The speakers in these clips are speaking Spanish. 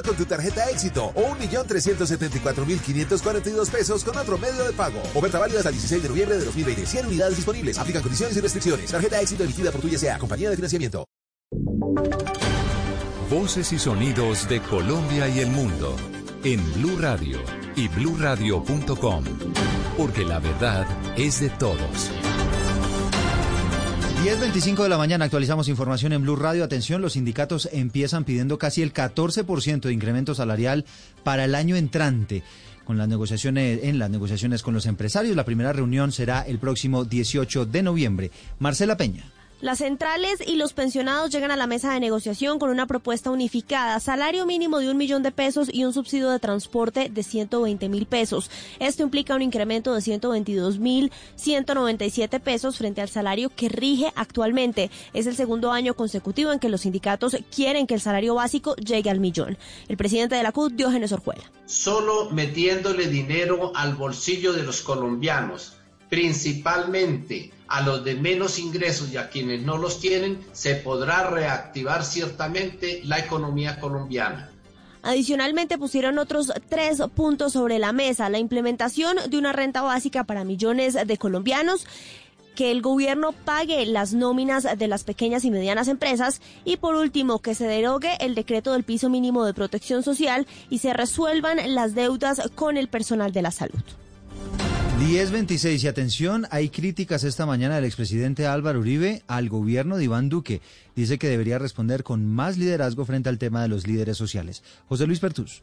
Con tu tarjeta éxito o 1.374.542 pesos con otro medio de pago. Oferta válida hasta el 16 de noviembre de 2020. 100 unidades disponibles. Aplican condiciones y restricciones. Tarjeta éxito emitida por tu SA, compañía de financiamiento. Voces y sonidos de Colombia y el mundo en Blue Radio y bluradio.com, porque la verdad es de todos. 10.25 de la mañana actualizamos información en Blue Radio. Atención, los sindicatos empiezan pidiendo casi el 14% de incremento salarial para el año entrante. Con las negociaciones, en las negociaciones con los empresarios, la primera reunión será el próximo 18 de noviembre. Marcela Peña. Las centrales y los pensionados llegan a la mesa de negociación con una propuesta unificada, salario mínimo de un millón de pesos y un subsidio de transporte de 120 mil pesos. Esto implica un incremento de 122 mil 197 pesos frente al salario que rige actualmente. Es el segundo año consecutivo en que los sindicatos quieren que el salario básico llegue al millón. El presidente de la CUT, Diógenes Orjuela. Solo metiéndole dinero al bolsillo de los colombianos, principalmente a los de menos ingresos y a quienes no los tienen, se podrá reactivar ciertamente la economía colombiana. Adicionalmente pusieron otros tres puntos sobre la mesa. La implementación de una renta básica para millones de colombianos que el gobierno pague las nóminas de las pequeñas y medianas empresas y por último que se derogue el decreto del piso mínimo de protección social y se resuelvan las deudas con el personal de la salud. 1026 y atención, hay críticas esta mañana del expresidente Álvaro Uribe al gobierno de Iván Duque. Dice que debería responder con más liderazgo frente al tema de los líderes sociales. José Luis Pertus.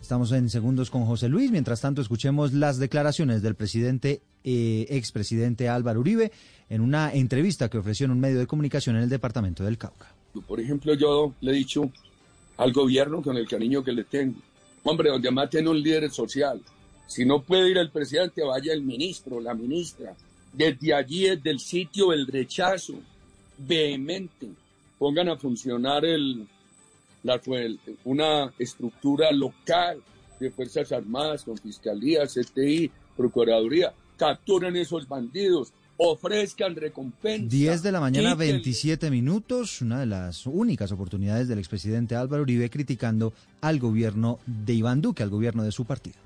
Estamos en segundos con José Luis. Mientras tanto, escuchemos las declaraciones del presidente, eh, expresidente Álvaro Uribe, en una entrevista que ofreció en un medio de comunicación en el departamento del Cauca. Por ejemplo, yo le he dicho al gobierno con el cariño que le tengo. Hombre, donde maten un líder social. Si no puede ir el presidente, vaya el ministro, la ministra. Desde allí, desde el sitio, el rechazo vehemente. Pongan a funcionar el, la, una estructura local de Fuerzas Armadas, con Fiscalía, CTI, Procuraduría. Capturen esos bandidos, ofrezcan recompensa. 10 de la mañana, 27 minutos, una de las únicas oportunidades del expresidente Álvaro Uribe criticando al gobierno de Iván Duque, al gobierno de su partido.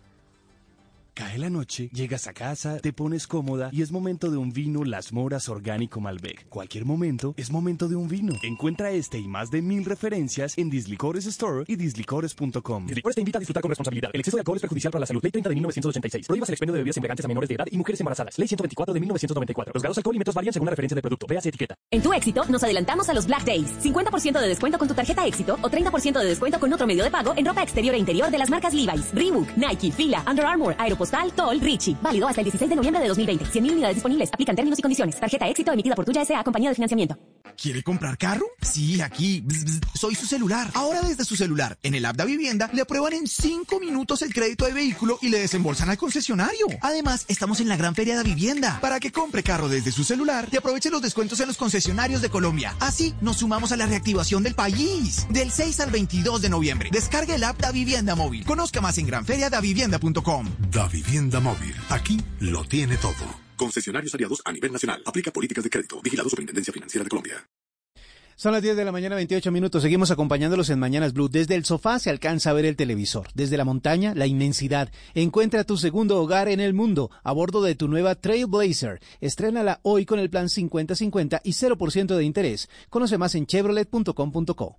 Cae la noche, llegas a casa, te pones cómoda y es momento de un vino Las Moras Orgánico Malbec. Cualquier momento es momento de un vino. Encuentra este y más de mil referencias en Dislicores Store y dislicores.com. Dislicores te invita a disfrutar con responsabilidad. El exceso de alcohol es perjudicial para la salud. Ley 30 de 1986. Prohíbas el expendio de bebidas embriagantes a menores de edad y mujeres embarazadas. Ley 124 de 1994. Los grados alcoholímetros varían según la referencia del producto. Veas etiqueta. En tu éxito nos adelantamos a los Black Days. 50% de descuento con tu tarjeta éxito o 30% de descuento con otro medio de pago en ropa exterior e interior de las marcas Levi's, Reebok, Nike, Fila, Under Armour, Aeropostal, Toll, Richie. Válido hasta el 16 de noviembre de 2020. 100.000 unidades disponibles. Aplican términos y condiciones. Tarjeta éxito emitida por Tuya S.A. Compañía de Financiamiento. ¿Quiere comprar carro? Sí, aquí. Soy su celular. Ahora desde su celular, en el app de Vivienda, le aprueban en 5 minutos el crédito de vehículo y le desembolsan al concesionario. Además, estamos en la gran feria de Vivienda. Para que compre carro desde su celular y aproveche los descuentos en los concesionarios de Colombia. Así, nos sumamos a la reactivación del país. Del 6 al 22 de noviembre. Descargue el app Da Vivienda Móvil. Conozca más en granferiadavivienda.com. Da Vivienda Móvil. Aquí lo tiene todo. Concesionarios aliados a nivel nacional. Aplica políticas de crédito. Vigilado Superintendencia Financiera de Colombia. Son las 10 de la mañana, 28 minutos. Seguimos acompañándolos en Mañanas Blue. Desde el sofá se alcanza a ver el televisor. Desde la montaña, la inmensidad. Encuentra tu segundo hogar en el mundo a bordo de tu nueva Trailblazer. Estrénala hoy con el plan 50-50 y 0% de interés. Conoce más en chevrolet.com.co.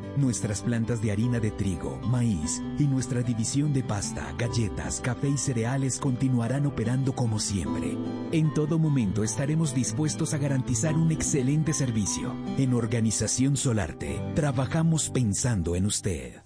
Nuestras plantas de harina de trigo, maíz y nuestra división de pasta, galletas, café y cereales continuarán operando como siempre. En todo momento estaremos dispuestos a garantizar un excelente servicio. En Organización Solarte, trabajamos pensando en usted.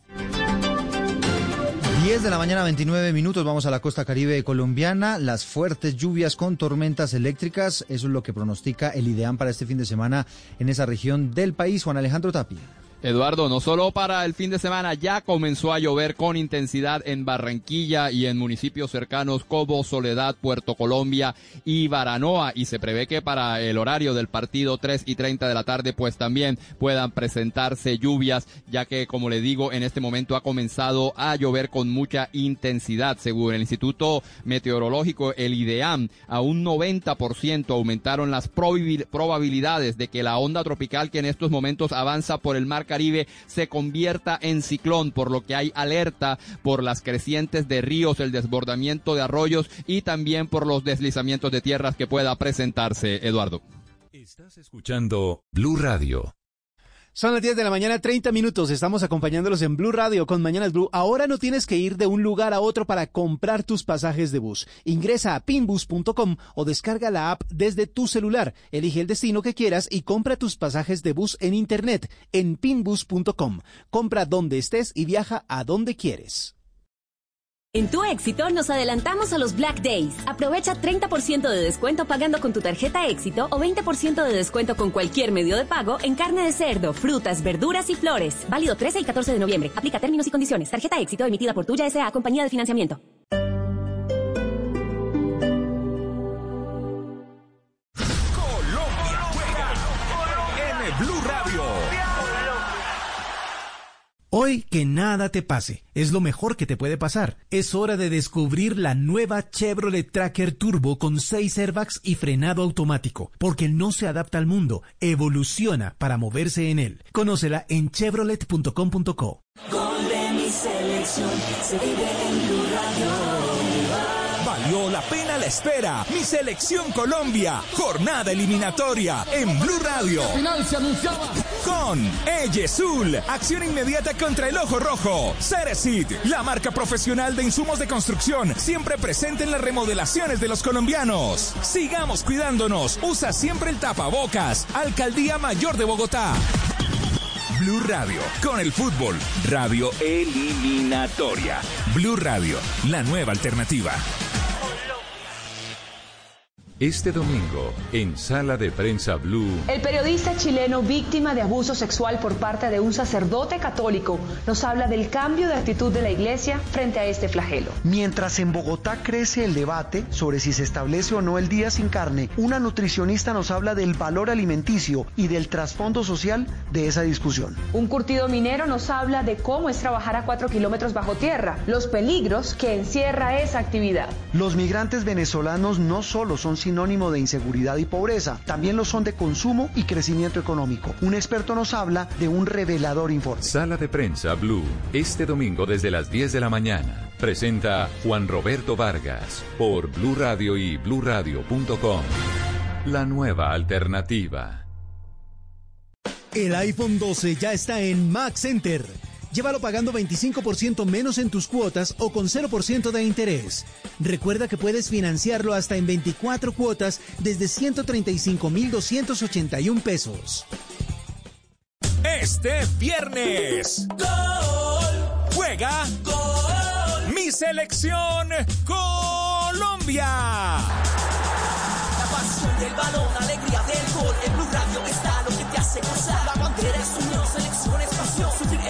10 de la mañana, 29 minutos. Vamos a la costa caribe colombiana. Las fuertes lluvias con tormentas eléctricas. Eso es lo que pronostica el IDEAM para este fin de semana en esa región del país. Juan Alejandro Tapia. Eduardo, no solo para el fin de semana, ya comenzó a llover con intensidad en Barranquilla y en municipios cercanos como Soledad, Puerto Colombia y Baranoa. Y se prevé que para el horario del partido 3 y 30 de la tarde pues también puedan presentarse lluvias ya que como le digo en este momento ha comenzado a llover con mucha intensidad. Según el Instituto Meteorológico el IDEAM a un 90% aumentaron las probabilidades de que la onda tropical que en estos momentos avanza por el mar Caribe se convierta en ciclón, por lo que hay alerta por las crecientes de ríos, el desbordamiento de arroyos y también por los deslizamientos de tierras que pueda presentarse, Eduardo. Estás escuchando Blue Radio. Son las 10 de la mañana, 30 minutos. Estamos acompañándolos en Blue Radio con Mañanas Blue. Ahora no tienes que ir de un lugar a otro para comprar tus pasajes de bus. Ingresa a pinbus.com o descarga la app desde tu celular. Elige el destino que quieras y compra tus pasajes de bus en internet en pinbus.com. Compra donde estés y viaja a donde quieres. En tu éxito nos adelantamos a los Black Days. Aprovecha 30% de descuento pagando con tu tarjeta éxito o 20% de descuento con cualquier medio de pago en carne de cerdo, frutas, verduras y flores. Válido 13 y 14 de noviembre. Aplica términos y condiciones. Tarjeta éxito emitida por Tuya S.A. Compañía de Financiamiento. Colombia juega en Blue Hoy que nada te pase, es lo mejor que te puede pasar. Es hora de descubrir la nueva Chevrolet Tracker Turbo con 6 airbags y frenado automático, porque no se adapta al mundo, evoluciona para moverse en él. Conócela en chevrolet.com.co. Gol de mi selección se vive en Blue Radio. La pena la espera. Mi selección Colombia. Jornada eliminatoria en Blue Radio. final se anunciaba. Con Eyesul. Acción inmediata contra el ojo rojo. Ceresit. La marca profesional de insumos de construcción. Siempre presente en las remodelaciones de los colombianos. Sigamos cuidándonos. Usa siempre el tapabocas. Alcaldía Mayor de Bogotá. Blue Radio, con el fútbol, radio eliminatoria. Blue Radio, la nueva alternativa. Este domingo, en Sala de Prensa Blue. El periodista chileno víctima de abuso sexual por parte de un sacerdote católico nos habla del cambio de actitud de la iglesia frente a este flagelo. Mientras en Bogotá crece el debate sobre si se establece o no el día sin carne, una nutricionista nos habla del valor alimenticio y del trasfondo social de esa discusión. Un curtido minero nos habla de cómo es trabajar a cuatro kilómetros bajo tierra, los peligros que encierra esa actividad. Los migrantes venezolanos no solo son sinónimo de inseguridad y pobreza, también lo son de consumo y crecimiento económico. Un experto nos habla de un revelador informe. Sala de Prensa Blue, este domingo desde las 10 de la mañana. Presenta Juan Roberto Vargas por Blue Radio y bluradio.com. La nueva alternativa. El iPhone 12 ya está en Mac Center. Llévalo pagando 25% menos en tus cuotas o con 0% de interés. Recuerda que puedes financiarlo hasta en 24 cuotas desde 135,281 pesos. Este viernes. Gol. Juega. Gol. Mi selección Colombia. La pasión del balón, alegría del gol. En Blue Radio está lo que te hace gozar. La bandera es unión, selección es pasión. Sufrir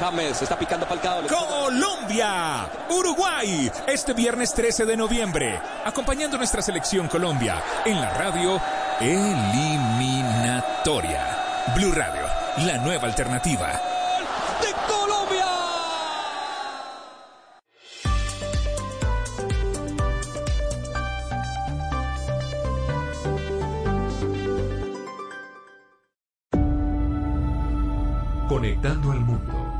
James, está picando Colombia, Uruguay, este viernes 13 de noviembre, acompañando nuestra selección Colombia en la radio eliminatoria. Blue Radio, la nueva alternativa. ¡De Colombia! Conectando al mundo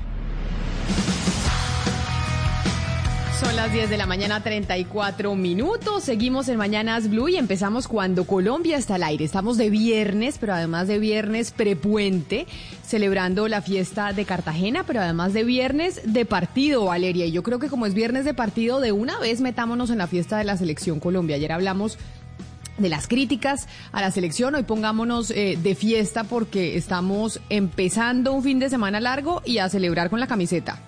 Son las 10 de la mañana, 34 minutos. Seguimos en Mañanas Blue y empezamos cuando Colombia está al aire. Estamos de viernes, pero además de viernes prepuente, celebrando la fiesta de Cartagena, pero además de viernes de partido, Valeria. Y yo creo que como es viernes de partido, de una vez metámonos en la fiesta de la Selección Colombia. Ayer hablamos de las críticas a la selección. Hoy pongámonos eh, de fiesta porque estamos empezando un fin de semana largo y a celebrar con la camiseta.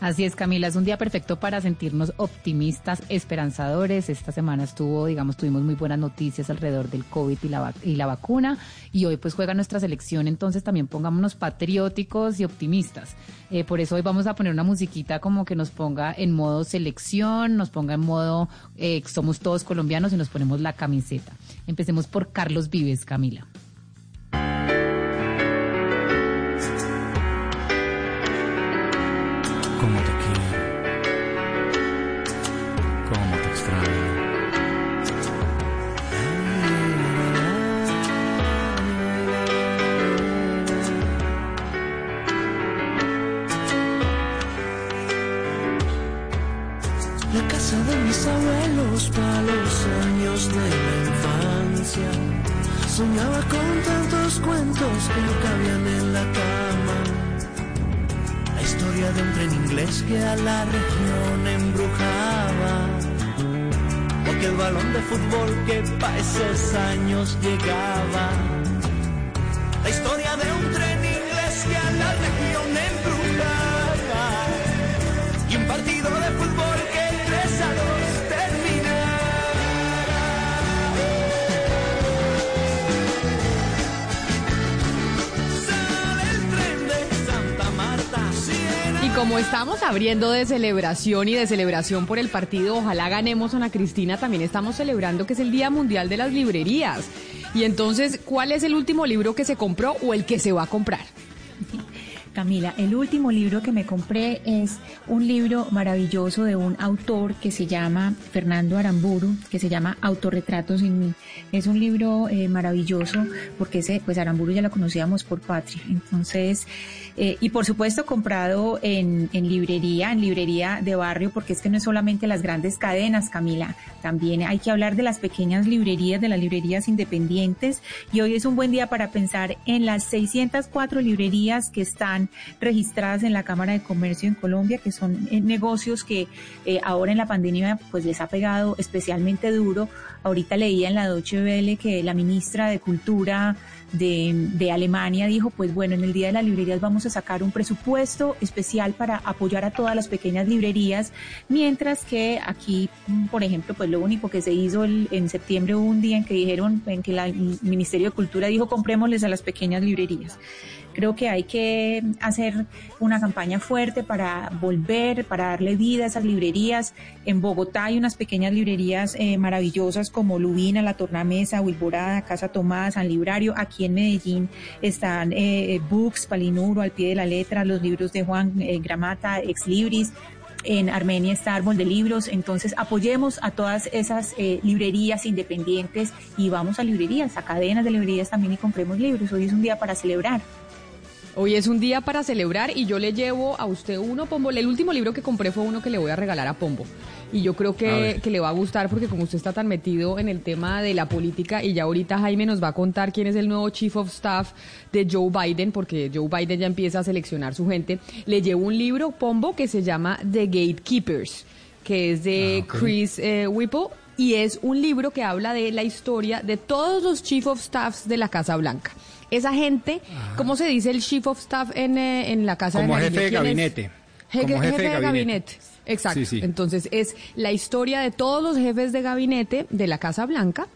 Así es, Camila, es un día perfecto para sentirnos optimistas, esperanzadores. Esta semana estuvo, digamos, tuvimos muy buenas noticias alrededor del COVID y la, y la vacuna y hoy pues juega nuestra selección, entonces también pongámonos patrióticos y optimistas. Eh, por eso hoy vamos a poner una musiquita como que nos ponga en modo selección, nos ponga en modo eh, somos todos colombianos y nos ponemos la camiseta. Empecemos por Carlos Vives, Camila. Cómo abriendo de celebración y de celebración por el partido, ojalá ganemos Ana Cristina, también estamos celebrando que es el Día Mundial de las Librerías. Y entonces, ¿cuál es el último libro que se compró o el que se va a comprar? Camila, el último libro que me compré es un libro maravilloso de un autor que se llama Fernando Aramburu, que se llama Autorretratos en mí. Es un libro eh, maravilloso porque ese, pues Aramburu ya lo conocíamos por Patria. Entonces, eh, y por supuesto comprado en, en librería, en librería de barrio, porque es que no es solamente las grandes cadenas, Camila, también hay que hablar de las pequeñas librerías, de las librerías independientes. Y hoy es un buen día para pensar en las 604 librerías que están registradas en la Cámara de Comercio en Colombia, que son eh, negocios que eh, ahora en la pandemia pues les ha pegado especialmente duro. Ahorita leía en la Deutsche Welle que la ministra de Cultura de, Alemania dijo, pues bueno, en el Día de las Librerías vamos a sacar un presupuesto especial para apoyar a todas las pequeñas librerías, mientras que aquí, por ejemplo, pues lo único que se hizo el, en septiembre hubo un día en que dijeron, en que la, el Ministerio de Cultura dijo, comprémosles a las pequeñas librerías. Creo que hay que hacer una campaña fuerte para volver, para darle vida a esas librerías. En Bogotá hay unas pequeñas librerías eh, maravillosas como Lubina, La Tornamesa, Wilborada, Casa Tomás, San Librario. Aquí en Medellín están eh, Books, Palinuro, Al Pie de la Letra, los libros de Juan eh, Gramata, Ex Libris, en Armenia está Árbol de Libros, entonces apoyemos a todas esas eh, librerías independientes y vamos a librerías, a cadenas de librerías también y compremos libros. Hoy es un día para celebrar. Hoy es un día para celebrar y yo le llevo a usted uno, Pombo. El último libro que compré fue uno que le voy a regalar a Pombo. Y yo creo que, que, le va a gustar porque como usted está tan metido en el tema de la política y ya ahorita Jaime nos va a contar quién es el nuevo Chief of Staff de Joe Biden, porque Joe Biden ya empieza a seleccionar su gente, le llevo un libro, Pombo, que se llama The Gatekeepers, que es de ah, okay. Chris eh, Whipple y es un libro que habla de la historia de todos los Chief of Staffs de la Casa Blanca esa gente, Ajá. ¿cómo se dice el chief of staff en, eh, en la casa Como de jefe de gabinete. Como jefe, jefe, de gabinete. gabinete. Exacto. Sí, sí. Entonces es la historia de todos los jefes de gabinete de la Casa Blanca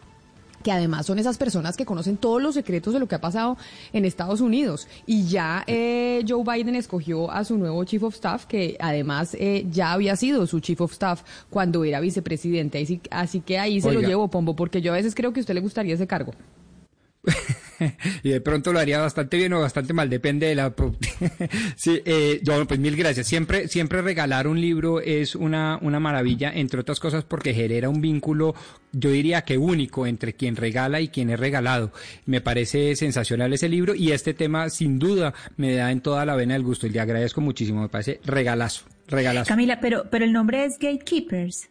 que además son esas personas que conocen todos los secretos de lo que ha pasado en Estados Unidos. Y ya eh, Joe Biden escogió a su nuevo Chief of Staff, que además eh, ya había sido su Chief of Staff cuando era vicepresidente. Así, así que ahí se lo llevo, Pombo, porque yo a veces creo que a usted le gustaría ese cargo. y de pronto lo haría bastante bien o bastante mal, depende de la... sí, eh, yo, pues mil gracias. Siempre, siempre regalar un libro es una, una maravilla, entre otras cosas porque genera un vínculo, yo diría que único entre quien regala y quien es regalado. Me parece sensacional ese libro y este tema sin duda me da en toda la vena del gusto y le agradezco muchísimo, me parece regalazo, regalazo. Camila, pero, pero el nombre es Gatekeepers.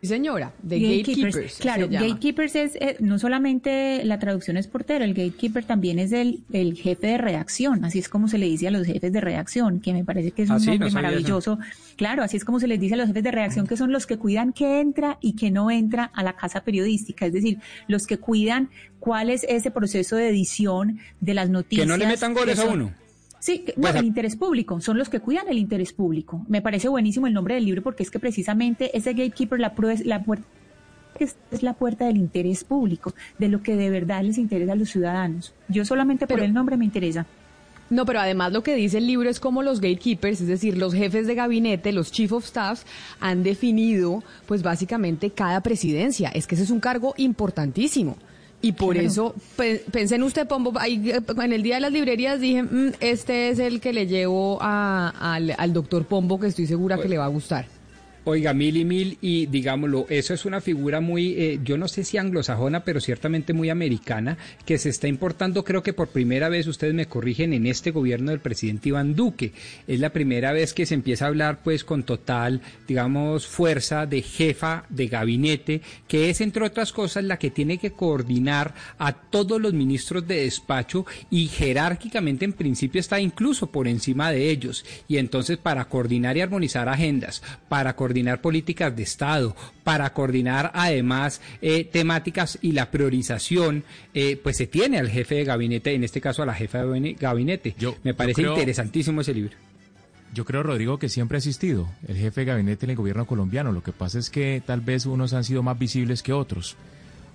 Sí, señora, de Gatekeepers. Claro, se llama. Gatekeepers es eh, no solamente la traducción es portero, el gatekeeper también es el, el jefe de redacción, así es como se le dice a los jefes de redacción, que me parece que es Ah, un no nombre eso. maravilloso. Claro, así es como se les dice a los jefes de redacción, que son los que cuidan qué entra y qué no entra a la casa periodística, es decir, los que cuidan cuál es ese proceso de edición de las noticias. Que no le metan goles a uno. Sí, que- no, a- el interés público, son los que cuidan el interés público. Me parece buenísimo el nombre del libro porque es que precisamente ese gatekeeper, la, la puerta es, es la puerta del interés público, de lo que de verdad les interesa a los ciudadanos. Yo solamente por el nombre me interesa. No, pero además lo que dice el libro es cómo los gatekeepers, es decir, los jefes de gabinete, los chief of staff, han definido, pues básicamente cada presidencia. Es que ese es un cargo importantísimo. Y por Claro. eso pe- pensé en usted, Pombo, ahí, eh, en el día de las librerías dije, "Mm, este es el que le llevo a- al, al doctor Pombo, que estoy segura que le va a gustar. Oiga, mil y mil, y digámoslo, eso es una figura muy, eh, yo no sé si anglosajona, pero ciertamente muy americana, que se está importando, creo que por primera vez, ustedes me corrigen, en este gobierno del presidente Iván Duque. Es la primera vez que se empieza a hablar, pues, con total, digamos, fuerza de jefa de gabinete, que es, entre otras cosas, la que tiene que coordinar a todos los ministros de despacho y jerárquicamente, en principio, está incluso por encima de ellos. Y entonces, para coordinar y armonizar agendas, para coordinar políticas de Estado, para coordinar además eh, temáticas y la priorización, eh, pues se tiene al jefe de gabinete, en este caso a la jefa de gabine- gabinete. Me parece creo- interesantísimo ese libro. Yo creo, Rodrigo, que siempre ha existido el jefe de gabinete en el gobierno colombiano. Lo que pasa es que tal vez unos han sido más visibles que otros.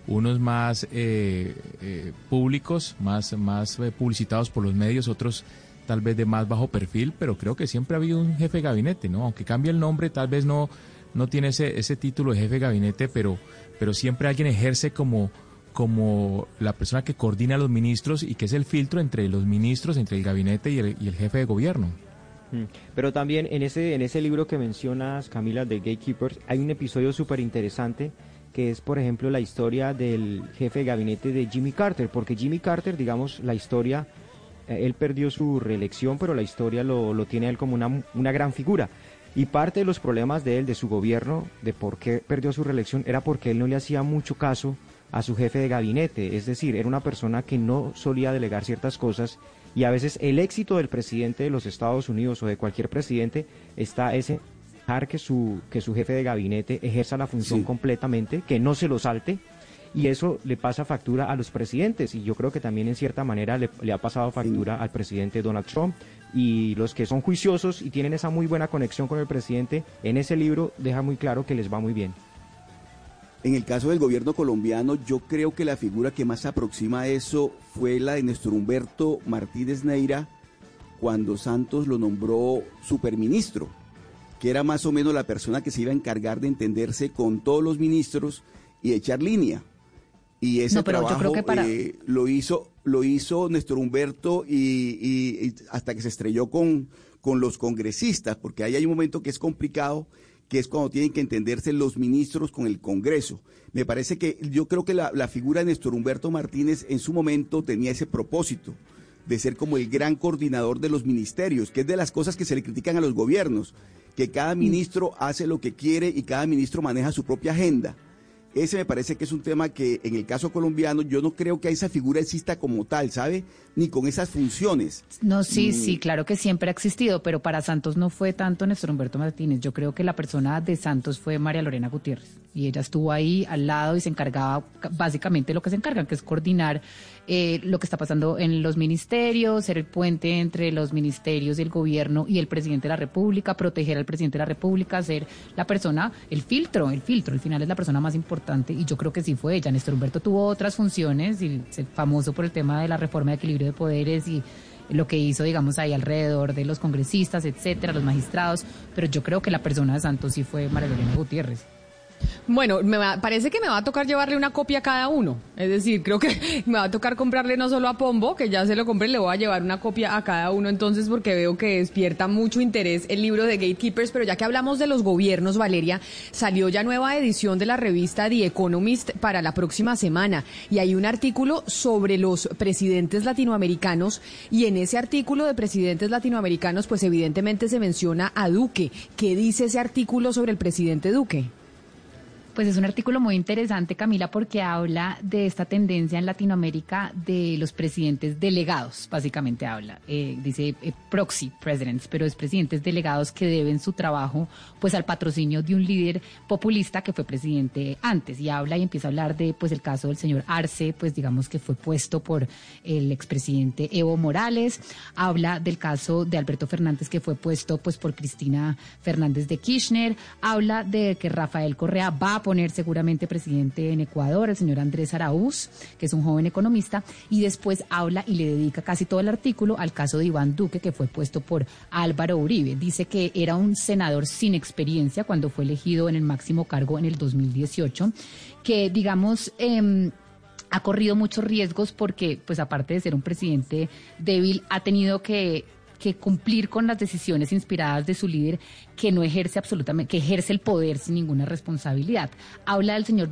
Unos más eh, eh, públicos, más, más publicitados por los medios, otros tal vez de más bajo perfil, pero creo que siempre ha habido un jefe de gabinete, ¿no? Aunque cambie el nombre, tal vez no, no tiene ese, ese título de jefe de gabinete, pero, pero siempre alguien ejerce como, como la persona que coordina a los ministros y que es el filtro entre los ministros, entre el gabinete y el, jefe de gobierno. Mm. Pero también en ese, en ese libro que mencionas, Camila, de Gatekeepers, hay un episodio súper interesante que es, por ejemplo, la historia del jefe de gabinete de Jimmy Carter, porque Jimmy Carter, digamos, la historia, él perdió su reelección, pero la historia lo, lo tiene él como una, una gran figura. Y parte de los problemas de él, de su gobierno, de por qué perdió su reelección, era porque él no le hacía mucho caso a su jefe de gabinete, es decir, era una persona que no solía delegar ciertas cosas. Y a veces el éxito del presidente de los Estados Unidos o de cualquier presidente está ese dejar que su, que su jefe de gabinete ejerza la función completamente, que no se lo salte, y eso le pasa factura a los presidentes, y yo creo que también en cierta manera le, le ha pasado factura al presidente Donald Trump, y los que son juiciosos y tienen esa muy buena conexión con el presidente, en ese libro deja muy claro que les va muy bien. En el caso del gobierno colombiano, yo creo que la figura que más se aproxima a eso fue la de Néstor Humberto Martínez Neira cuando Santos lo nombró superministro, que era más o menos la persona que se iba a encargar de entenderse con todos los ministros y echar línea. Y ese No, pero yo trabajo creo que para- eh, lo hizo lo hizo Néstor Humberto y, y- y hasta que se estrelló con, con los congresistas, porque ahí hay un momento que es complicado, que es cuando tienen que entenderse los ministros con el Congreso. Me parece que yo creo que la, la figura de Néstor Humberto Martínez en su momento tenía ese propósito de ser como el gran coordinador de los ministerios, que es de las cosas que se le critican a los gobiernos, que cada ministro hace lo que quiere y cada ministro maneja su propia agenda. Ese me parece que es un tema que en el caso colombiano yo no creo que esa figura exista como tal, ¿sabe? Ni con esas funciones. No, sí, Mm. sí, claro que siempre ha existido, pero para Santos no fue tanto Néstor Humberto Martínez. Yo creo que la persona de Santos fue María Lorena Gutiérrez. Y ella estuvo ahí al lado y se encargaba ca- básicamente de lo que se encargan, que es coordinar eh, lo que está pasando en los ministerios, ser el puente entre los ministerios el gobierno y el presidente de la República, proteger al presidente de la República, ser la persona, el filtro, el filtro, al final es la persona más importante importante y yo creo que sí fue ella. Néstor Humberto tuvo otras funciones y es famoso por el tema de la reforma de equilibrio de poderes y lo que hizo, digamos, ahí alrededor de los congresistas, etcétera, los magistrados, pero yo creo que la persona de Santos sí fue María Elena Gutiérrez. Bueno, me va- parece que me va a tocar llevarle una copia a cada uno. Es decir, creo que me va a tocar comprarle no solo a Pombo, que ya se lo compré, le voy a llevar una copia a cada uno entonces porque veo que despierta mucho interés el libro de Gatekeepers. Pero ya que hablamos de los gobiernos, Valeria, salió ya nueva edición de la revista The Economist para la próxima semana y hay un artículo sobre los presidentes latinoamericanos y en ese artículo de presidentes latinoamericanos pues evidentemente se menciona a Duque. ¿Qué dice ese artículo sobre el presidente Duque? Pues es un artículo muy interesante, Camila, porque habla de esta tendencia en Latinoamérica de los presidentes delegados, básicamente habla. Eh, dice eh, proxy presidents, pero es presidentes delegados que deben su trabajo pues al patrocinio de un líder populista que fue presidente antes. Y habla y empieza a hablar de pues el caso del señor Arce, pues digamos que fue puesto por el expresidente Evo Morales. Habla del caso de Alberto Fernández que fue puesto pues por Cristina Fernández de Kirchner. Habla de que Rafael Correa va poner seguramente presidente en Ecuador, el señor Andrés Araúz, que es un joven economista, y después habla y le dedica casi todo el artículo al caso de Iván Duque, que fue puesto por Álvaro Uribe. Dice que era un senador sin experiencia cuando fue elegido en el máximo cargo en el 2018, que digamos... em, ha corrido muchos riesgos porque, pues aparte de ser un presidente débil, ha tenido que que cumplir con las decisiones inspiradas de su líder que no ejerce absolutamente, que ejerce el poder sin ninguna responsabilidad. Habla del señor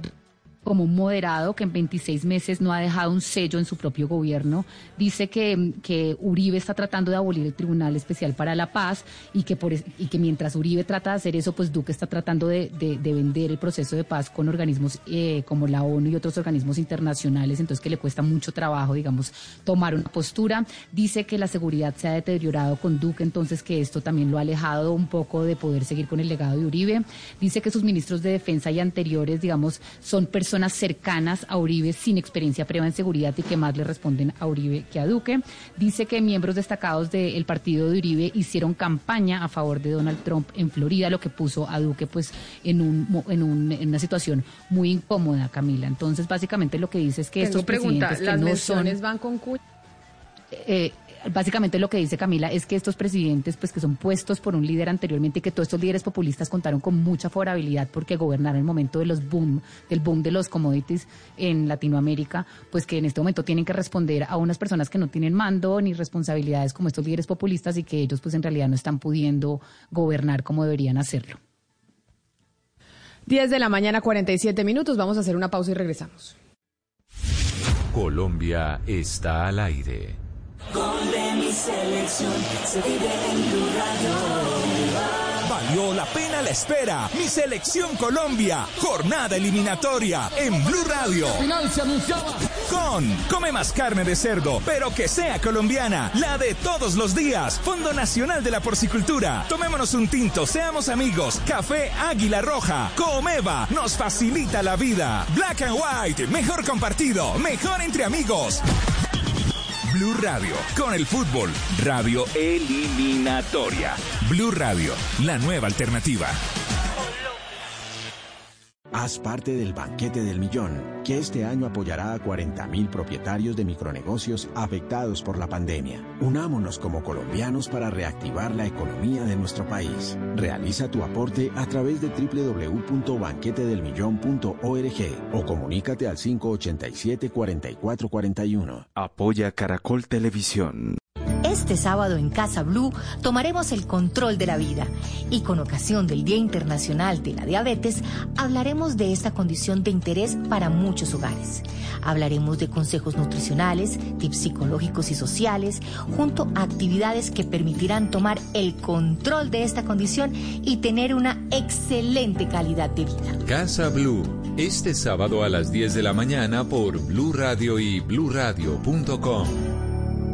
como un moderado que en 26 meses no ha dejado un sello en su propio gobierno. Dice que, que Uribe está tratando de abolir el Tribunal Especial para la Paz y que, por, y que mientras Uribe trata de hacer eso, pues Duque está tratando de, de- de vender el proceso de paz con organismos eh, como la ONU y otros organismos internacionales, entonces que le cuesta mucho trabajo, digamos, tomar una postura. Dice que la seguridad se ha deteriorado con Duque, entonces que esto también lo ha alejado un poco de poder seguir con el legado de Uribe. Dice que sus ministros de defensa y anteriores, digamos, son personas cercanas a Uribe sin experiencia previa en seguridad y que más le responden a Uribe que a Duque. Dice que miembros destacados del partido de Uribe hicieron campaña a favor de Donald Trump en Florida, lo que puso a Duque pues en, un, en, un- en una situación muy incómoda, Camila. Entonces, básicamente lo que dice es que Tengo estos pregunta, presidentes que ¿las no son van con eh, básicamente lo que dice Camila es que estos presidentes, pues que son puestos por un líder anteriormente y que todos estos líderes populistas contaron con mucha favorabilidad porque gobernaron el momento de los boom, del boom de los commodities en Latinoamérica, pues que en este momento tienen que responder a unas personas que no tienen mando ni responsabilidades como estos líderes populistas y que ellos pues en realidad no están pudiendo gobernar como deberían hacerlo. 10 de la mañana, 47 minutos. Vamos a hacer una pausa y regresamos. Colombia está al aire. Gol de mi selección se vive en Blue Radio. Valió la pena la espera. Mi selección Colombia. Jornada eliminatoria en Blue Radio. Final se anunciaba. Con Come más carne de cerdo, pero que sea colombiana. La de todos los días. Fondo Nacional de la Porcicultura. Tomémonos un tinto, seamos amigos. Café Águila Roja. Comeva nos facilita la vida. Black and White. Mejor compartido. Mejor entre amigos. Blue Radio, con el fútbol, radio eliminatoria. Blue Radio, la nueva alternativa. Haz parte del banquete del millón, que este año apoyará a 40.000 propietarios de micronegocios afectados por la pandemia. Unámonos como colombianos para reactivar la economía de nuestro país. Realiza tu aporte a través de www.banquetedelmillón.org o comunícate al 587-4441. Apoya Caracol Televisión. Este sábado en Casa Blue tomaremos el control de la vida y con ocasión del Día Internacional de la Diabetes hablaremos de esta condición de interés para muchos hogares. Hablaremos de consejos nutricionales, tips psicológicos y sociales, junto a actividades que permitirán tomar el control de esta condición y tener una excelente calidad de vida. Casa Blue, este sábado a las 10 de la mañana por Blue Radio y bluradio.com.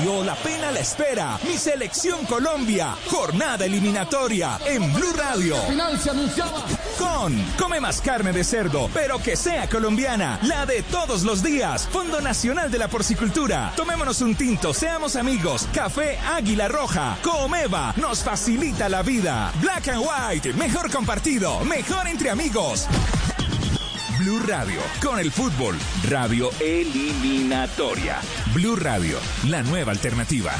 La pena la espera. Mi selección Colombia. Jornada eliminatoria en Blue Radio. Final se anunciaba. Con Come más carne de cerdo, pero que sea colombiana. La de todos los días. Fondo Nacional de la Porcicultura. Tomémonos un tinto, seamos amigos. Café Águila Roja. Comeva nos facilita la vida. Black and White. Mejor compartido. Mejor entre amigos. Blue Radio, con el fútbol, radio eliminatoria. Blue Radio, la nueva alternativa.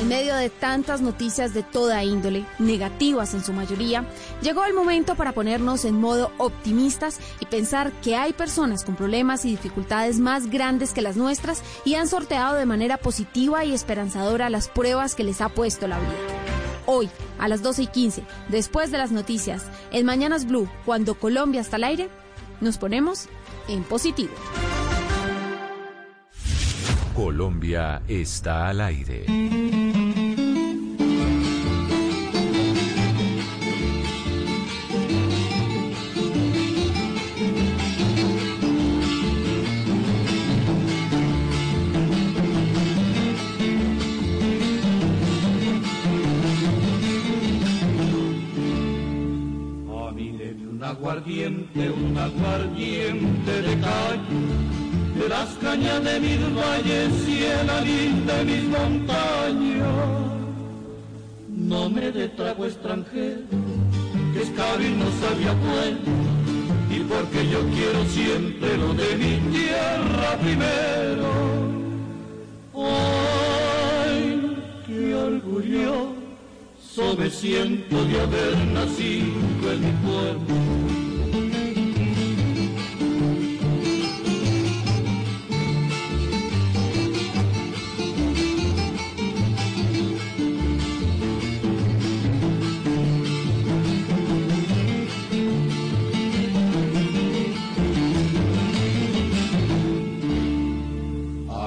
En medio de tantas noticias de toda índole, negativas en su mayoría, llegó el momento para ponernos en modo optimistas y pensar que hay personas con problemas y dificultades más grandes que las nuestras y han sorteado de manera positiva y esperanzadora las pruebas que les ha puesto la vida. Hoy, a las 12 y 15, después de las noticias, en Mañanas Blue, cuando Colombia está al aire, nos ponemos en positivo. Colombia está al aire. Aguardiente, un aguardiente de calle, de las cañas de mis valles y el alín de mis montañas. No me dé trago extranjero, que escabil no sabía bueno, y porque yo quiero siempre lo de mi tierra primero. Ay, qué orgullo me siento de haber nacido en mi pueblo.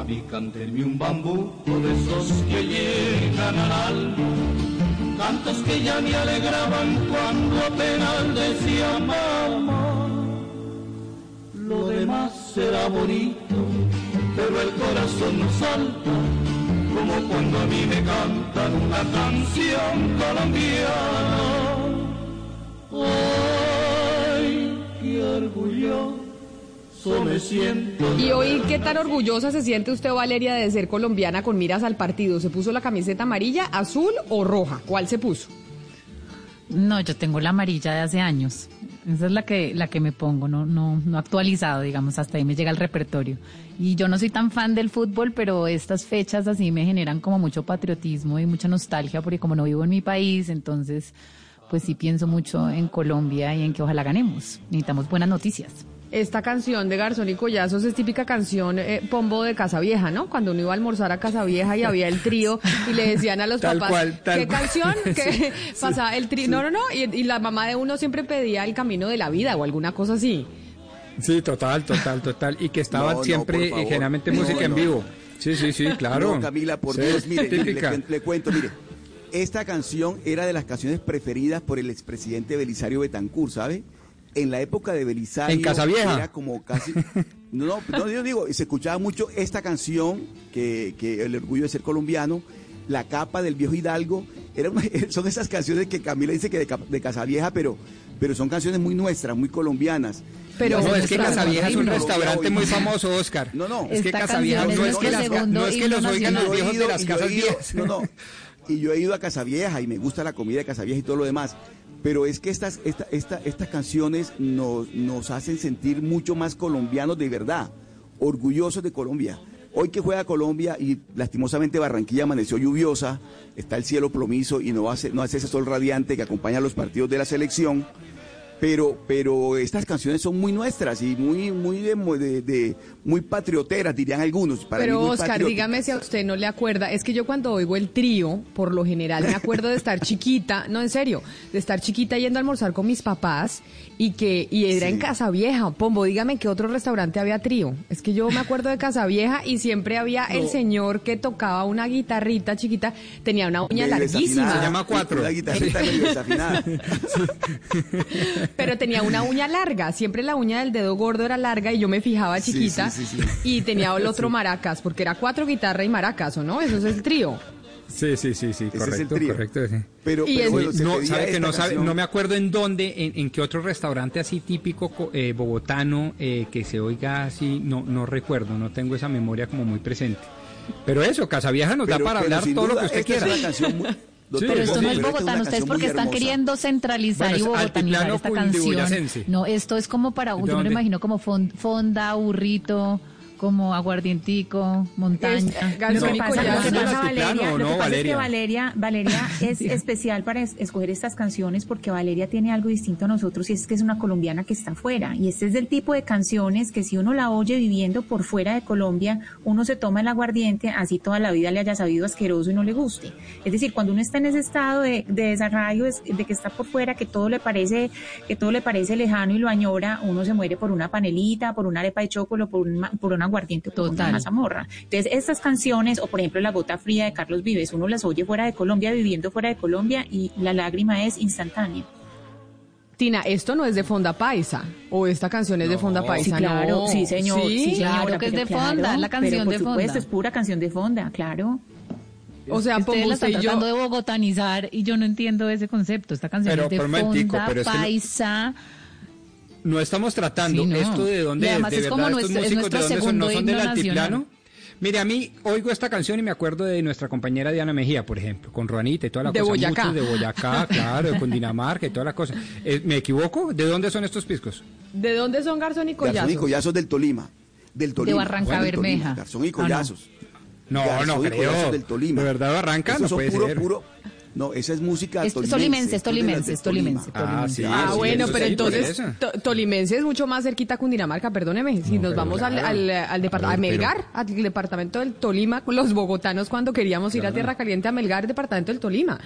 Mí cántenme un bambuco de esos que llegan al alma cantos que ya me alegraban cuando apenas decía mamá. Lo demás será bonito, pero el corazón no salta, como cuando a mí me cantan una canción colombiana. Ay, qué orgullo. Me siento Y hoy, ¿qué tan orgullosa se siente usted, Valeria, de ser colombiana con miras al partido? ¿Se puso la camiseta amarilla, azul o roja? ¿Cuál se puso? No, yo tengo la amarilla de hace años. Esa es la que, la que me pongo, no, no, no actualizado, digamos, hasta ahí me llega el repertorio. Y yo no soy tan fan del fútbol, pero estas fechas así me generan como mucho patriotismo y mucha nostalgia, porque como no vivo en mi país, entonces, pues sí pienso mucho en Colombia y en que ojalá ganemos. Necesitamos buenas noticias. Esta canción de Garzón y Collazos es típica canción eh, pombo de Casa Vieja, ¿no? Cuando uno iba a almorzar a Casa Vieja y había el trío y le decían a los Tal papás, cual, tal ¿qué cual. canción? Que Sí, pasaba el trío. sí. No, no, no. Y, y la mamá de uno siempre pedía el camino de la vida o alguna cosa así. Sí, total, total, total. Y que estaba No, no, siempre, favor. generalmente No, música en no. vivo. Sí, sí, sí, claro. No, Camila, por Sí, Dios, mire, le, típica. le- le cuento, mire. Esta canción era de las canciones preferidas por el expresidente Belisario Betancourt, ¿sabe? En la época de Belisario. ¿En Casavieja? Era como casi. No, no, no, yo digo, se escuchaba mucho esta canción, que, que el orgullo de ser colombiano, la capa del viejo Hidalgo. Era una- son esas canciones que Camila dice que de, de Casavieja, pero, pero son canciones muy nuestras, muy colombianas. Pero- no, es que Casavieja es un restaurante muy famoso, Oscar. No, no. Es que Casavieja no es que, las- no es que los oigan los viejos de las casas ido- viejas. No, no. Y yo he ido a Casavieja y me gusta la comida de Casavieja y todo lo demás. Pero es que estas, esta, esta- estas canciones nos, nos hacen sentir mucho más colombianos de verdad, orgullosos de Colombia. Hoy que juega Colombia y lastimosamente Barranquilla amaneció lluviosa, está el cielo plomizo y no hace, no hace ese sol radiante que acompaña los partidos de la selección. Pero pero estas canciones son muy nuestras y muy muy de, de- de- muy patrioteras dirían algunos para Pero Oscar, patrióticas. dígame si a usted no le acuerda. Es que yo cuando oigo el trío, por lo general me acuerdo de estar chiquita, no en serio, de estar chiquita yendo a almorzar con mis papás y que y era en. Casa Vieja. Pombo, dígame qué otro restaurante había trío. Es que yo me acuerdo de Casa Vieja y siempre había el señor que tocaba una guitarrita chiquita, tenía una uña larguísima. Se llama cuatro. La guitarrita medio desafinada. Pero tenía una uña larga, siempre la uña del dedo gordo era larga y yo me fijaba chiquita sí, sí, sí. y tenía el otro maracas, porque era cuatro guitarra y maracas, ¿o no? Eso es el trío. Sí, sí, sí, sí, Ese correcto, es el trío. correcto. sí. Pero, Y pero bueno, no, sabe que no, sabe, no me acuerdo en dónde, en, en qué otro restaurante así típico co- eh, bogotano eh, que se oiga así, no, no recuerdo, no tengo esa memoria como muy presente. Pero eso, Casavieja nos da para hablar todo lo que usted esta es quiera. una canción muy- doctor Pero esto no es bogotano, ustedes porque están queriendo centralizar Bueno, y bogotanizar esta canción. No, esto es como para, yo me lo imagino como fon- fonda, burrito, como aguardientico, montaña. Es- Lo que pasa, lo que pasa, ¿No es Valeria, lo que no, pasa es que Valeria? Valeria, Valeria es especial para es- escoger estas canciones porque Valeria tiene algo distinto a nosotros y es que es una colombiana que está afuera. Y este es del tipo de canciones que si uno la oye viviendo por fuera de Colombia, uno se toma el aguardiente, así toda la vida le haya sabido asqueroso y no le guste. Es decir, cuando uno está en ese estado de, de desarraigo, es- de que está por fuera, que todo le parece, que todo le parece lejano y lo añora, uno se muere por una panelita, por una arepa de chocolate, por por un aguardiente, Total. una mazamorra. Entonces, estas canciones, o por ejemplo La Gota Fría de Carlos Vives, uno las oye fuera de Colombia, viviendo fuera de Colombia, y la lágrima es instantánea. Tina, esto no es de Fonda Paisa, o esta canción es de Fonda Sí, Paisa, claro, no. sí, señor. ¿Sí? Sí, Claro que es de fonda, claro, la canción pero por de supuesto, fonda. es pura canción de fonda, claro. O sea, Ustedes la usted están yo... tratando de bogotanizar y yo no entiendo ese concepto. Esta canción Pero, es de fonda, pero es que no- paisa. No estamos tratando Sí, no. esto de dónde Y es, además de es verdad, como estos nuestro- es músicos de nuestro dónde son, no son del altiplano. nacional. Mire, a mí oigo esta canción y me acuerdo de nuestra compañera Diana Mejía, por ejemplo, con Juanita y toda la De cosa. Boyacá. muchos de Boyacá, claro, de Cundinamarca y toda la cosa. Eh, ¿Me equivoco? ¿De dónde son estos piscos? ¿De dónde son Garzón y Garzón y Collazo? Collazos del Tolima. Del Tolima. Barranca del Tolima, Bermeja. Garzón y Ah, no. Collazos. No, Garzón no y creo. Collazos del Tolima. ¿De verdad Barranca? Esos No son puede puro, ser. puro. No, esa es música Es tolimense. tolimense, es tolimense, es tolimense, Tolima. tolimense. sí, Ah, sí, bueno, pero entonces to- Tolimense es mucho más cerquita a Cundinamarca, perdóneme. Si nos pero vamos al, claro. al, al departamento, a Pero- Melgar, al departamento del Tolima, los bogotanos cuando queríamos ir a Tierra Caliente a Melgar, departamento del Tolima.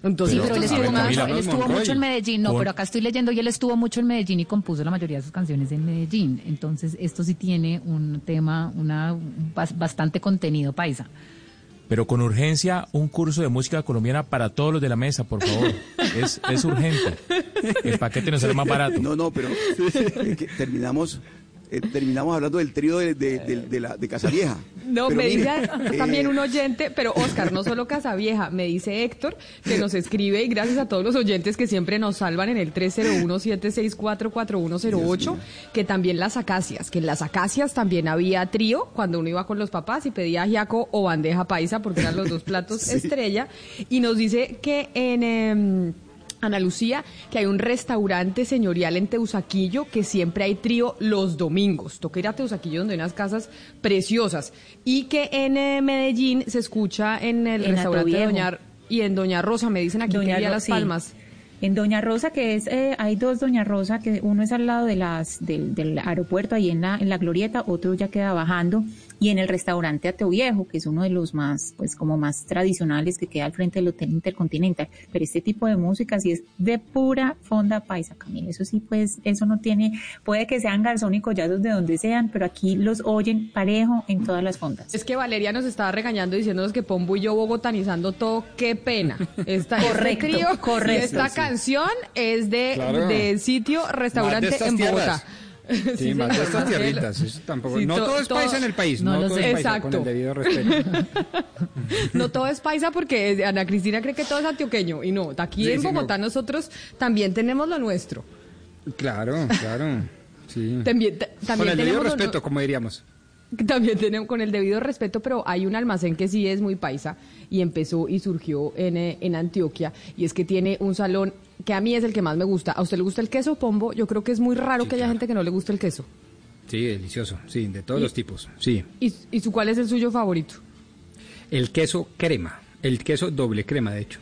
Entonces, Sí, pero él estuvo, mucho, Camila, él estuvo Monroy. mucho en Medellín, no, pero acá estoy leyendo y él estuvo mucho en Medellín y compuso la mayoría de sus canciones en Medellín. Entonces, esto sí tiene un tema, una un bas- bastante contenido paisa. Pero con urgencia, un curso de música colombiana para todos los de la mesa, por favor. Es, es urgente. El paquete nos sale más barato. No, no, pero que terminamos eh, terminamos hablando del trío de, de, de, de la, Casavieja. No, Pero me mire, dice eh, también un oyente, pero Oscar, no solo Casavieja, me dice Héctor, que nos escribe, y gracias a todos los oyentes que siempre nos salvan en el 301-764-4108, que también las acacias, que en las acacias también había trío, cuando uno iba con los papás y pedía ajiaco o bandeja paisa, porque eran los dos platos Sí. estrella, y nos dice que en... em, Ana Lucía, que hay un restaurante señorial en Teusaquillo que siempre hay trío los domingos. Toca ir a Teusaquillo donde hay unas casas preciosas. Y que en eh, Medellín se escucha en el En restaurante de. Doña y en Doña Rosa, me dicen aquí que Doña vía Ro- Las sí. Palmas. En Doña Rosa, que es, eh, hay dos Doña Rosa, que uno es al lado de las, del, del aeropuerto, ahí en la, en la glorieta, otro ya queda bajando, y en el restaurante Ateo Viejo, que es uno de los más, pues como más tradicionales que queda al frente del Hotel Intercontinental. Pero este tipo de música sí es de pura fonda paisa, Camila. Eso sí, pues, eso no tiene, puede que sean garzón y collazos de donde sean, pero aquí los oyen parejo en todas las fondas. Es que Valeria nos estaba regañando diciéndonos que Pombo y yo bogotanizando todo, qué pena. Esta, Correcto, este trío, correcto. y esta Sí. canción es de, Claro. de sitio, restaurante estas en tierras. Sí, más de estas tierritas. eso tampoco. Sí, no to- todo es todo- paisa en el país. no No, lo todo sé. es paisa, con el debido respeto. No todo es paisa porque Ana Cristina cree que todo es antioqueño y no, aquí Sí, en no. Bogotá nosotros también tenemos lo nuestro. Claro, claro. Sí. También, ta- Con también el debido respeto, como diríamos. También tenemos con el debido respeto, pero hay un almacén que sí es muy paisa y empezó y surgió en, eh, en Antioquia y es que tiene un salón que a mí es el que más me gusta. ¿A usted le gusta el queso, Pombo? Yo creo que es muy raro Sí, que haya claro. gente que no le guste el queso. Sí, delicioso. Sí, de todos los tipos. Sí. ¿Y, y su cuál es el suyo favorito? El queso crema. El queso doble crema, de hecho.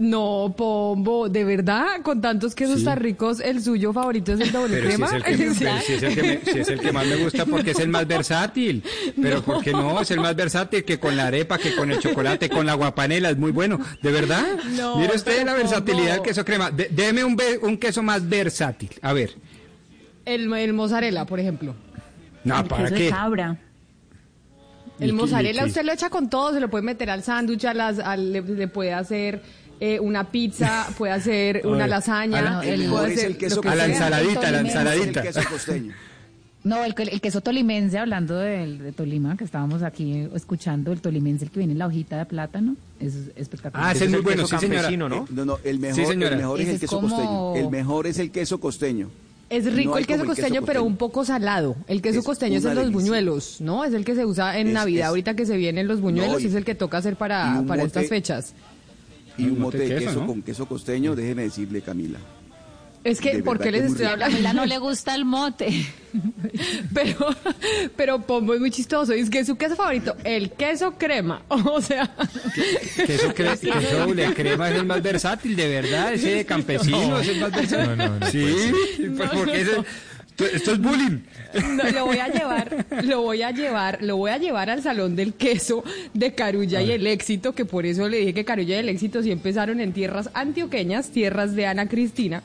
No, Pombo, de verdad, con tantos quesos tan ricos, el suyo favorito es el doble Pero si crema. es, el que, me- pero si es el que me- si es el que más me gusta porque es el más versátil. Pero No. ¿por qué no? Es el más versátil que con la arepa, que con el chocolate, con la guapanela. Es muy bueno. ¿De verdad? No, Mire usted pero la versatilidad del queso crema. De- deme un, queso más versátil. A ver. El, el mozzarella, por ejemplo. No, el ¿para queso qué? de cabra. El ¿Y qué- mozzarella usted lo echa con todo, se lo puede meter al sándwich, a las, al- le, le puede hacer eh, una pizza, puede hacer una lasaña, a la- el puede mejor es hacer el queso A la ensaladita, a la ensaladita. El queso costeño. No, el, el queso tolimense, hablando de, Tolima, que estábamos aquí escuchando, el tolimense, el que viene en la hojita de plátano, es espectacular. Ah, ese es muy bueno, sí, señora. campesino, ¿no? Eh, no, no, el mejor, Sí, el mejor es el es queso como- costeño. El mejor es el queso costeño. Es rico el queso como el queso costeño, pero un poco salado. El queso Es costeño es el de los buñuelos, ¿no? Es el que se usa en Es- Navidad, es- ahorita que se vienen los buñuelos, No, y- es el que toca hacer para, para mote- estas fechas. Y Un un mote mote de queso queso, ¿no? con queso costeño, déjeme decirle, Camila. Es que, ¿por qué les estoy rico. hablando? Camila no le gusta el mote. Pero, pero Pombo es muy chistoso. Es que su queso favorito, el queso crema. O sea, Queso, cre- queso doble crema es el más versátil, de verdad. Ese de campesino es el más versátil. No, no, no sí, pues, No, porque no, ese-. Esto- es bullying. no, lo voy a llevar, lo voy a llevar, lo voy a llevar al salón del queso de Carulla y el éxito, que por eso le dije que Carulla y el éxito sí empezaron en tierras antioqueñas, tierras de Ana Cristina,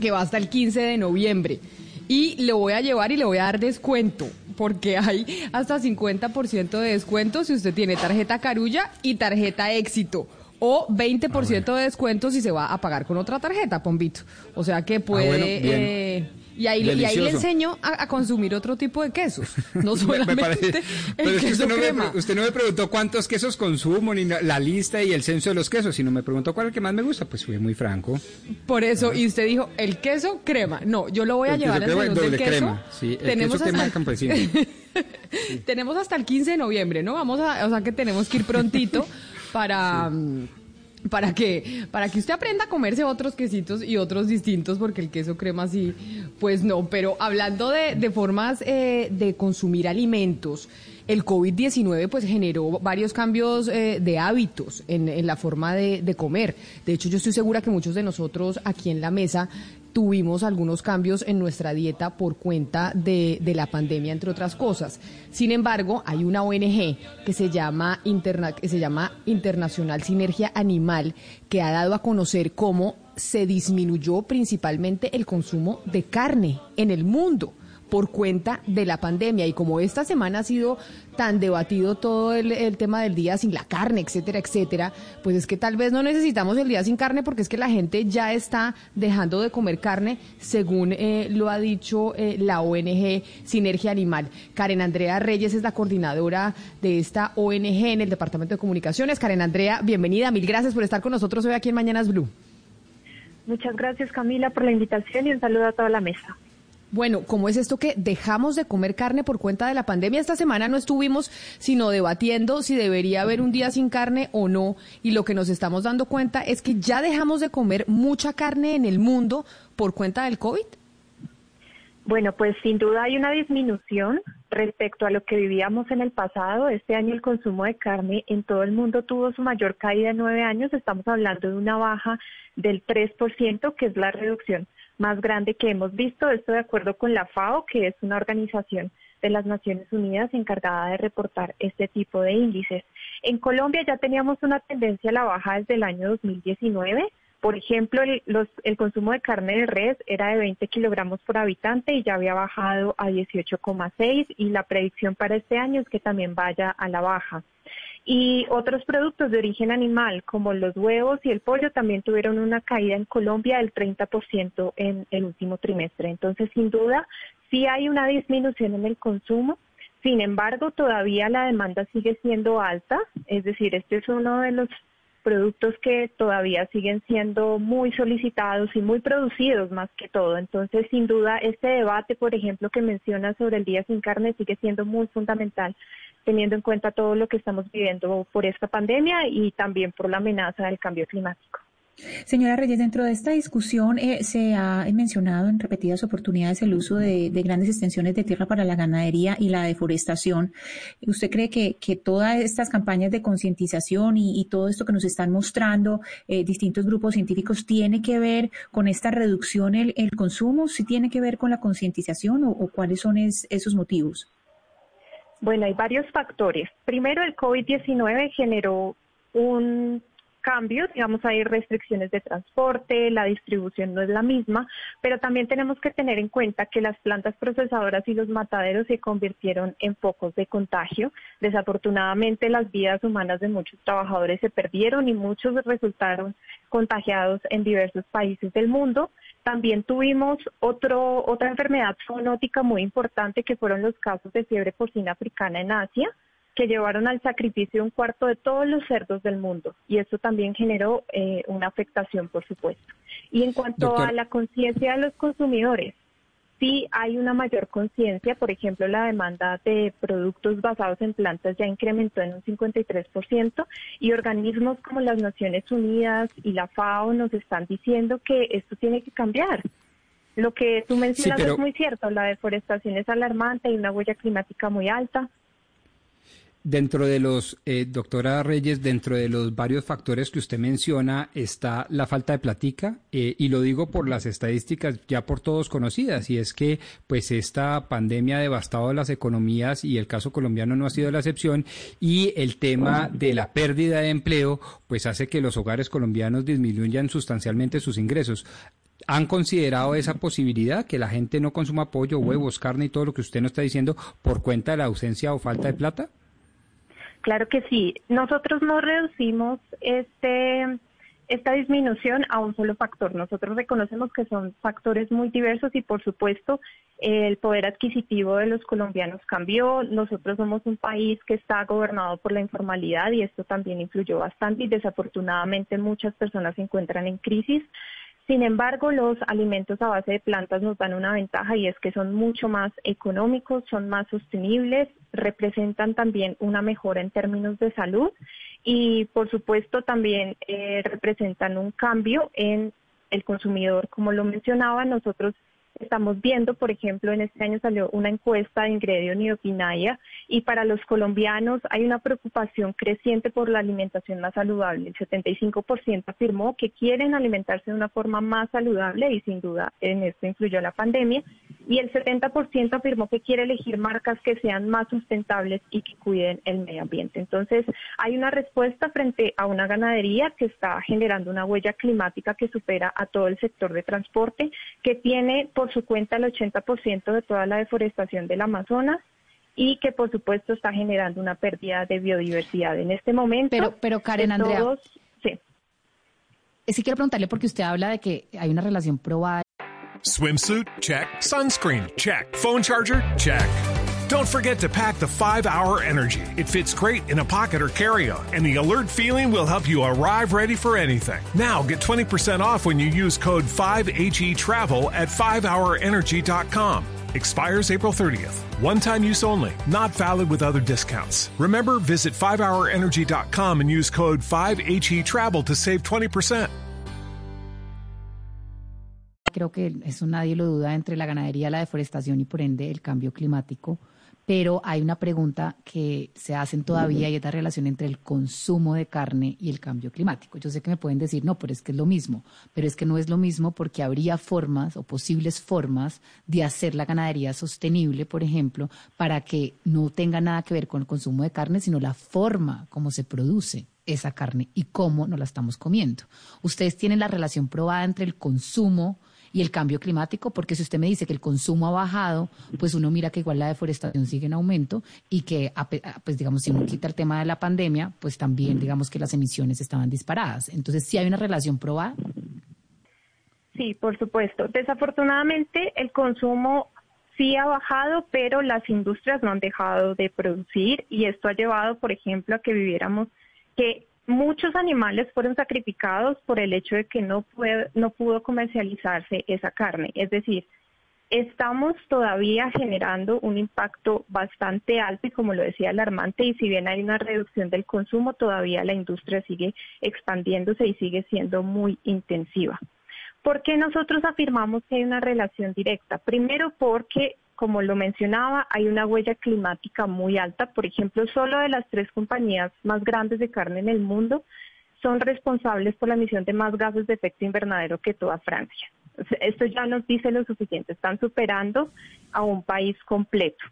que va hasta el 15 de noviembre. Y lo voy a llevar y le voy a dar descuento, porque hay hasta 50% de descuento si usted tiene tarjeta Carulla y tarjeta éxito. O 20% de descuento si se va a pagar con otra tarjeta, Pombito. O sea que puede... bueno, bien. eh, y ahí, y ahí le enseño a, a consumir otro tipo de quesos, no Me- me solamente parece- el pero es que usted no, me, usted no me preguntó cuántos quesos consumo, ni la, la lista y el censo de los quesos, sino me preguntó cuál es el que más me gusta. Pues fui muy franco. Por eso, y usted dijo, el queso crema. No, yo lo voy a El llevar queso al crema, salón del doble queso. crema. Sí, el tenemos queso crema hasta, campesino. tenemos hasta el 15 de noviembre, ¿no? Vamos a, o sea que tenemos que ir prontito para... Para que, para que usted aprenda a comerse otros quesitos y otros distintos, porque el queso crema sí, pues no. Pero hablando de, formas eh, de consumir alimentos, el COVID-19 pues generó varios cambios eh, de hábitos en, la forma de comer. De hecho, yo estoy segura que muchos de nosotros aquí en la mesa tuvimos algunos cambios en nuestra dieta por cuenta de, de la pandemia, entre otras cosas. Sin embargo, hay una ONG que se llama, que se llama Internacional Sinergia Animal, que ha dado a conocer cómo se disminuyó principalmente el consumo de carne en el mundo por cuenta de la pandemia y como esta semana ha sido tan debatido todo el, tema del día sin la carne, etcétera, etcétera, pues es que tal vez no necesitamos el día sin carne porque es que la gente ya está dejando de comer carne, según eh, lo ha dicho eh, la ONG Sinergia Animal. Karen Andrea Reyes es la coordinadora de esta ONG en el Departamento de Comunicaciones. Karen Andrea, bienvenida, mil gracias por estar con nosotros hoy aquí en Mañanas Blue. Muchas gracias Camila por la invitación y un saludo a toda la mesa. Bueno, ¿cómo es esto que dejamos de comer carne por cuenta de la pandemia? Esta semana no estuvimos sino debatiendo si debería haber un día sin carne o no. Y lo que nos estamos dando cuenta es que ya dejamos de comer mucha carne en el mundo por cuenta del COVID. Bueno, pues sin duda hay una disminución respecto a lo que vivíamos en el pasado. Este año el consumo de carne en todo el mundo tuvo su mayor caída en nueve años. Estamos hablando de una baja del 3%, que es la reducción más grande que hemos visto. Esto de acuerdo con la FAO, que es una organización de las Naciones Unidas encargada de reportar este tipo de índices. En Colombia ya teníamos una tendencia a la baja desde el año 2019. Por ejemplo, el, los- el consumo de carne de res era de 20 kilogramos por habitante y ya había bajado a 18,6 y la predicción para este año es que también vaya a la baja. Y otros productos de origen animal, como los huevos y el pollo, también tuvieron una caída en Colombia del 30% en el último trimestre. Entonces, sin duda, sí hay una disminución en el consumo. Sin embargo, todavía la demanda sigue siendo alta. Es decir, este es uno de los productos que todavía siguen siendo muy solicitados y muy producidos más que todo. Entonces, sin duda, este debate, por ejemplo, que menciona sobre el día sin carne sigue siendo muy fundamental, teniendo en cuenta todo lo que estamos viviendo por esta pandemia y también por la amenaza del cambio climático. Señora Reyes, dentro de esta discusión eh, se ha mencionado en repetidas oportunidades el uso de, grandes extensiones de tierra para la ganadería y la deforestación. ¿Usted cree que, todas estas campañas de concientización y, todo esto que nos están mostrando eh, distintos grupos científicos tiene que ver con esta reducción el, el consumo? ¿Sí tiene que ver con la concientización o, cuáles son esos motivos? Bueno, hay varios factores. Primero, el COVID-19 generó un cambios, digamos, hay restricciones de transporte, la distribución no es la misma, pero también tenemos que tener en cuenta que las plantas procesadoras y los mataderos se convirtieron en focos de contagio. Desafortunadamente, las vidas humanas de muchos trabajadores se perdieron y muchos resultaron contagiados en diversos países del mundo. También tuvimos otro, otra enfermedad zoonótica muy importante que fueron los casos de fiebre porcina africana en Asia que llevaron al sacrificio un cuarto de todos los cerdos del mundo y eso también generó eh, una afectación, por supuesto. Y en cuanto a la conciencia de los consumidores, sí hay una mayor conciencia, por ejemplo, la demanda de productos basados en plantas ya incrementó en un 53% y organismos como las Naciones Unidas y la FAO nos están diciendo que esto tiene que cambiar. Lo que tú mencionas es muy cierto, la deforestación es alarmante, hay una huella climática muy alta, Dentro de los, eh, doctora Reyes, dentro de los varios factores que usted menciona está la falta de platica eh, y lo digo por las estadísticas ya por todos conocidas y es que pues esta pandemia ha devastado las economías y el caso colombiano no ha sido la excepción y el tema de la pérdida de empleo pues hace que los hogares colombianos disminuyan sustancialmente sus ingresos. ¿Han considerado esa posibilidad, que la gente no consuma pollo, huevos, carne y todo lo que usted nos está diciendo por cuenta de la ausencia o falta de plata? Claro que sí. Nosotros no reducimos este esta disminución a un solo factor. Nosotros reconocemos que son factores muy diversos y, por supuesto, el poder adquisitivo de los colombianos cambió. Nosotros somos un país que está gobernado por la informalidad y esto también influyó bastante y desafortunadamente muchas personas se encuentran en crisis. Sin embargo, los alimentos a base de plantas nos dan una ventaja y es que son mucho más económicos, son más sostenibles, representan también una mejora en términos de salud y, por supuesto, también eh, representan un cambio en el consumidor. Como lo mencionaba, nosotros Estamos viendo, por ejemplo, en este año salió una encuesta de Ingredio y Opinaya y para los colombianos hay una preocupación creciente por la alimentación más saludable. El 75% afirmó que quieren alimentarse de una forma más saludable y sin duda en esto influyó la pandemia y el 70% afirmó que quiere elegir marcas que sean más sustentables y que cuiden el medio ambiente. Entonces, hay una respuesta frente a una ganadería que está generando una huella climática que supera a todo el sector de transporte, que tiene por su cuenta el 80% de toda la deforestación del Amazonas y que por supuesto está generando una pérdida de biodiversidad en este momento. Pero, pero Karen Andrea, sí. Eh, sí quiero preguntarle porque usted habla de que hay una relación probada. Swimsuit, check. Sunscreen, check. Phone charger, check. Don't forget to pack the 5 Hour Energy. It fits great in a pocket or carry on, and the alert feeling will help you arrive ready for anything. Now get 20% off when you use code 5HE Travel at 5hourenergy.com. Expires April 30th. One time use only, not valid with other discounts. Remember, visit 5hourenergy.com and use code 5HE Travel to save 20%. Creo que eso nadie lo duda entre la ganadería, la deforestación y por ende el cambio climático pero hay una pregunta que se hacen todavía y es la relación entre el consumo de carne y el cambio climático. Yo sé que me pueden decir, no, pero es que es lo mismo, pero es que no es lo mismo porque habría formas o posibles formas de hacer la ganadería sostenible, por ejemplo, para que no tenga nada que ver con el consumo de carne, sino la forma como se produce esa carne y cómo nos la estamos comiendo. Ustedes tienen la relación probada entre el consumo y el cambio climático, porque si usted me dice que el consumo ha bajado, pues uno mira que igual la deforestación sigue en aumento y que, pues digamos, si uno quita el tema de la pandemia, pues también digamos que las emisiones estaban disparadas. Entonces, ¿sí hay una relación probada? Sí, por supuesto. Desafortunadamente, el consumo sí ha bajado, pero las industrias no han dejado de producir y esto ha llevado, por ejemplo, a que viviéramos que muchos animales fueron sacrificados por el hecho de que no, no pudo comercializarse esa carne. Es decir, estamos todavía generando un impacto bastante alto y como lo decía alarmante y si bien hay una reducción del consumo, todavía la industria sigue expandiéndose y sigue siendo muy intensiva. ¿Por qué nosotros afirmamos que hay una relación directa? Primero porque, como lo mencionaba, hay una huella climática muy alta. Por ejemplo, solo de las tres compañías más grandes de carne en el mundo son responsables por la emisión de más gases de efecto invernadero que toda Francia. Esto ya nos dice lo suficiente, están superando a un país completo.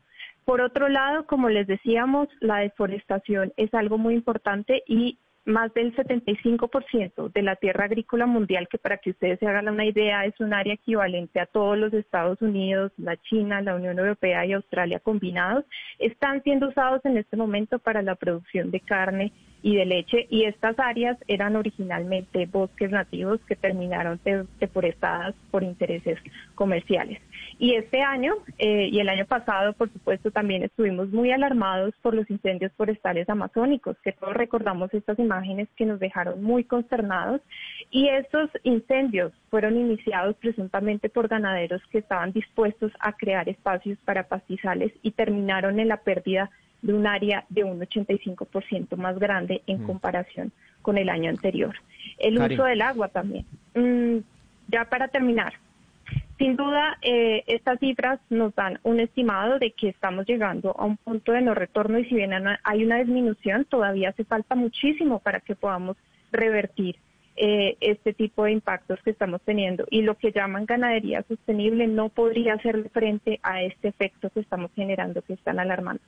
Por otro lado, como les decíamos, la deforestación es algo muy importante y más del 75% de la tierra agrícola mundial, que para que ustedes se hagan una idea es un área equivalente a todos los Estados Unidos, la China, la Unión Europea y Australia combinados, están siendo usados en este momento para la producción de carne y de leche y estas áreas eran originalmente bosques nativos que terminaron deforestadas por intereses comerciales. Y este año eh, y el año pasado, por supuesto, también estuvimos muy alarmados por los incendios forestales amazónicos, que todos recordamos estas imágenes que nos dejaron muy consternados. Y estos incendios fueron iniciados presuntamente por ganaderos que estaban dispuestos a crear espacios para pastizales y terminaron en la pérdida de un área de un 85% más grande en mm. comparación con el año anterior. El uso del agua también. Mm, ya para terminar, sin duda, eh, estas cifras nos dan un estimado de que estamos llegando a un punto de no retorno y si bien hay una disminución, todavía hace falta muchísimo para que podamos revertir eh, este tipo de impactos que estamos teniendo. Y lo que llaman ganadería sostenible no podría hacer frente a este efecto que estamos generando que están alarmando.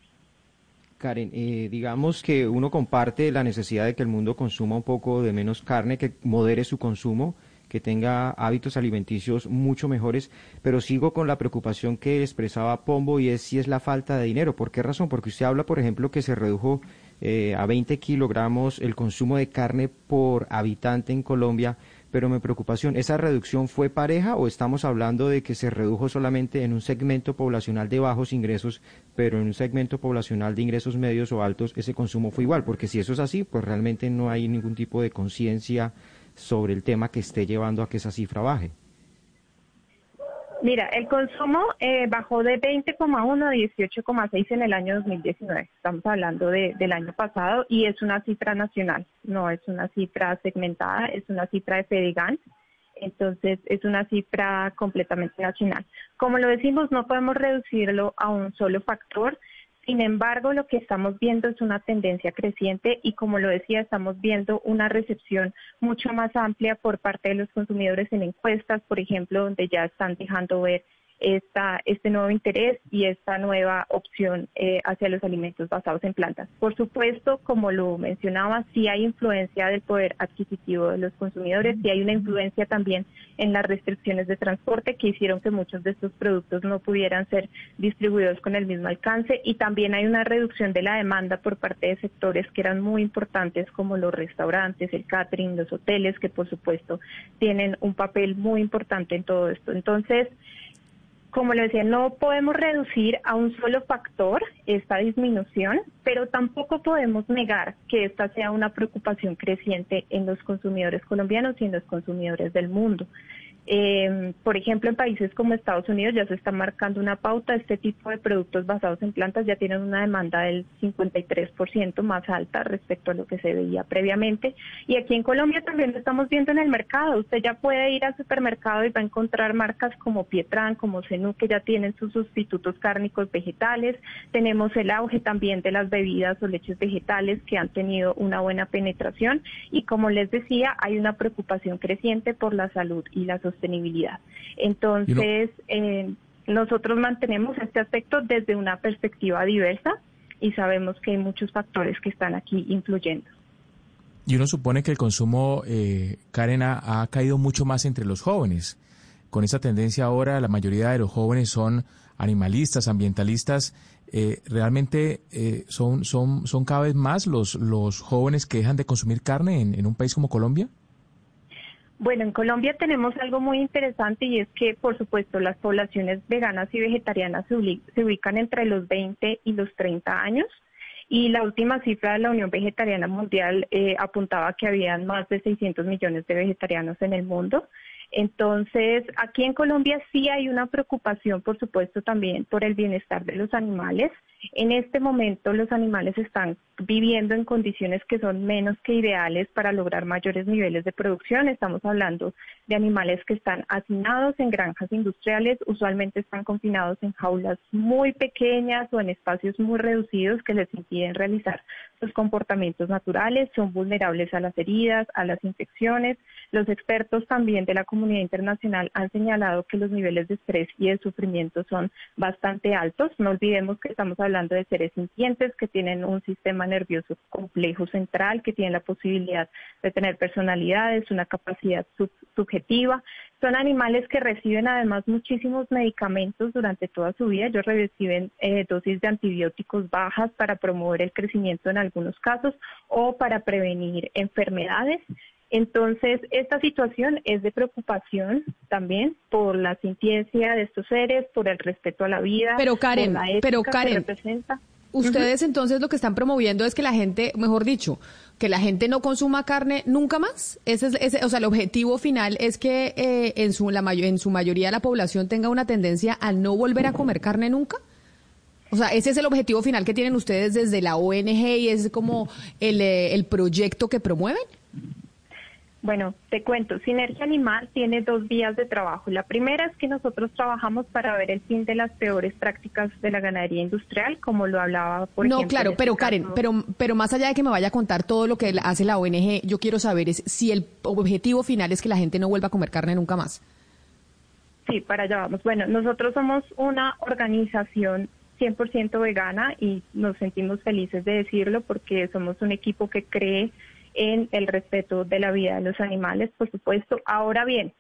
Karen, eh, digamos que uno comparte la necesidad de que el mundo consuma un poco de menos carne, que modere su consumo que tenga hábitos alimenticios mucho mejores, pero sigo con la preocupación que expresaba Pombo y es si es la falta de dinero. ¿Por qué razón? Porque usted habla, por ejemplo, que se redujo eh, a 20 kilogramos el consumo de carne por habitante en Colombia, pero mi preocupación, ¿esa reducción fue pareja o estamos hablando de que se redujo solamente en un segmento poblacional de bajos ingresos, pero en un segmento poblacional de ingresos medios o altos ese consumo fue igual? Porque si eso es así, pues realmente no hay ningún tipo de conciencia sobre el tema que esté llevando a que esa cifra baje? Mira, el consumo eh, bajó de 20,1 a 18,6 en el año 2019. Estamos hablando del año pasado y es una cifra nacional, no es una cifra segmentada, es una cifra de Fedigan. Entonces es una cifra completamente nacional. Como lo decimos, no podemos reducirlo a un solo factor, sin embargo, lo que estamos viendo es una tendencia creciente y como lo decía, estamos viendo una recepción mucho más amplia por parte de los consumidores en encuestas, por ejemplo, donde ya están dejando ver esta, este nuevo interés y esta nueva opción eh, hacia los alimentos basados en plantas. Por supuesto, como lo mencionaba, sí hay influencia del poder adquisitivo de los consumidores, sí hay una influencia también en las restricciones de transporte que hicieron que muchos de estos productos no pudieran ser distribuidos con el mismo alcance y también hay una reducción de la demanda por parte de sectores que eran muy importantes como los restaurantes, el catering, los hoteles, que por supuesto tienen un papel muy importante en todo esto. Entonces, como le decía, no podemos reducir a un solo factor esta disminución, pero tampoco podemos negar que esta sea una preocupación creciente en los consumidores colombianos y en los consumidores del mundo. Eh, por ejemplo, en países como Estados Unidos ya se está marcando una pauta. Este tipo de productos basados en plantas ya tienen una demanda del 53% más alta respecto a lo que se veía previamente. Y aquí en Colombia también lo estamos viendo en el mercado. Usted ya puede ir al supermercado y va a encontrar marcas como Pietran, como Zenú, que ya tienen sus sustitutos cárnicos vegetales. Tenemos el auge también de las bebidas o leches vegetales que han tenido una buena penetración. Y como les decía, hay una preocupación creciente por la salud y la sostenibilidad sostenibilidad. Entonces, eh, nosotros mantenemos este aspecto desde una perspectiva diversa y sabemos que hay muchos factores que están aquí influyendo. Y uno supone que el consumo, eh, Karen, ha, caído mucho más entre los jóvenes. Con esa tendencia ahora, la mayoría de los jóvenes son animalistas, ambientalistas. Eh, ¿Realmente eh, son, son, son cada vez más los, los jóvenes que dejan de consumir carne en un país como Colombia? Bueno, en Colombia tenemos algo muy interesante y es que, por supuesto, las poblaciones veganas y vegetarianas se, ubican entre los 20 y los 30 años. Y la última cifra de la Unión Vegetariana Mundial eh, apuntaba que habían más de 600 millones de vegetarianos en el mundo. Entonces, aquí en Colombia sí hay una preocupación, por supuesto, también por el bienestar de los animales. En este momento los animales están viviendo en condiciones que son menos que ideales para lograr mayores niveles de producción. Estamos hablando de animales que están hacinados en granjas industriales, usualmente están confinados en jaulas muy pequeñas o en espacios muy reducidos que les impiden realizar sus comportamientos naturales, son vulnerables a las heridas, a las infecciones. Los expertos también de la comunidad internacional han señalado que los niveles de estrés y de sufrimiento son bastante altos. No olvidemos que estamos hablando de seres sintientes que tienen un sistema nervioso complejo central, que tienen la posibilidad de tener personalidades, una capacidad subjetiva. Son animales que reciben además muchísimos medicamentos durante toda su vida. Ellos reciben eh, dosis de antibióticos bajas para promover el crecimiento en algunos casos o para prevenir enfermedades. Entonces, esta situación es de preocupación también por la sintiencia de estos seres, por el respeto a la vida. Pero Karen, pero Karen, ustedes entonces lo que están promoviendo es que la gente, mejor dicho, que la gente no consuma carne nunca más. Ese es, ese, o sea, el objetivo final es que eh, en su la en su mayoría la población tenga una tendencia a no volver a comer carne nunca. O sea, ese es el objetivo final que tienen ustedes desde la ONG y es como el, eh, el proyecto que promueven. Bueno, te cuento, Sinergia Animal tiene dos vías de trabajo. La primera es que nosotros trabajamos para ver el fin de las peores prácticas de la ganadería industrial, como lo hablaba por no, ejemplo. No, claro, pero Karen, pero, pero más allá de que me vaya a contar todo lo que hace la ONG, yo quiero saber es si el objetivo final es que la gente no vuelva a comer carne nunca más. Sí, para allá vamos. Bueno, nosotros somos una organización 100% vegana y nos sentimos felices de decirlo porque somos un equipo que cree en el respeto de la vida de los animales, por supuesto. Ahora bien,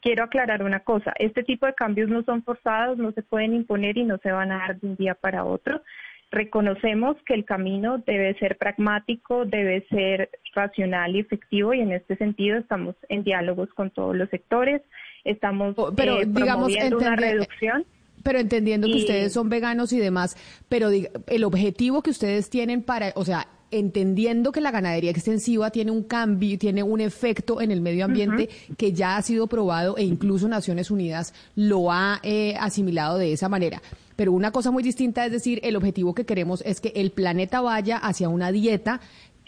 quiero aclarar una cosa, este tipo de cambios no son forzados, no se pueden imponer y no se van a dar de un día para otro. Reconocemos que el camino debe ser pragmático, debe ser racional y efectivo y en este sentido estamos en diálogos con todos los sectores, estamos pero, eh, digamos, promoviendo una reducción pero entendiendo que ustedes son veganos y demás, pero el objetivo que ustedes tienen para, o sea, entendiendo que la ganadería extensiva tiene un cambio, tiene un efecto en el medio ambiente que ya ha sido probado e incluso Naciones Unidas lo ha eh, asimilado de esa manera. Pero una cosa muy distinta es decir, el objetivo que queremos es que el planeta vaya hacia una dieta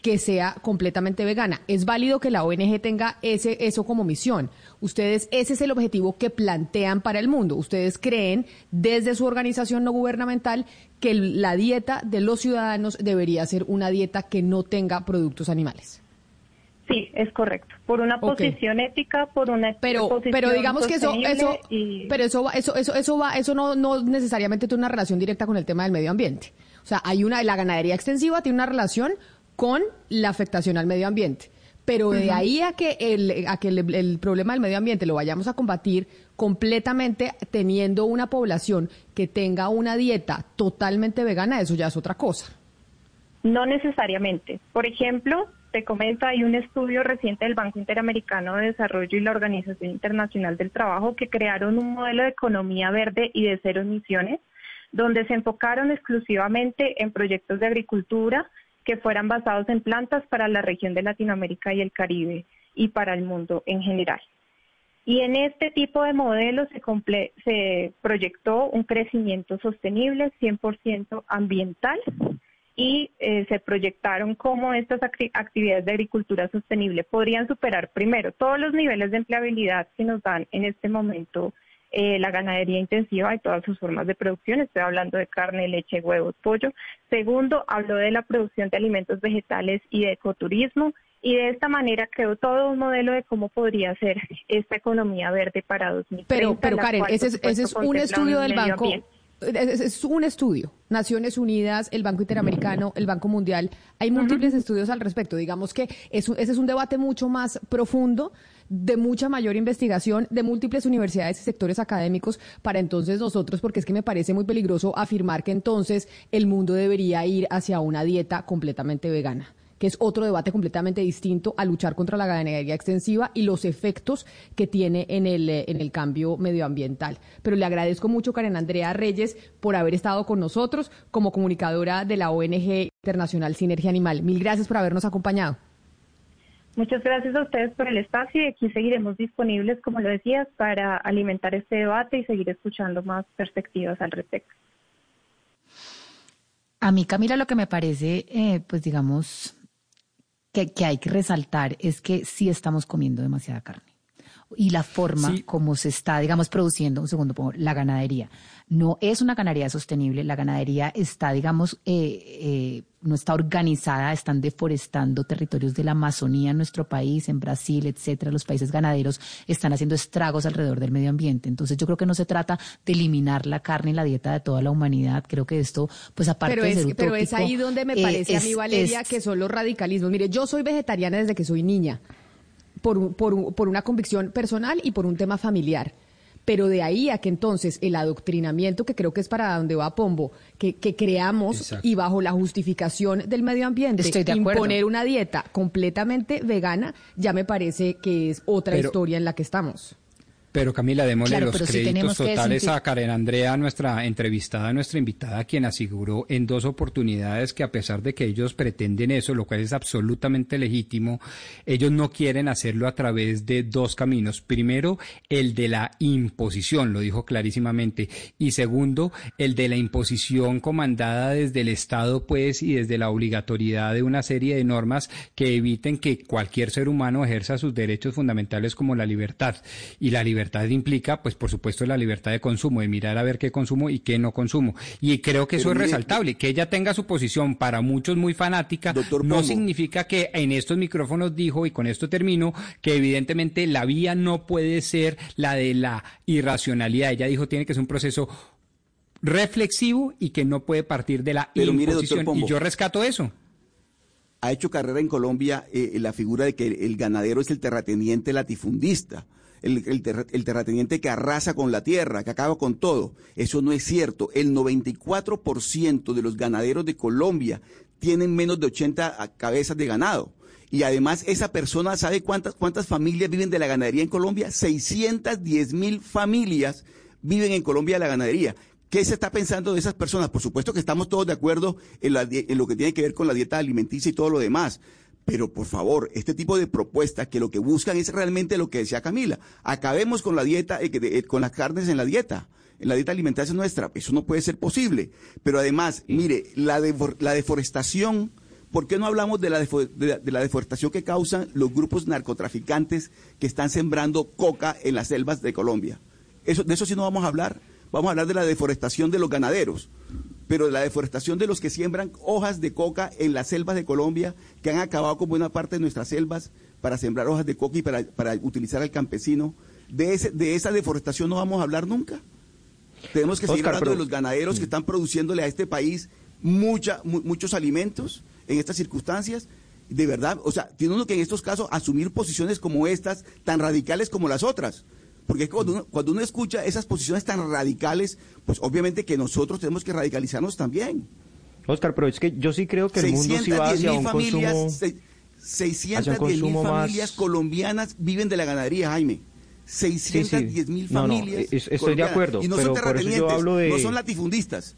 que sea completamente vegana. Es válido que la ONG tenga ese, eso como misión. Ustedes, ese es el objetivo que plantean para el mundo. Ustedes creen desde su organización no gubernamental que la dieta de los ciudadanos debería ser una dieta que no tenga productos animales. Sí, es correcto. Por una posición ética, por una pero posición pero digamos que eso eso pero eso eso eso eso va eso no no necesariamente tiene una relación directa con el tema del medio ambiente. O sea, hay una la ganadería extensiva tiene una relación con la afectación al medio ambiente. Pero de ahí a que, el, a que el, problema del medio ambiente lo vayamos a combatir completamente teniendo una población que tenga una dieta totalmente vegana, eso ya es otra cosa. No necesariamente. Por ejemplo, te comento, hay un estudio reciente del Banco Interamericano de Desarrollo y la Organización Internacional del Trabajo que crearon un modelo de economía verde y de cero emisiones, donde se enfocaron exclusivamente en proyectos de agricultura, que fueran basados en plantas para la región de Latinoamérica y el Caribe y para el mundo en general. Y en este tipo de modelos se, proyectó un crecimiento sostenible 100% ambiental y eh, se proyectaron cómo estas actividades de agricultura sostenible podrían superar primero todos los niveles de empleabilidad que nos dan en este momento eh, la ganadería intensiva y todas sus formas de producción. Estoy hablando de carne, leche, huevos, pollo. Segundo, hablo de la producción de alimentos vegetales y de ecoturismo. Y de esta manera creo todo un modelo de cómo podría ser esta economía verde para 2030. Pero, pero Karen, ese es, ese es un estudio del banco. Es, un estudio. Naciones Unidas, el Banco Interamericano, el Banco Mundial. Hay múltiples estudios al respecto. Digamos que ese es un debate mucho más profundo de mucha mayor investigación de múltiples universidades y sectores académicos para entonces nosotros, porque es que me parece muy peligroso afirmar que entonces el mundo debería ir hacia una dieta completamente vegana que es otro debate completamente distinto a luchar contra la ganadería extensiva y los efectos que tiene en el, en el cambio medioambiental. Pero le agradezco mucho, Karen Andrea Reyes, por haber estado con nosotros como comunicadora de la ONG Internacional Sinergia Animal. Mil gracias por habernos acompañado. Muchas gracias a ustedes por el espacio y aquí seguiremos disponibles, como lo decías, para alimentar este debate y seguir escuchando más perspectivas al respecto. A mí, Camila, lo que me parece, eh, pues digamos, que, que hay que resaltar es que sí estamos comiendo demasiada carne y la forma como se está, digamos, produciendo, un segundo, la ganadería. No es una ganadería sostenible, la ganadería está, digamos, eh, eh, no está organizada, están deforestando territorios de la Amazonía en nuestro país, en Brasil, etcétera. Los países ganaderos están haciendo estragos alrededor del medio ambiente. Entonces, yo creo que no se trata de eliminar la carne y la dieta de toda la humanidad. Creo que esto, pues aparte pero de ser Pero es ahí donde me eh, parece a mí, Valeria, es- que son los radicalismos. Mire, yo soy vegetariana desde que soy niña, por, un- por, un- por una convicción personal y por un tema familiar. Pero de ahí a que entonces el adoctrinamiento, que creo que es para donde va Pombo, que, que creamos Exacto. y bajo la justificación del medio ambiente, Estoy de acuerdo. imponer una dieta completamente vegana, ya me parece que es otra Pero- historia en la que estamos. Pero Camila, démosle Claro, los créditos totales a Karen Andrea, nuestra entrevistada, nuestra invitada, quien aseguró en dos oportunidades que a pesar de que ellos pretenden eso, lo cual es absolutamente legítimo, ellos no quieren hacerlo a través de dos caminos. Primero, el de la imposición, lo dijo clarísimamente, y segundo, el de la imposición comandada desde el Estado, pues, y desde la obligatoriedad de una serie de normas que eviten que cualquier ser humano ejerza sus derechos fundamentales como la libertad. Y la libertad implica, pues, por supuesto, la libertad de consumo, de mirar a ver qué consumo y qué no consumo. Y creo que eso es resaltable. Que ella tenga su posición para muchos muy fanática, no Pombo. significa que en estos micrófonos dijo, y con esto termino, que evidentemente la vía no puede ser la de la irracionalidad. Ella dijo, tiene que ser un proceso reflexivo y que no puede partir de la Pero mire, doctor imposición. Pombo. y yo rescato eso. ha hecho carrera en Colombia eh, la figura de que el, el ganadero es el terrateniente latifundista, el, el el terrateniente que arrasa con la tierra, que acaba con todo. Eso no es cierto. El 94% de los ganaderos de Colombia tienen menos de 80 cabezas de ganado. Y además esa persona sabe cuántas, cuántas familias viven de la ganadería en Colombia. 610 mil familias viven en Colombia de la ganadería. ¿Qué se está pensando de esas personas? Por supuesto que estamos todos de acuerdo en, la en lo que tiene que ver con la dieta alimenticia y todo lo demás. Pero por favor, este tipo de propuestas que lo que buscan es realmente lo que decía Camila. Acabemos con la dieta, eh, eh, con las carnes en la dieta, en la dieta alimentaria nuestra. Eso no puede ser posible. Pero además, mire, la, defor- la deforestación, ¿por qué no hablamos de la, defo- de la- de la deforestación que causan los grupos narcotraficantes que están sembrando coca en las selvas de Colombia? Eso, de eso sí no vamos a hablar. Vamos a hablar de la deforestación de los ganaderos, pero la deforestación de los que siembran hojas de coca en las selvas de Colombia, que han acabado con buena parte de nuestras selvas para sembrar hojas de coca y para, para utilizar al campesino. De, ese, de esa deforestación no vamos a hablar nunca. Tenemos que seguir hablando pero- de los ganaderos que están produciéndole a este país mucha, mu- muchos alimentos en estas circunstancias. De verdad, o sea, tiene uno que en estos casos asumir posiciones como estas, tan radicales como las otras. Porque cuando uno, cuando uno escucha esas posiciones tan radicales, pues obviamente que nosotros tenemos que radicalizarnos también. Oscar, pero es que yo sí creo que el mundo sí va 610 hacia mil un familias, consumo... se- 610 hacia un mil más- familias colombianas viven de la ganadería, Jaime. 610 mil No, no, familias. es- estoy de acuerdo, Y no pero son por eso yo terratenientes, hablo de- no son latifundistas.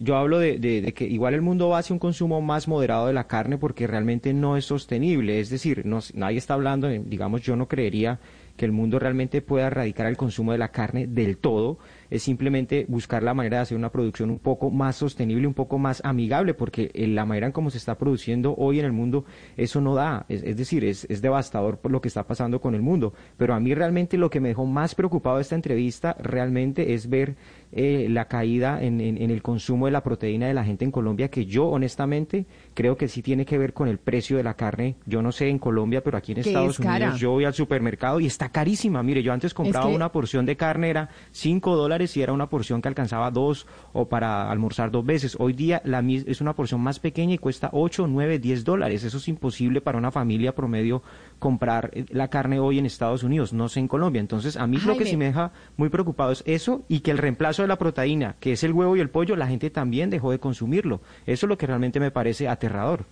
Yo hablo de, de- de que igual el mundo va hacia un consumo más moderado de la carne porque realmente no es sostenible. Es decir, no- nadie está hablando, digamos, yo no creería que el mundo realmente pueda erradicar el consumo de la carne del todo. Es simplemente buscar la manera de hacer una producción un poco más sostenible, un poco más amigable, porque la manera en cómo se está produciendo hoy en el mundo, eso no da. Es, es decir, es, es devastador por lo que está pasando con el mundo. Pero a mí realmente lo que me dejó más preocupado de esta entrevista realmente es ver eh, la caída en, en- en el consumo de la proteína de la gente en Colombia, que yo honestamente creo que sí tiene que ver con el precio de la carne. Yo no sé en Colombia, pero aquí en Estados es cara. Unidos yo voy al supermercado y está carísima. Mire, yo antes compraba que- una porción de carne, era 5 dólares y era una porción que alcanzaba dos o para almorzar dos veces. Hoy día la, es una porción más pequeña y cuesta 8, 9, 10 dólares. Eso es imposible para una familia promedio comprar eh, la carne hoy en Estados Unidos, no sé en Colombia. Entonces, a mí lo que sí me deja muy preocupado es eso y que el reemplazo de la proteína, que es el huevo y el pollo, la gente también dejó de consumirlo. Eso es lo que realmente me parece aterrador.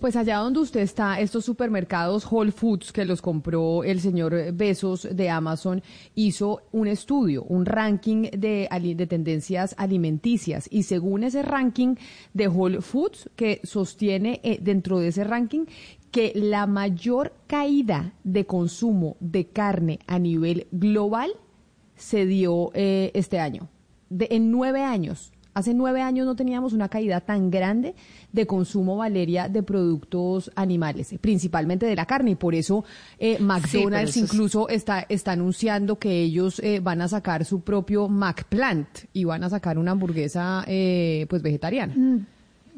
Pues allá donde usted está, estos supermercados Whole Foods que los compró el señor Besos de Amazon, hizo un estudio, un ranking de, de tendencias alimenticias. Y según ese ranking de Whole Foods, que sostiene eh, dentro de ese ranking que la mayor caída de consumo de carne a nivel global se dio eh, este año. De, en nueve años Hace nueve años no teníamos una caída tan grande de consumo, Valeria, de productos animales, principalmente de la carne. Y por eso eh, McDonald's incluso está, está anunciando que ellos eh, van a sacar su propio McPlant y van a sacar una hamburguesa eh, pues vegetariana. Mm,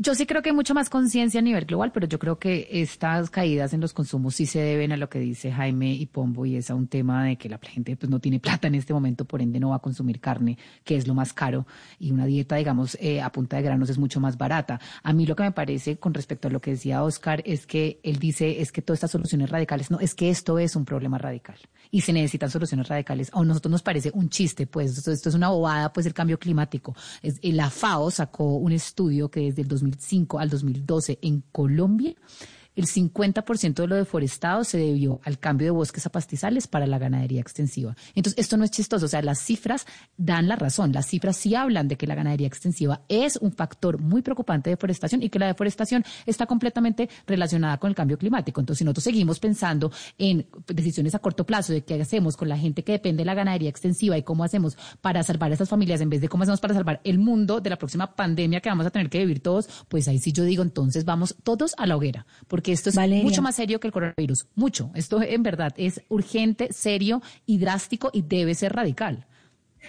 yo sí creo que hay mucha más conciencia a nivel global, pero yo creo que estas caídas en los consumos sí se deben a lo que dice Jaime y Pombo y es a un tema de que la gente pues no tiene plata en este momento, por ende no va a consumir carne, que es lo más caro, y una dieta, digamos, eh, a punta de granos es mucho más barata. A mí lo que me parece con respecto a lo que decía Oscar es que él dice es que todas estas soluciones radicales, no, es que esto es un problema radical y se necesitan soluciones radicales. A nosotros nos parece un chiste, pues esto, es una bobada, pues el cambio climático. Es, la FAO sacó un estudio que desde el 2000 2005 al 2012 en Colombia el 50% de lo deforestado se debió al cambio de bosques a pastizales para la ganadería extensiva. Entonces, esto no es chistoso, o sea, las cifras dan la razón, las cifras sí hablan de que la ganadería extensiva es un factor muy preocupante de deforestación y que la deforestación está completamente relacionada con el cambio climático. Entonces, si nosotros seguimos pensando en decisiones a corto plazo de qué hacemos con la gente que depende de la ganadería extensiva y cómo hacemos para salvar a esas familias en vez de cómo hacemos para salvar el mundo de la próxima pandemia que vamos a tener que vivir todos, pues ahí sí yo digo, entonces vamos todos a la hoguera, esto es mucho más serio que el coronavirus, mucho. Esto en verdad es urgente, serio y drástico y debe ser radical.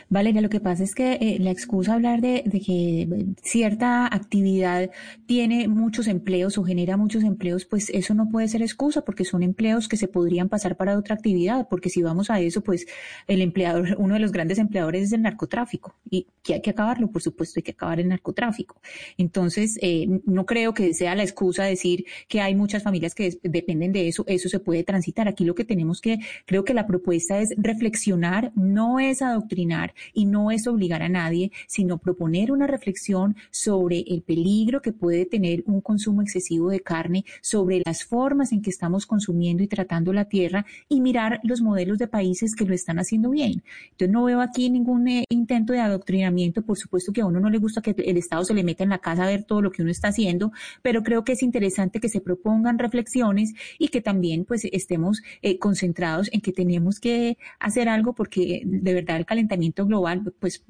Valeria, lo que pasa es que eh, la excusa hablar de, que cierta actividad tiene muchos empleos o genera muchos empleos, pues eso no puede ser excusa porque son empleos que se podrían pasar para otra actividad, porque si vamos a eso, pues el empleador, uno de los grandes empleadores es el narcotráfico y que hay que acabarlo, por supuesto, hay que acabar el narcotráfico. Entonces, eh, no creo que sea la excusa decir que hay muchas familias que dependen de eso, eso se puede transitar. Aquí lo que tenemos que, creo que la propuesta es reflexionar, no es adoctrinar y no es obligar a nadie, sino proponer una reflexión sobre el peligro que puede tener un consumo excesivo de carne, sobre las formas en que estamos consumiendo y tratando la tierra y mirar los modelos de países que lo están haciendo bien. Entonces no veo aquí ningún eh, intento de adoctrinamiento, por supuesto que a uno no le gusta que el Estado se le meta en la casa a ver todo lo que uno está haciendo, pero creo que es interesante que se propongan reflexiones y que también pues estemos eh, concentrados en que tenemos que hacer algo porque de verdad el calentamiento global, pues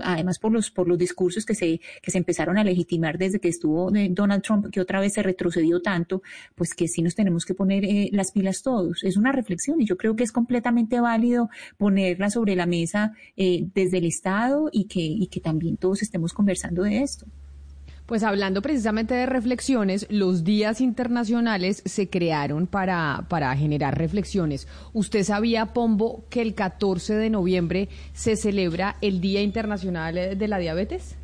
además por los por los discursos que se que se empezaron a legitimar desde que estuvo eh, Donald Trump que otra vez se retrocedió tanto pues que sí nos tenemos que poner eh, las pilas todos. Es una reflexión y yo creo que es completamente válido ponerla sobre la mesa eh, desde el Estado y que y que también todos estemos conversando de esto pues hablando precisamente de reflexiones, los días internacionales se crearon para, para generar reflexiones. ¿Usted sabía, Pombo, que el 14 de noviembre se celebra el Día Internacional de la Diabetes?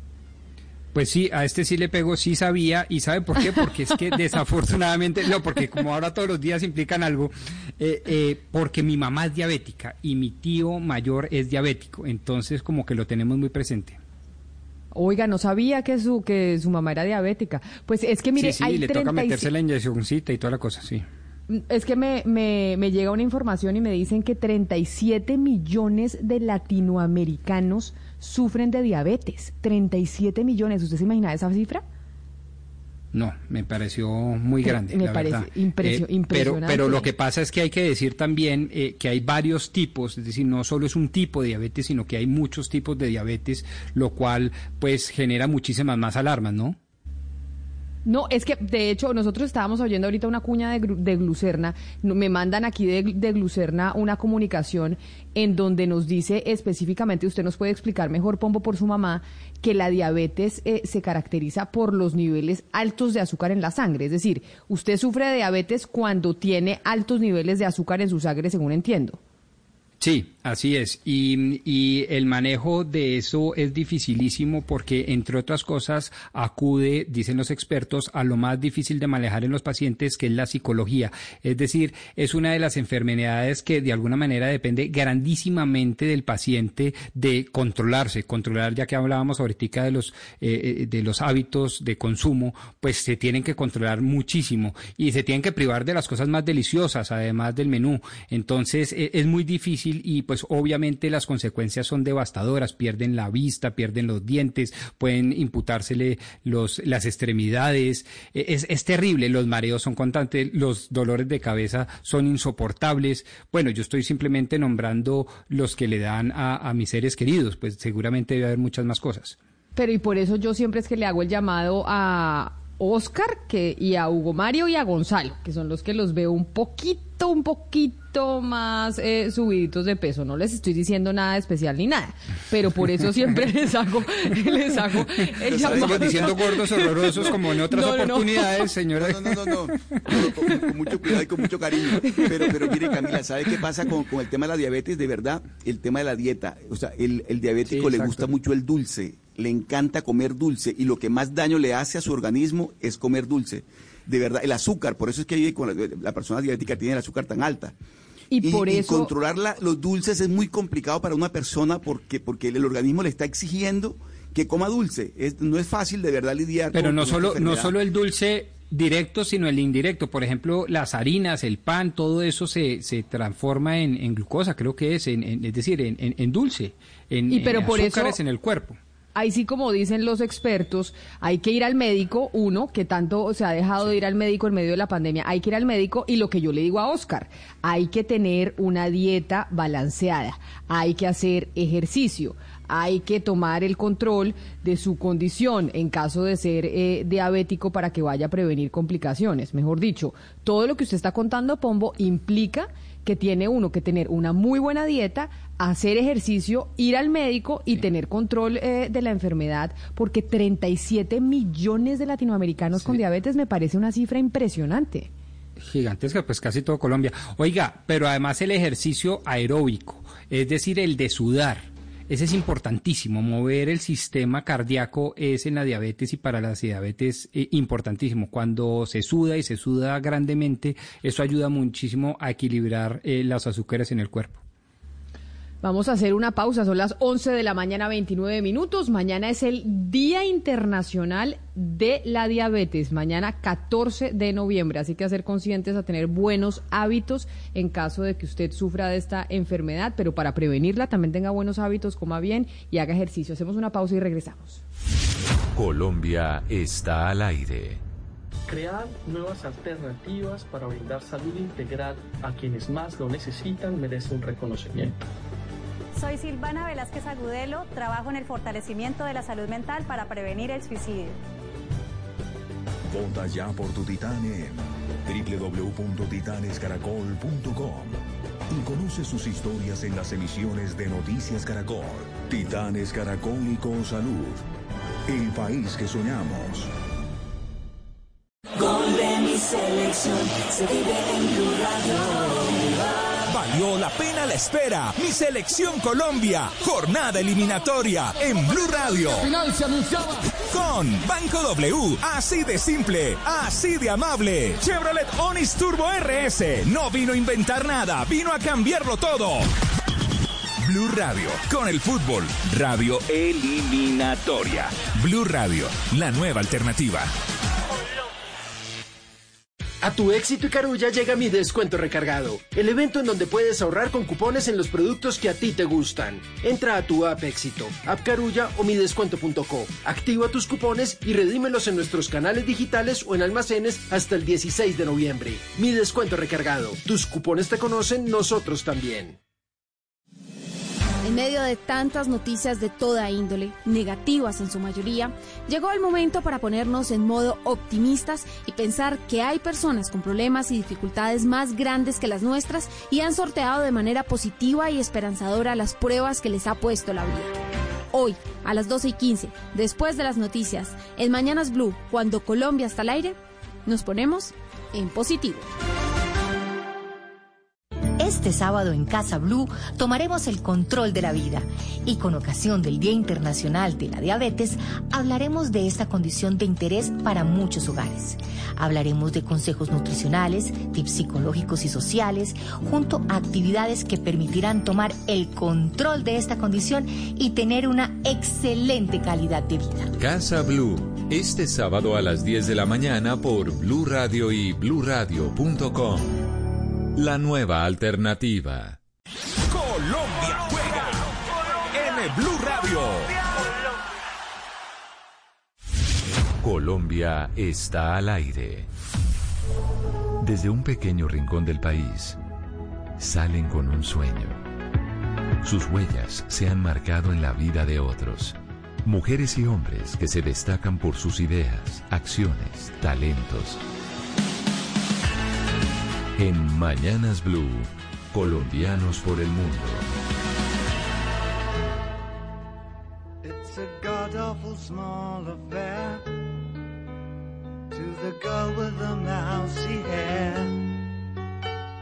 Pues sí, a este sí le pego, sí sabía, y ¿sabe por qué? Porque es que desafortunadamente, no, porque como ahora todos los días implican algo, eh, eh, porque mi mamá es diabética y mi tío mayor es diabético, entonces como que lo tenemos muy presente. Oiga, no sabía que su que su mamá era diabética. Pues es que mire, sí, sí, le toca meterse la inyeccióncita y toda la cosa, sí. Mm, es que me, me, me llega una información y me dicen que 37 millones de latinoamericanos sufren de diabetes. 37 millones. ¿Usted se imagina esa cifra? No, me pareció muy grande. Me parece eh, impresionante. Pero, pero lo que pasa es que hay que decir también eh, que hay varios tipos, es decir, no solo es un tipo de diabetes, sino que hay muchos tipos de diabetes, lo cual pues genera muchísimas más alarmas, ¿no? No, es que de hecho nosotros estábamos oyendo ahorita una cuña de, de glucerna, me mandan aquí de, de, glucerna una comunicación en donde nos dice específicamente, usted nos puede explicar mejor, Pombo, por su mamá, que la diabetes eh, se caracteriza por los niveles altos de azúcar en la sangre. Es decir, usted sufre de diabetes cuando tiene altos niveles de azúcar en su sangre, según entiendo. Sí, Así es, y, y, el manejo de eso es dificilísimo porque, entre otras cosas, acude, dicen los expertos, a lo más difícil de manejar en los pacientes, que es la psicología. Es decir, es una de las enfermedades que de alguna manera depende grandísimamente del paciente de controlarse, controlar, ya que hablábamos ahorita de los, eh, de los hábitos de consumo, pues se tienen que controlar muchísimo y se tienen que privar de las cosas más deliciosas, además del menú. Entonces, e, es muy difícil y pues obviamente las consecuencias son devastadoras, pierden la vista, pierden los dientes, pueden imputársele las extremidades, e, es, es terrible, los mareos son constantes, los dolores de cabeza son insoportables. Bueno, yo estoy simplemente nombrando los que le dan a, a mis seres queridos, pues seguramente debe haber muchas más cosas. Pero y por eso yo siempre es que le hago el llamado a Oscar que, y a Hugo Mario y a Gonzalo, que son los que los veo un poquito, un poquito más eh, subiditos de peso. No les estoy diciendo nada especial ni nada, pero por eso siempre les hago, les hago el llamado. diciendo gordos horrorosos como en otras No, no, no. oportunidades, señora. No, no, no, no. No, con, con mucho cuidado y con mucho cariño. Pero, pero mire, Camila, ¿sabe qué pasa con, con el tema de la diabetes? De verdad, el tema de la dieta. O sea, el, el diabético Sí, le gusta mucho el dulce, le encanta comer dulce y lo que más daño le hace a su organismo es comer dulce. De verdad, el azúcar, por eso es que con la, la persona diabética tiene el azúcar tan alta. Y por eso- controlar la- los dulces es muy complicado para una persona porque, porque el organismo le está exigiendo que coma dulce. Es- no es fácil de verdad lidiar Pero con- no con esta solo, no solo el dulce directo, sino el indirecto. Por ejemplo, las harinas, el pan, todo eso se, se transforma en, en glucosa, creo que es, en, en- es decir, en, en- en dulce, en, Y pero en por eso- azúcares en el cuerpo. Ahí sí, como dicen los expertos, hay que ir al médico, uno, que tanto se ha dejado de ir al médico en medio de la pandemia, hay que ir al médico y lo que yo le digo a Oscar, hay que tener una dieta balanceada, hay que hacer ejercicio, hay que tomar el control de su condición en caso de ser eh, diabético para que vaya a prevenir complicaciones. Mejor dicho, todo lo que usted está contando, Pombo, implica que tiene uno que tener una muy buena dieta, hacer ejercicio, ir al médico y tener control eh, de la enfermedad, porque 37 millones de latinoamericanos con diabetes me parece una cifra impresionante. Gigantesca, pues casi todo Colombia. Oiga, pero además el ejercicio aeróbico, es decir, el de sudar, ese es importantísimo. Mover el sistema cardíaco es en la diabetes y para la diabetes eh, importantísimo. Cuando se suda y se suda grandemente, eso ayuda muchísimo a equilibrar eh, las azúcares en el cuerpo. Vamos a hacer una pausa, son las 11 de la mañana 29 minutos. Mañana es el Día Internacional de la Diabetes, mañana 14 de noviembre, así que a ser conscientes a tener buenos hábitos en caso de que usted sufra de esta enfermedad, pero para prevenirla también tenga buenos hábitos, coma bien y haga ejercicio. Hacemos una pausa y regresamos. Colombia está al aire. Crear nuevas alternativas para brindar salud integral a quienes más lo necesitan merece un reconocimiento. Soy Silvana Velázquez Agudelo, trabajo en el fortalecimiento de la salud mental para prevenir el suicidio. Vota ya por tu titán en www.titanescaracol.com y conoce sus historias en las emisiones de Noticias Caracol. Titanes Caracólico Salud. El país que soñamos. Gol de mi selección se vive en Blue Radio. Valió la pena la espera. Mi selección Colombia. Jornada eliminatoria en Blue Radio. Final se anunciaba. Con Banco W. Así de simple. Así de amable. Chevrolet Onis Turbo RS. No vino a inventar nada. Vino a cambiarlo todo. Blue Radio. Con el fútbol. Radio eliminatoria. Blue Radio. La nueva alternativa. A tu éxito y carulla llega mi descuento recargado, el evento en donde puedes ahorrar con cupones en los productos que a ti te gustan. Entra a tu app éxito, app carulla o midescuento.co. Activa tus cupones y redímelos en nuestros canales digitales o en almacenes hasta el 16 de noviembre. Mi descuento recargado. Tus cupones te conocen, nosotros también. En medio de tantas noticias de toda índole, negativas en su mayoría, llegó el momento para ponernos en modo optimistas y pensar que hay personas con problemas y dificultades más grandes que las nuestras y han sorteado de manera positiva y esperanzadora las pruebas que les ha puesto la vida. Hoy, a las 12 y 15, después de las noticias, en Mañanas Blue, cuando Colombia está al aire, nos ponemos en positivo. Este sábado en Casa Blue tomaremos el control de la vida y con ocasión del Día Internacional de la Diabetes hablaremos de esta condición de interés para muchos hogares. Hablaremos de consejos nutricionales, tips psicológicos y sociales, junto a actividades que permitirán tomar el control de esta condición y tener una excelente calidad de vida. Casa Blue, este sábado a las 10 de la mañana por Blue Radio y bluradio.com. La nueva alternativa. Colombia juega en Blue Radio. Colombia está al aire. Desde un pequeño rincón del país, salen con un sueño. Sus huellas se han marcado en la vida de otros. Mujeres y hombres que se destacan por sus ideas, acciones, talentos. En Mañanas Blue, colombianos por el mundo. It's a god awful small affair to the girl with the mousy hair.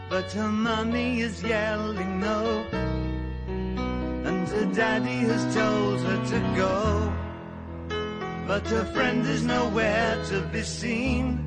But her mommy is yelling no, and her daddy has told her to go. But her friend is nowhere to be seen.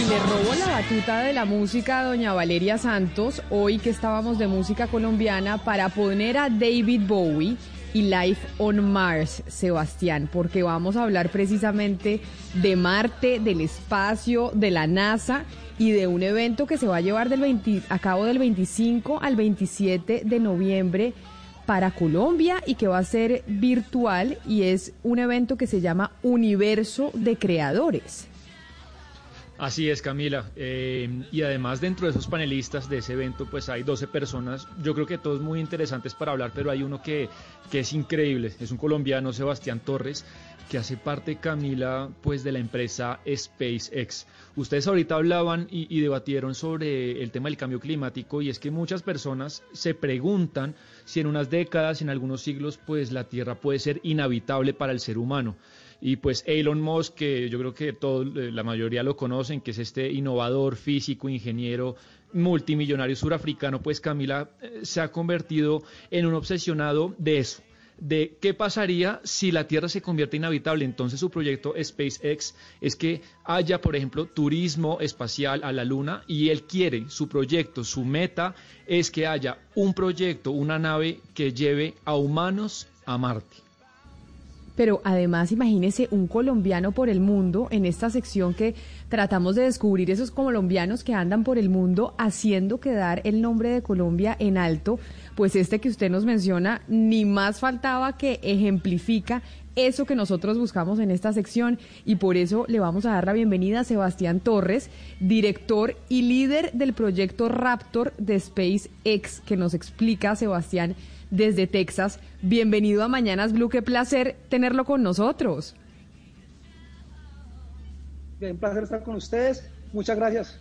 Y le robo la batuta de la música a doña Valeria Santos, hoy que estábamos de música colombiana, para poner a David Bowie y Life on Mars, Sebastián, porque vamos a hablar precisamente de Marte, del espacio, de la NASA y de un evento que se va a llevar del 20 a cabo del 25 al 27 de noviembre para Colombia y que va a ser virtual y es un evento que se llama Universo de Creadores. Así es, Camila. Eh, y además dentro de esos panelistas de ese evento, pues hay 12 personas. Yo creo que todos muy interesantes para hablar, pero hay uno que, que es increíble. Es un colombiano, Sebastián Torres, que hace parte, Camila, pues de la empresa SpaceX. Ustedes ahorita hablaban y, y debatieron sobre el tema del cambio climático y es que muchas personas se preguntan si en unas décadas, en algunos siglos, pues la Tierra puede ser inhabitable para el ser humano. Y pues Elon Musk, que yo creo que todos, eh, la mayoría lo conocen, que es este innovador, físico, ingeniero, multimillonario surafricano, pues Camila eh, se ha convertido en un obsesionado de eso, de qué pasaría si la Tierra se convierte inhabitable. Entonces su proyecto SpaceX es que haya, por ejemplo, turismo espacial a la Luna y él quiere, su proyecto, su meta es que haya un proyecto, una nave que lleve a humanos a Marte. Pero además, imagínese un colombiano por el mundo en esta sección que tratamos de descubrir esos colombianos que andan por el mundo haciendo quedar el nombre de Colombia en alto. Pues este que usted nos menciona, ni más faltaba que ejemplifica eso que nosotros buscamos en esta sección y por eso le vamos a dar la bienvenida a Sebastián Torres, director y líder del proyecto Raptor de SpaceX, que nos explica, Sebastián, desde Texas. Bienvenido a Mañanas Blue, qué placer tenerlo con nosotros. Bien, un placer estar con ustedes. Muchas gracias.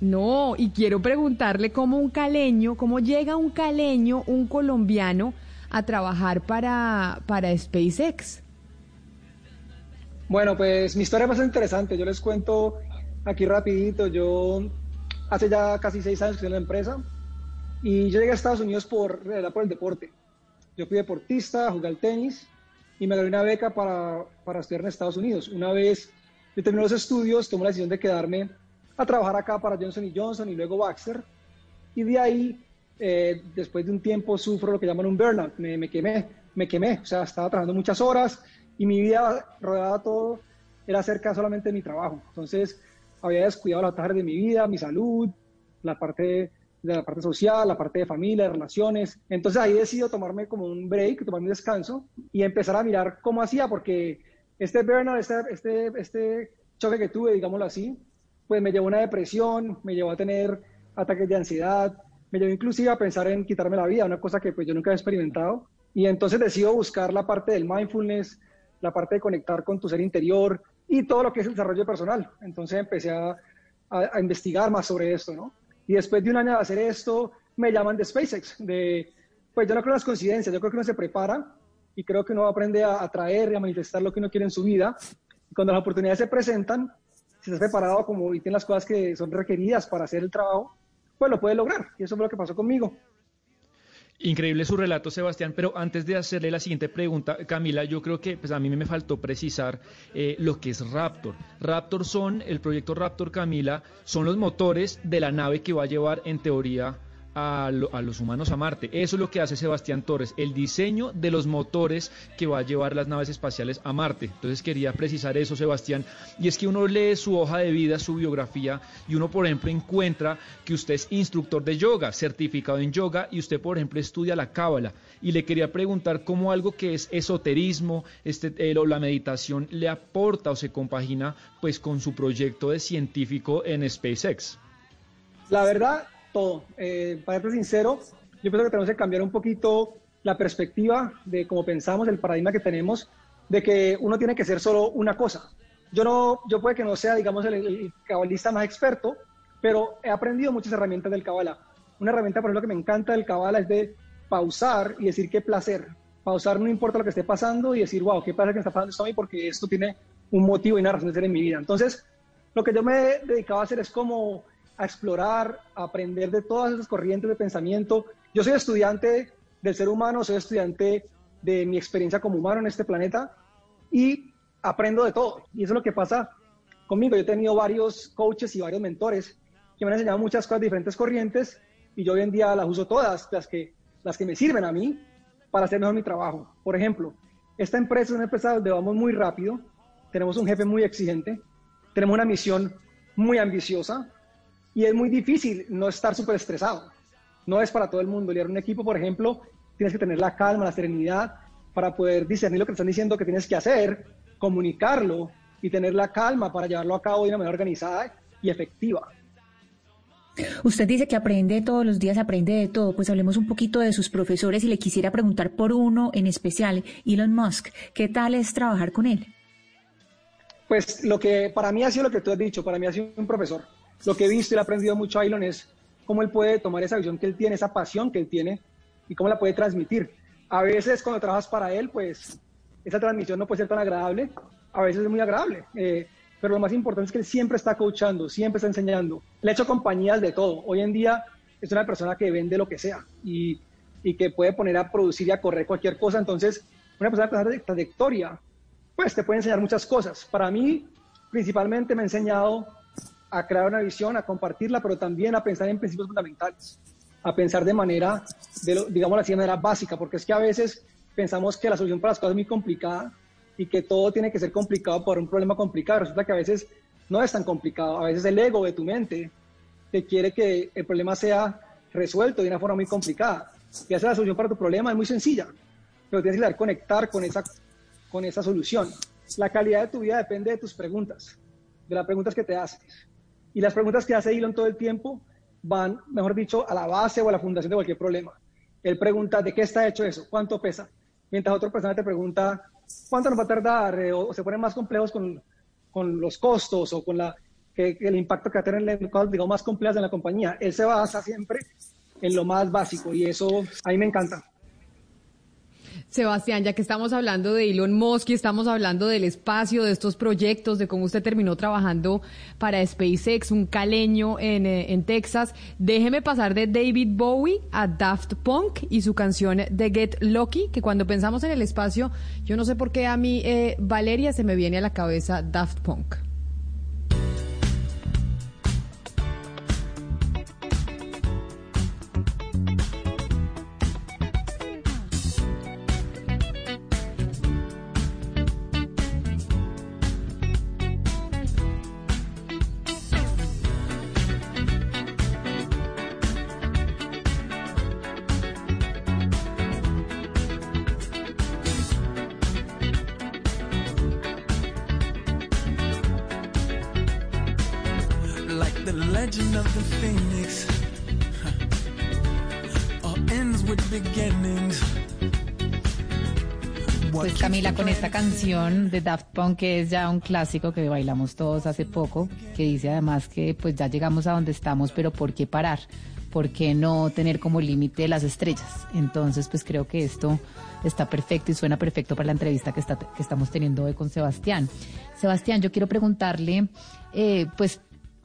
No, y quiero preguntarle cómo un caleño, cómo llega un caleño, un colombiano, a trabajar para, para SpaceX. Bueno, pues mi historia es bastante interesante. Yo les cuento aquí rapidito. Yo hace ya casi seis años que estoy en la empresa y yo llegué a Estados Unidos por, por el deporte. Yo fui deportista, jugué al tenis y me gané una beca para, para estudiar en Estados Unidos. Una vez yo terminé los estudios, tomé la decisión de quedarme a trabajar acá para Johnson Johnson y luego Baxter. Y de ahí, eh, después de un tiempo, sufro lo que llaman un burnout. Me, me, quemé, me quemé. O sea, estaba trabajando muchas horas y mi vida rodeada todo era cerca solamente de mi trabajo. Entonces, había descuidado la tarde de mi vida, mi salud, la parte de la parte social, la parte de familia, de relaciones. Entonces ahí decido tomarme como un break, tomarme un descanso y empezar a mirar cómo hacía, porque este burnout, este, este, este choque que tuve, digámoslo así, pues me llevó a una depresión, me llevó a tener ataques de ansiedad, me llevó inclusive a pensar en quitarme la vida, una cosa que pues yo nunca había experimentado. Y entonces decido buscar la parte del mindfulness, la parte de conectar con tu ser interior y todo lo que es el desarrollo personal. Entonces empecé a, a, investigar más sobre esto, ¿no? Y después de un año de hacer esto, me llaman de SpaceX, de, pues yo no creo en las coincidencias, yo creo que uno se prepara y creo que uno aprende a atraer y a manifestar lo que uno quiere en su vida. Y cuando las oportunidades se presentan, si estás preparado como y tienes las cosas que son requeridas para hacer el trabajo, pues lo puedes lograr. Y eso fue lo que pasó conmigo. Increíble su relato, Sebastián, pero antes de hacerle la siguiente pregunta, Camila, yo creo que pues, a mí me faltó precisar eh, lo que es Raptor. Raptor son, el proyecto Raptor, Camila, son los motores de la nave que va a llevar en teoría a, los humanos a Marte. Eso es lo que hace Sebastián Torres, el diseño de los motores que va a llevar las naves espaciales a Marte. Entonces quería precisar eso, Sebastián. Y es que uno lee su hoja de vida, su biografía, y uno, por ejemplo, encuentra que usted es instructor de yoga, certificado en yoga, y usted, por ejemplo, estudia la cábala. Y le quería preguntar cómo algo que es esoterismo, este, eh, la meditación, le aporta o se compagina pues con su proyecto de científico en SpaceX. La verdad, todo. Eh, para ser sincero, yo pienso que tenemos que cambiar un poquito la perspectiva de cómo pensamos, el paradigma que tenemos, de que uno tiene que ser solo una cosa. Yo no, yo puede que no sea, digamos, el, cabalista más experto, pero he aprendido muchas herramientas del cabala. Una herramienta, por ejemplo, que me encanta del cabala es de pausar y decir qué placer. Pausar no importa lo que esté pasando y decir, wow, qué pasa que está pasando esto a mí porque esto tiene un motivo y una razón de ser en mi vida. Entonces, lo que yo me he dedicado a hacer es como a explorar, a aprender de todas esas corrientes de pensamiento. Yo soy estudiante del ser humano, soy estudiante de mi experiencia como humano en este planeta y aprendo de todo. Y eso es lo que pasa conmigo. Yo he tenido varios coaches y varios mentores que me han enseñado muchas cosas, diferentes corrientes, y yo hoy en día las uso todas, las que, las que me sirven a mí para hacer mejor mi trabajo. Por ejemplo, esta empresa es una empresa donde vamos muy rápido, tenemos un jefe muy exigente, tenemos una misión muy ambiciosa, y es muy difícil no estar súper estresado. No es para todo el mundo. Liderar un equipo, por ejemplo, tienes que tener la calma, la serenidad para poder discernir lo que te están diciendo que tienes que hacer, comunicarlo y tener la calma para llevarlo a cabo de una manera organizada y efectiva. Usted dice que aprende todos los días, aprende de todo. Pues hablemos un poquito de sus profesores y le quisiera preguntar por uno en especial, Elon Musk. ¿Qué tal es trabajar con él? Pues lo que para mí ha sido lo que tú has dicho, para mí ha sido un profesor lo que he visto y he aprendido mucho a Elon es cómo él puede tomar esa visión que él tiene, esa pasión que él tiene y cómo la puede transmitir. A veces cuando trabajas para él, pues esa transmisión no puede ser tan agradable, a veces es muy agradable, eh, pero lo más importante es que él siempre está coachando, siempre está enseñando. Le ha hecho compañías de todo. Hoy en día es una persona que vende lo que sea y, y que puede poner a producir y a correr cualquier cosa. Entonces, una persona de trayectoria, pues te puede enseñar muchas cosas. Para mí, principalmente me ha enseñado a crear una visión, a compartirla, pero también a pensar en principios fundamentales, a pensar de manera, de digamos así, de manera básica, porque es que a veces pensamos que la solución para las cosas es muy complicada y que todo tiene que ser complicado por un problema complicado. Resulta que a veces no es tan complicado, a veces el ego de tu mente te quiere que el problema sea resuelto de una forma muy complicada. Y hacer la solución para tu problema es muy sencilla, pero tienes que saber conectar con esa, con esa solución. La calidad de tu vida depende de tus preguntas, de las preguntas que te haces. Y las preguntas que hace Elon todo el tiempo van, mejor dicho, a la base o a la fundación de cualquier problema. Él pregunta, ¿de qué está hecho eso? ¿Cuánto pesa? Mientras otra persona te pregunta, ¿cuánto nos va a tardar? Eh, o, se ponen más complejos con, con los costos o con la, que, el impacto que va a tener en cosas, digamos, más complejas en la compañía. Él se basa siempre en lo más básico y eso a mí me encanta. Sebastián, ya que estamos hablando de Elon Musk y estamos hablando del espacio, de estos proyectos, de cómo usted terminó trabajando para SpaceX, un caleño en, eh, Texas, déjeme pasar de David Bowie a Daft Punk y su canción de Get Lucky, que cuando pensamos en el espacio, yo no sé por qué a mí, eh, Valeria, se me viene a la cabeza Daft Punk. Esta canción de Daft Punk, que es ya un clásico que bailamos todos hace poco, que dice además que pues ya llegamos a donde estamos, pero ¿por qué parar? ¿Por qué no tener como límite las estrellas? Entonces, pues creo que esto está perfecto y suena perfecto para la entrevista que, está, que estamos teniendo hoy con Sebastián. Sebastián, yo quiero preguntarle, eh, pues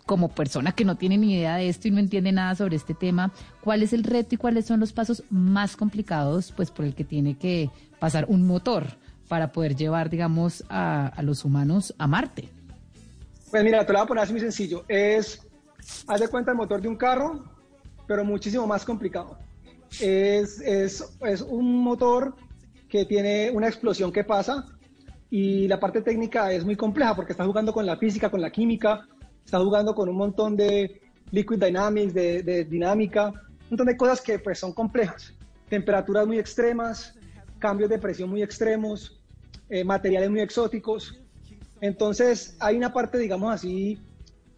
como persona que no tiene ni idea de esto y no entiende nada sobre este tema, ¿cuál es el reto y cuáles son los pasos más complicados pues por el que tiene que pasar un motor para poder llevar, digamos, a, los humanos a Marte? Pues mira, te lo voy a poner así muy sencillo. Es, haz de cuenta el motor de un carro, pero muchísimo más complicado. Es, es, es un motor que tiene una explosión que pasa y la parte técnica es muy compleja porque está jugando con la física, con la química, está jugando con un montón de liquid dynamics, de, dinámica, un montón de cosas que pues son complejas. Temperaturas muy extremas, cambios de presión muy extremos, eh, materiales muy exóticos. Entonces hay una parte, digamos así,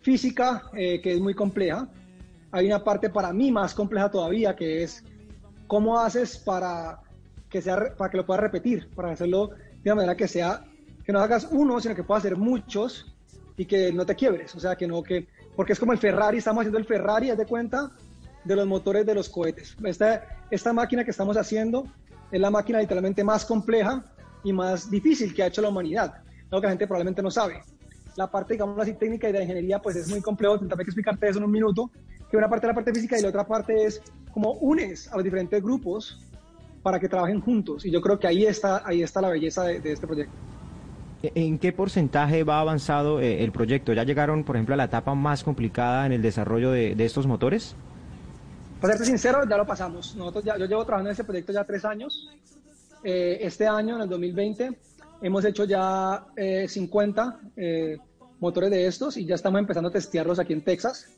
física eh, que es muy compleja. Hay una parte para mí más compleja todavía que es cómo haces para que, sea, para que lo puedas repetir, para hacerlo de una manera que sea, que no hagas uno, sino que puedas hacer muchos y que no te quiebres, o sea, que no, que, porque es como el Ferrari, estamos haciendo el Ferrari, haz de cuenta, de los motores de los cohetes. Esta, esta máquina que estamos haciendo es la máquina literalmente más compleja y más difícil que ha hecho la humanidad, lo que la gente probablemente no sabe. La parte, digamos así, técnica y de ingeniería, pues es muy complejo, intentaré explicarte eso en un minuto, que una parte es la parte física y la otra parte es cómo unes a los diferentes grupos para que trabajen juntos. Y yo creo que ahí está, ahí está la belleza de este proyecto. ¿En qué porcentaje va avanzado eh, el proyecto? ¿Ya llegaron, por ejemplo, a la etapa más complicada en el desarrollo de, estos motores? Para serte sincero, ya lo pasamos. Nosotros ya, yo llevo trabajando en este proyecto ya tres años. Eh, este año, en el 2020, hemos hecho ya 50 eh, motores de estos y ya estamos empezando a testearlos aquí en Texas.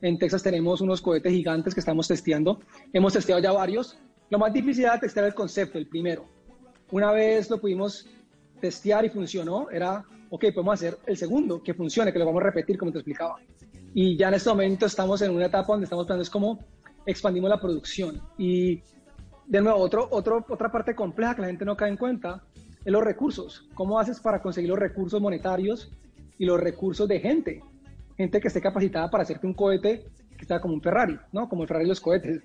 En Texas tenemos unos cohetes gigantes que estamos testeando. Hemos testeado ya varios. Lo más difícil era testear el concepto, el primero. Una vez lo pudimos testear y funcionó, era, ok, podemos hacer el segundo, que funcione, que lo vamos a repetir como te explicaba. Y ya en este momento estamos en una etapa donde estamos pensando es cómo expandimos la producción. Y de nuevo, otro, otro, otra parte compleja que la gente no cae en cuenta es los recursos. ¿Cómo haces para conseguir los recursos monetarios y los recursos de gente? Gente que esté capacitada para hacerte un cohete que sea como un Ferrari, ¿no? Como el Ferrari de los cohetes.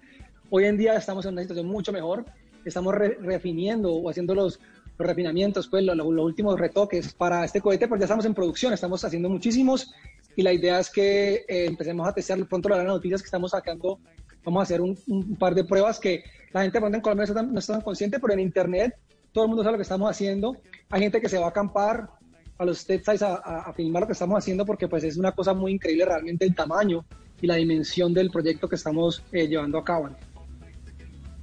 Hoy en día estamos en una situación mucho mejor. Estamos refiniendo o haciendo los, los refinamientos, pues los, últimos retoques para este cohete, pues ya estamos en producción, estamos haciendo muchísimos y la idea es que eh, empecemos a testear, pronto las noticias que estamos sacando, vamos a hacer un, par de pruebas que la gente en Colombia no está, no está tan consciente, pero en internet todo el mundo sabe lo que estamos haciendo, hay gente que se va a acampar a los TED a, a, filmar lo que estamos haciendo porque pues es una cosa muy increíble realmente el tamaño y la dimensión del proyecto que estamos eh, llevando a cabo.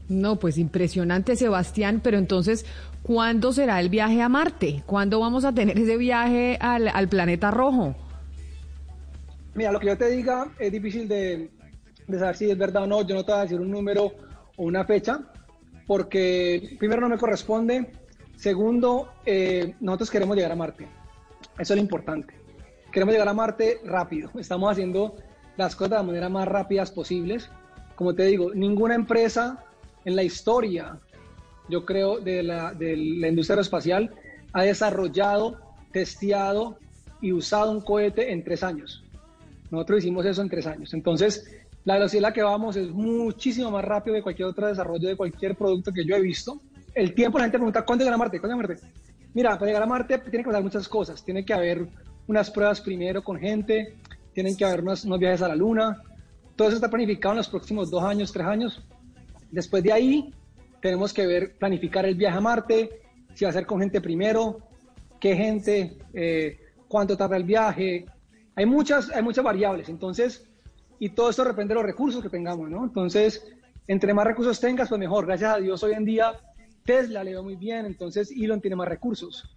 No, pues impresionante, Sebastián, pero entonces, ¿cuándo será el viaje a Marte? ¿Cuándo vamos a tener ese viaje al, planeta rojo? Mira, lo que yo te diga es difícil de, saber si es verdad o no. Yo no te voy a decir un número o una fecha, porque primero no me corresponde. Segundo, eh, nosotros queremos llegar a Marte. Eso es lo importante. Queremos llegar a Marte rápido. Estamos haciendo las cosas de la manera más rápidas posibles. Como te digo, ninguna empresa en la historia, yo creo, de la, de la industria aeroespacial ha desarrollado, testeado y usado un cohete en tres años. Nosotros hicimos eso en tres años. Entonces, la velocidad a la que vamos es muchísimo más rápido de cualquier otro desarrollo de cualquier producto que yo he visto. El tiempo, la gente pregunta, ¿cuándo llegar a Marte? ¿Cuándo llegar a Marte? Mira, para llegar a Marte tiene que pasar muchas cosas. Tiene que haber unas pruebas primero con gente, tienen que haber unos, unos viajes a la Luna. Todo eso está planificado en los próximos dos años, tres años. Después de ahí, tenemos que ver, planificar el viaje a Marte, si va a ser con gente primero, qué gente, eh, cuánto tarda el viaje. Hay muchas, hay muchas variables, entonces, y todo esto depende de los recursos que tengamos, ¿no? Entonces, entre más recursos tengas, pues mejor. Gracias a Dios, hoy en día Tesla le va muy bien, entonces Elon tiene más recursos.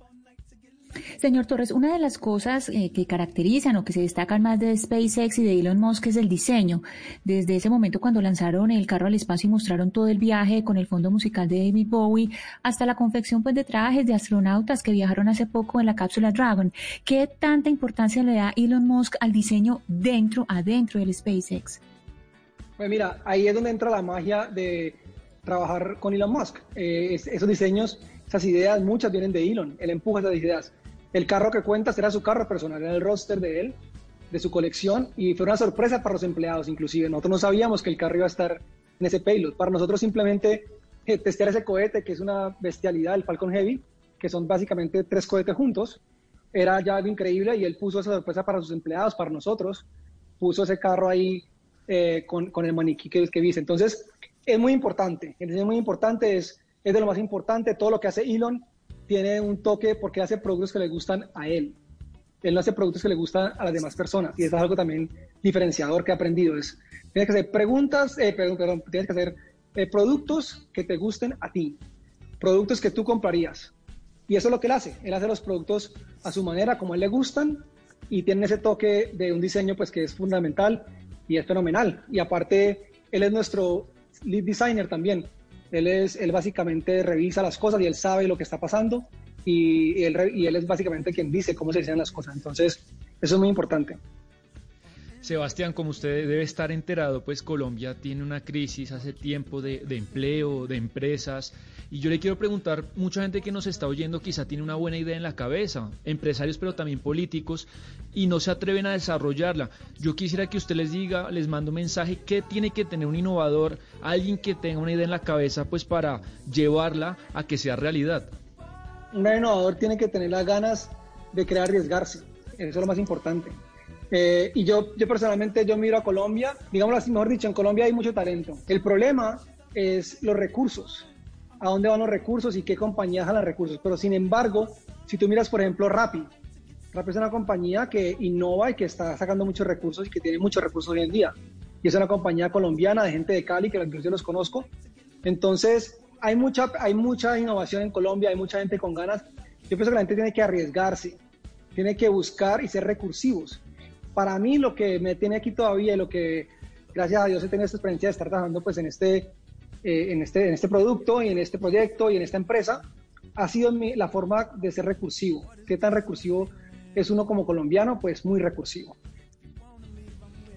Señor Torres, una de las cosas eh, que caracterizan o que se destacan más de SpaceX y de Elon Musk es el diseño. Desde ese momento cuando lanzaron el carro al espacio y mostraron todo el viaje con el fondo musical de David Bowie, hasta la confección pues, de trajes de astronautas que viajaron hace poco en la cápsula Dragon. ¿Qué tanta importancia le da Elon Musk al diseño dentro, adentro del SpaceX? Pues mira, ahí es donde entra la magia de, trabajar con Elon Musk. Eh, esos diseños, esas ideas, muchas vienen de Elon. Él empuja esas ideas. El carro que cuentas era su carro personal, era el roster de él, de su colección, y fue una sorpresa para los empleados, inclusive. Nosotros no sabíamos que el carro iba a estar en ese payload. Para nosotros simplemente eh, testear ese cohete, que es una bestialidad, el Falcon Heavy, que son básicamente tres cohetes juntos, era ya algo increíble y él puso esa sorpresa para sus empleados, para nosotros, puso ese carro ahí eh, con, el maniquí que, que viste. Entonces, es muy importante, es muy importante, es, es de lo más importante, todo lo que hace Elon tiene un toque porque hace productos que le gustan a él. Él no hace productos que le gustan a las demás personas y eso es algo también diferenciador que he aprendido. Es, tienes que hacer preguntas, eh, perdón, perdón, tienes que hacer eh, productos que te gusten a ti, productos que tú comprarías. Y eso es lo que él hace. Él hace los productos a su manera, como a él le gustan, y tiene ese toque de un diseño pues que es fundamental y es fenomenal. Y aparte, él es nuestro lead designer también. Él, es, él básicamente revisa las cosas y él sabe lo que está pasando y, él, y él es básicamente quien dice cómo se diseñan las cosas. Entonces, eso es muy importante. Sebastián, como usted debe estar enterado, pues Colombia tiene una crisis hace tiempo de, empleo, de empresas. Y yo le quiero preguntar, mucha gente que nos está oyendo quizá tiene una buena idea en la cabeza, empresarios pero también políticos, y no se atreven a desarrollarla. Yo quisiera que usted les diga, les mando un mensaje, ¿qué tiene que tener un innovador, alguien que tenga una idea en la cabeza, pues para llevarla a que sea realidad? Un innovador tiene que tener las ganas de crear arriesgarse, eso es lo más importante eh, y yo, yo personalmente, yo miro a Colombia, digámoslo así, mejor dicho, en Colombia hay mucho talento. El problema es los recursos, a dónde van los recursos y qué compañías jalan recursos. Pero sin embargo, si tú miras, por ejemplo, Rappi, Rappi es una compañía que innova y que está sacando muchos recursos y que tiene muchos recursos hoy en día. Y es una compañía colombiana de gente de Cali, que yo los conozco. Entonces, hay mucha, hay mucha innovación en Colombia, hay mucha gente con ganas. Yo pienso que la gente tiene que arriesgarse, tiene que buscar y ser recursivos para mí lo que me tiene aquí todavía y lo que, gracias a Dios, he tenido esta experiencia de estar trabajando pues en este, eh, en este, en este producto y en este proyecto y en esta empresa, ha sido mi, la forma de ser recursivo. ¿Qué tan recursivo es uno como colombiano? Pues muy recursivo.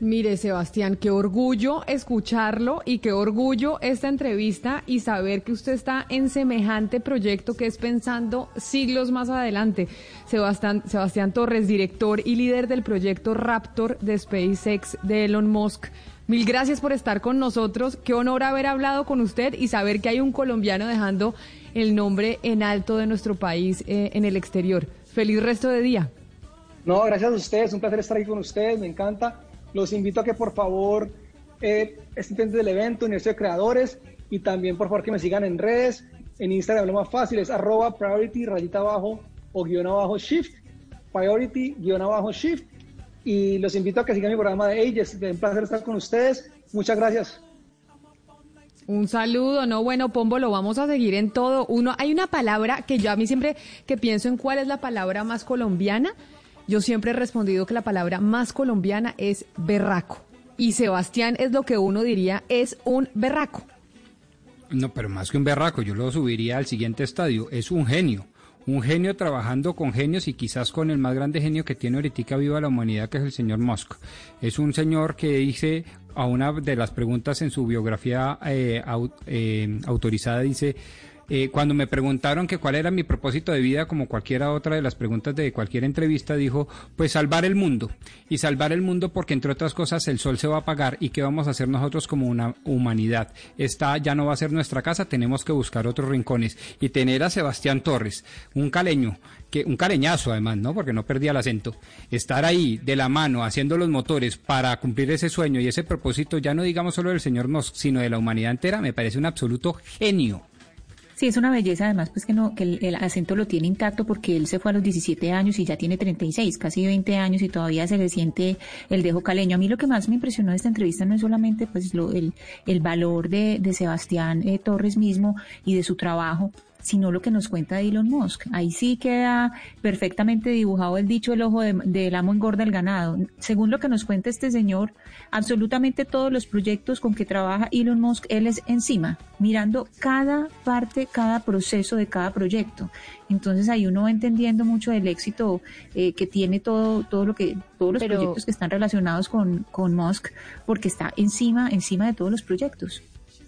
Mire, Sebastián, qué orgullo escucharlo y qué orgullo esta entrevista y saber que usted está en semejante proyecto que es pensando siglos más adelante. Sebastián, Torres, director y líder del proyecto Raptor de SpaceX de Elon Musk. Mil gracias por estar con nosotros. Qué honor haber hablado con usted y saber que hay un colombiano dejando el nombre en alto de nuestro país eh, en el exterior. Feliz resto de día. No, gracias a ustedes. Un placer estar aquí con ustedes. Me encanta los invito a que por favor eh, estén del evento, Universidad de Creadores, y también por favor que me sigan en redes. En Instagram lo más fácil es arroba priority rayita abajo o guion abajo shift, priority guion abajo shift. Y los invito a que sigan mi programa de Ages. Es un placer estar con ustedes. Muchas gracias. Un saludo, no, bueno, Pombo, lo vamos a seguir en todo. Uno, hay una palabra que yo a mí siempre que pienso en cuál es la palabra más colombiana, yo siempre he respondido que la palabra más colombiana es berraco. Y Sebastián es lo que uno diría es un berraco. No, pero más que un berraco, yo lo subiría al siguiente estadio. Es un genio. Un genio trabajando con genios y quizás con el más grande genio que tiene ahorita viva la humanidad, que es el señor Musk. Es un señor que dice a una de las preguntas en su biografía eh, eh, autorizada, dice, eh, cuando me preguntaron que cuál era mi propósito de vida, como cualquiera otra de las preguntas de cualquier entrevista, dijo, pues salvar el mundo. Y salvar el mundo porque, entre otras cosas, el sol se va a apagar y qué vamos a hacer nosotros como una humanidad. Esta ya no va a ser nuestra casa, tenemos que buscar otros rincones. Y tener a Sebastián Torres, un caleño, que, un caleñazo además, ¿no? Porque no perdía el acento. Estar ahí de la mano haciendo los motores para cumplir ese sueño y ese propósito, ya no digamos solo del señor Musk, sino de la humanidad entera, me parece un absoluto genio. Sí, es una belleza además pues que no que el, acento lo tiene intacto porque él se fue a los 17 años y ya tiene 36, casi 20 años y todavía se le siente el dejo caleño. A mí lo que más me impresionó de esta entrevista no es solamente pues lo, el, el valor de, de Sebastián eh, Torres mismo y de su trabajo, sino lo que nos cuenta Elon Musk. Ahí sí queda perfectamente dibujado el dicho el ojo del amo engorda el ganado. Según lo que nos cuenta este señor, absolutamente todos los proyectos con que trabaja Elon Musk, él es encima, mirando cada parte, cada proceso de cada proyecto. Entonces ahí uno va entendiendo mucho del éxito eh, que tiene todo, todo lo que, todos los proyectos que están relacionados con, con Musk, porque está encima, encima de todos los proyectos.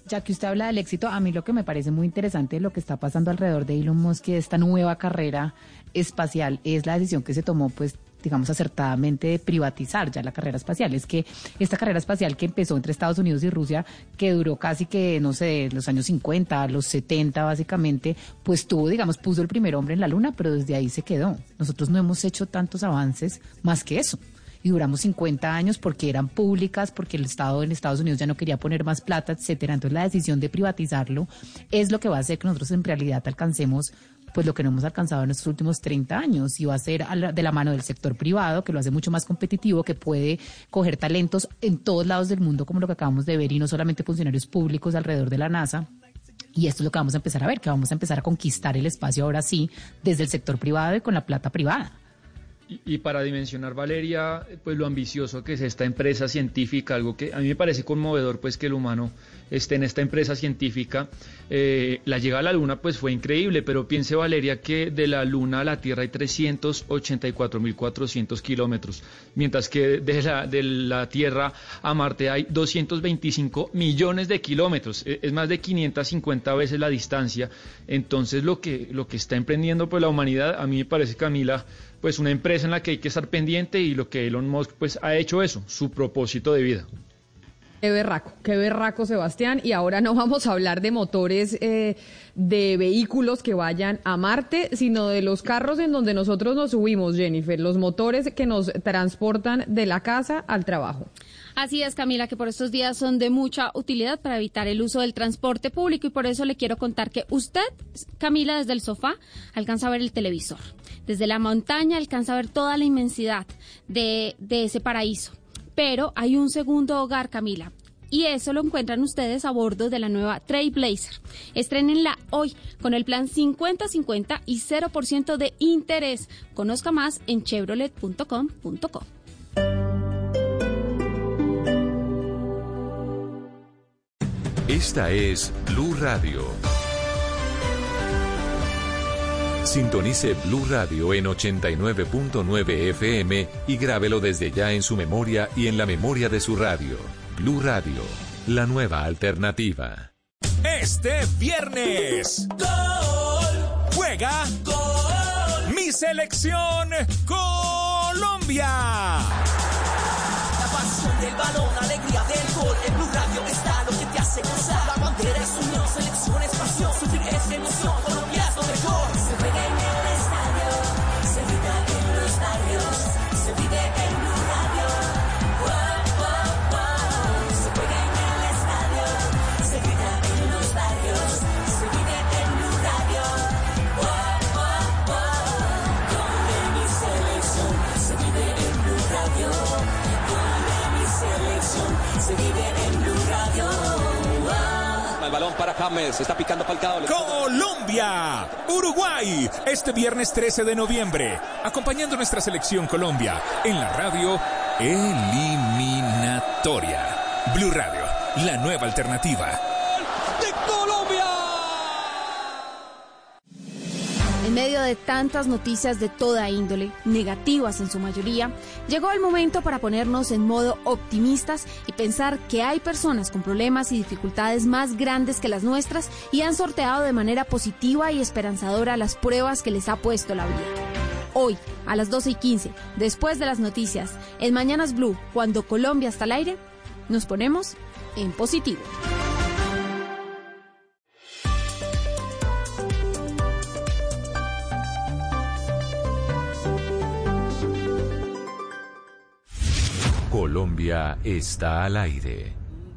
Ya que usted habla del éxito, a mí lo que me parece muy interesante lo que está pasando alrededor de Elon Musk y esta nueva carrera espacial es la decisión que se tomó, pues digamos, acertadamente de privatizar ya la carrera espacial. Es que esta carrera espacial que empezó entre Estados Unidos y Rusia, que duró casi que, no sé, los años 50, los 70 básicamente, pues tuvo, digamos, puso el primer hombre en la luna, pero desde ahí se quedó. Nosotros no hemos hecho tantos avances más que eso y duramos 50 años porque eran públicas, porque el Estado en Estados Unidos ya no quería poner más plata, etcétera. Entonces la decisión de privatizarlo es lo que va a hacer que nosotros en realidad alcancemos pues lo que no hemos alcanzado en estos últimos 30 años y va a ser de la mano del sector privado, que lo hace mucho más competitivo, que puede coger talentos en todos lados del mundo, como lo que acabamos de ver, y no solamente funcionarios públicos alrededor de la NASA. Y esto es lo que vamos a empezar a ver, que vamos a empezar a conquistar el espacio ahora sí, desde el sector privado y con la plata privada. Y, para dimensionar, Valeria, pues lo ambicioso que es esta empresa científica, algo que a mí me parece conmovedor, pues que el humano esté en esta empresa científica. Eh, la llegada a la Luna, pues fue increíble, pero piense, Valeria, que de la Luna a la Tierra hay 384.400 kilómetros, mientras que de la, de la Tierra a Marte hay 225 millones de kilómetros, e, es más de 550 veces la distancia. Entonces, lo que, lo que está emprendiendo pues, la humanidad, a mí me parece, Camila, pues una empresa en la que hay que estar pendiente y lo que Elon Musk pues ha hecho eso, su propósito de vida. Qué berraco, qué berraco, Sebastián. Y ahora no vamos a hablar de motores eh, de vehículos que vayan a Marte, sino de los carros en donde nosotros nos subimos, Jennifer, los motores que nos transportan de la casa al trabajo. Así es, Camila, que por estos días son de mucha utilidad para evitar el uso del transporte público y por eso le quiero contar que usted, Camila, desde el sofá alcanza a ver el televisor. Desde la montaña alcanza a ver toda la inmensidad de, de ese paraíso. Pero hay un segundo hogar, Camila, y eso lo encuentran ustedes a bordo de la nueva Trailblazer. Estrenenla hoy con el plan 50-50 y 0% de interés. Conozca más en chevrolet.com.co. Esta es Blue Radio. Sintonice Blue Radio en 89.9 FM y grábelo desde ya en su memoria y en la memoria de su radio. Blue Radio, la nueva alternativa. Este viernes. Gol. Juega. Gol. Mi selección Colombia. La pasión del balón, alegría del gol. En Blue Radio está lo que te hace gozar. La bandera es unión, selección es pasión. Para James, está picando Falcao. Colombia, Uruguay, este viernes 13 de noviembre, acompañando nuestra selección Colombia en la radio Eliminatoria. Blue Radio, la nueva alternativa. Medio de tantas noticias de toda índole, negativas en su mayoría, llegó el momento para ponernos en modo optimistas y pensar que hay personas con problemas y dificultades más grandes que las nuestras y han sorteado de manera positiva y esperanzadora las pruebas que les ha puesto la vida. Hoy, a las 12 y 15, después de las noticias, en Mañanas Blue, cuando Colombia está al aire, nos ponemos en positivo. Colombia está al aire.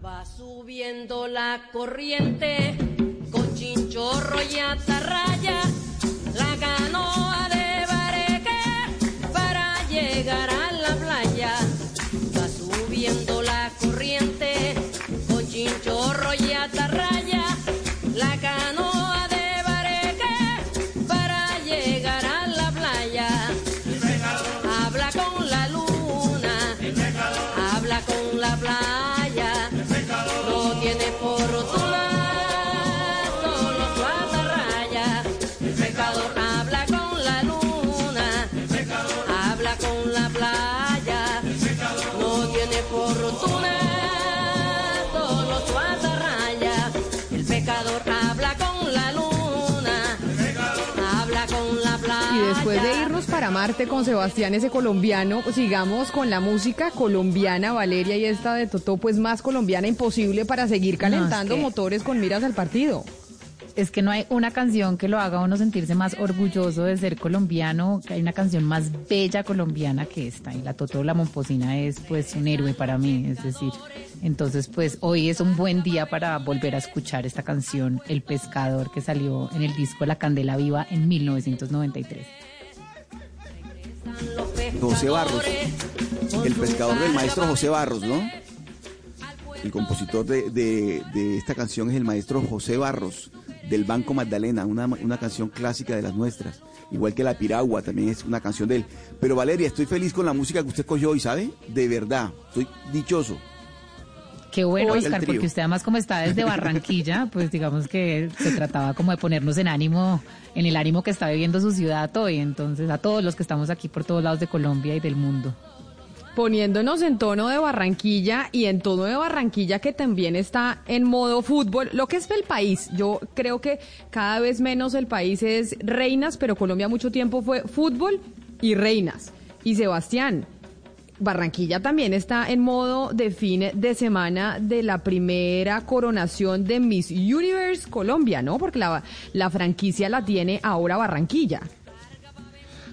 Va subiendo la corriente con chinchorro y atarraya. La canoa de Bareque para llegar a la playa. Va subiendo la corriente con chinchorro y atarraya. La canoa Marte con Sebastián, ese colombiano. Sigamos con la música colombiana, Valeria, y esta de Totó, pues más colombiana imposible para seguir calentando que- motores con miras al partido. Es que no hay una canción que lo haga uno sentirse más orgulloso de ser colombiano, que hay una canción más bella colombiana que esta. Y la Totó La Momposina es pues un héroe para mí, es decir. Entonces pues hoy es un buen día para volver a escuchar esta canción, El Pescador, que salió en el disco La Candela Viva en 1993. José Barros, el pescador del maestro José Barros, ¿no? El compositor de, esta canción es el maestro José Barros, del Banco Magdalena, una, una canción clásica de las nuestras. Igual que La Piragua, también es una canción de él. Pero Valeria, estoy feliz con la música que usted cogió hoy, ¿sabe? De verdad, estoy dichoso. Qué bueno, Hoy Oscar, porque usted además como está desde Barranquilla, pues digamos que se trataba como de ponernos en ánimo, en el ánimo que está viviendo su ciudad hoy. Entonces, a todos los que estamos aquí por todos lados de Colombia y del mundo. Poniéndonos en tono de Barranquilla y en tono de Barranquilla que también está en modo fútbol, lo que es el país. Yo creo que cada vez menos el país es reinas, pero Colombia mucho tiempo fue fútbol y reinas. Y Sebastián, Barranquilla también está en modo de fin de semana de la primera coronación de Miss Universe Colombia, ¿no? Porque la, la franquicia la tiene ahora Barranquilla.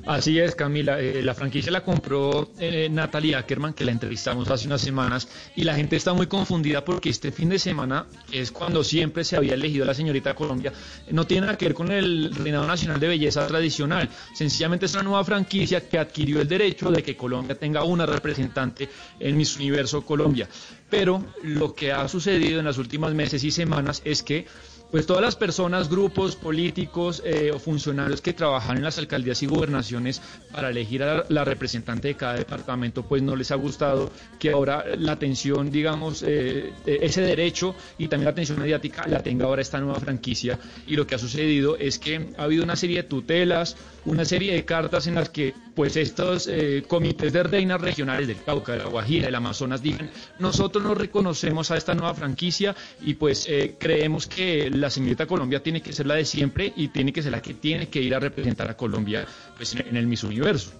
Así es, Camila. Eh, la franquicia la compró eh, Natalie Ackerman, que la entrevistamos hace unas semanas, y la gente está muy confundida porque este fin de semana es cuando siempre se había elegido a la señorita Colombia. No tiene nada que ver con el reinado nacional de belleza tradicional. Sencillamente es una nueva franquicia que adquirió el derecho de que Colombia tenga una representante en Miss Universo Colombia. Pero lo que ha sucedido en las últimas meses y semanas es que pues todas las personas, grupos políticos eh, o funcionarios que trabajan en las alcaldías y gobernaciones para elegir a la, representante de cada departamento, pues no les ha gustado que ahora la atención, digamos, eh, eh, ese derecho y también la atención mediática la tenga ahora esta nueva franquicia. Y lo que ha sucedido es que ha habido una serie de tutelas, una serie de cartas en las que pues estos eh, comités de reinas regionales del Cauca, de la Guajira, del Amazonas digan, nosotros no reconocemos a esta nueva franquicia y pues eh, creemos que la señorita Colombia tiene que ser la de siempre y tiene que ser la que tiene que ir a representar a Colombia pues, en, en el Miss Universo.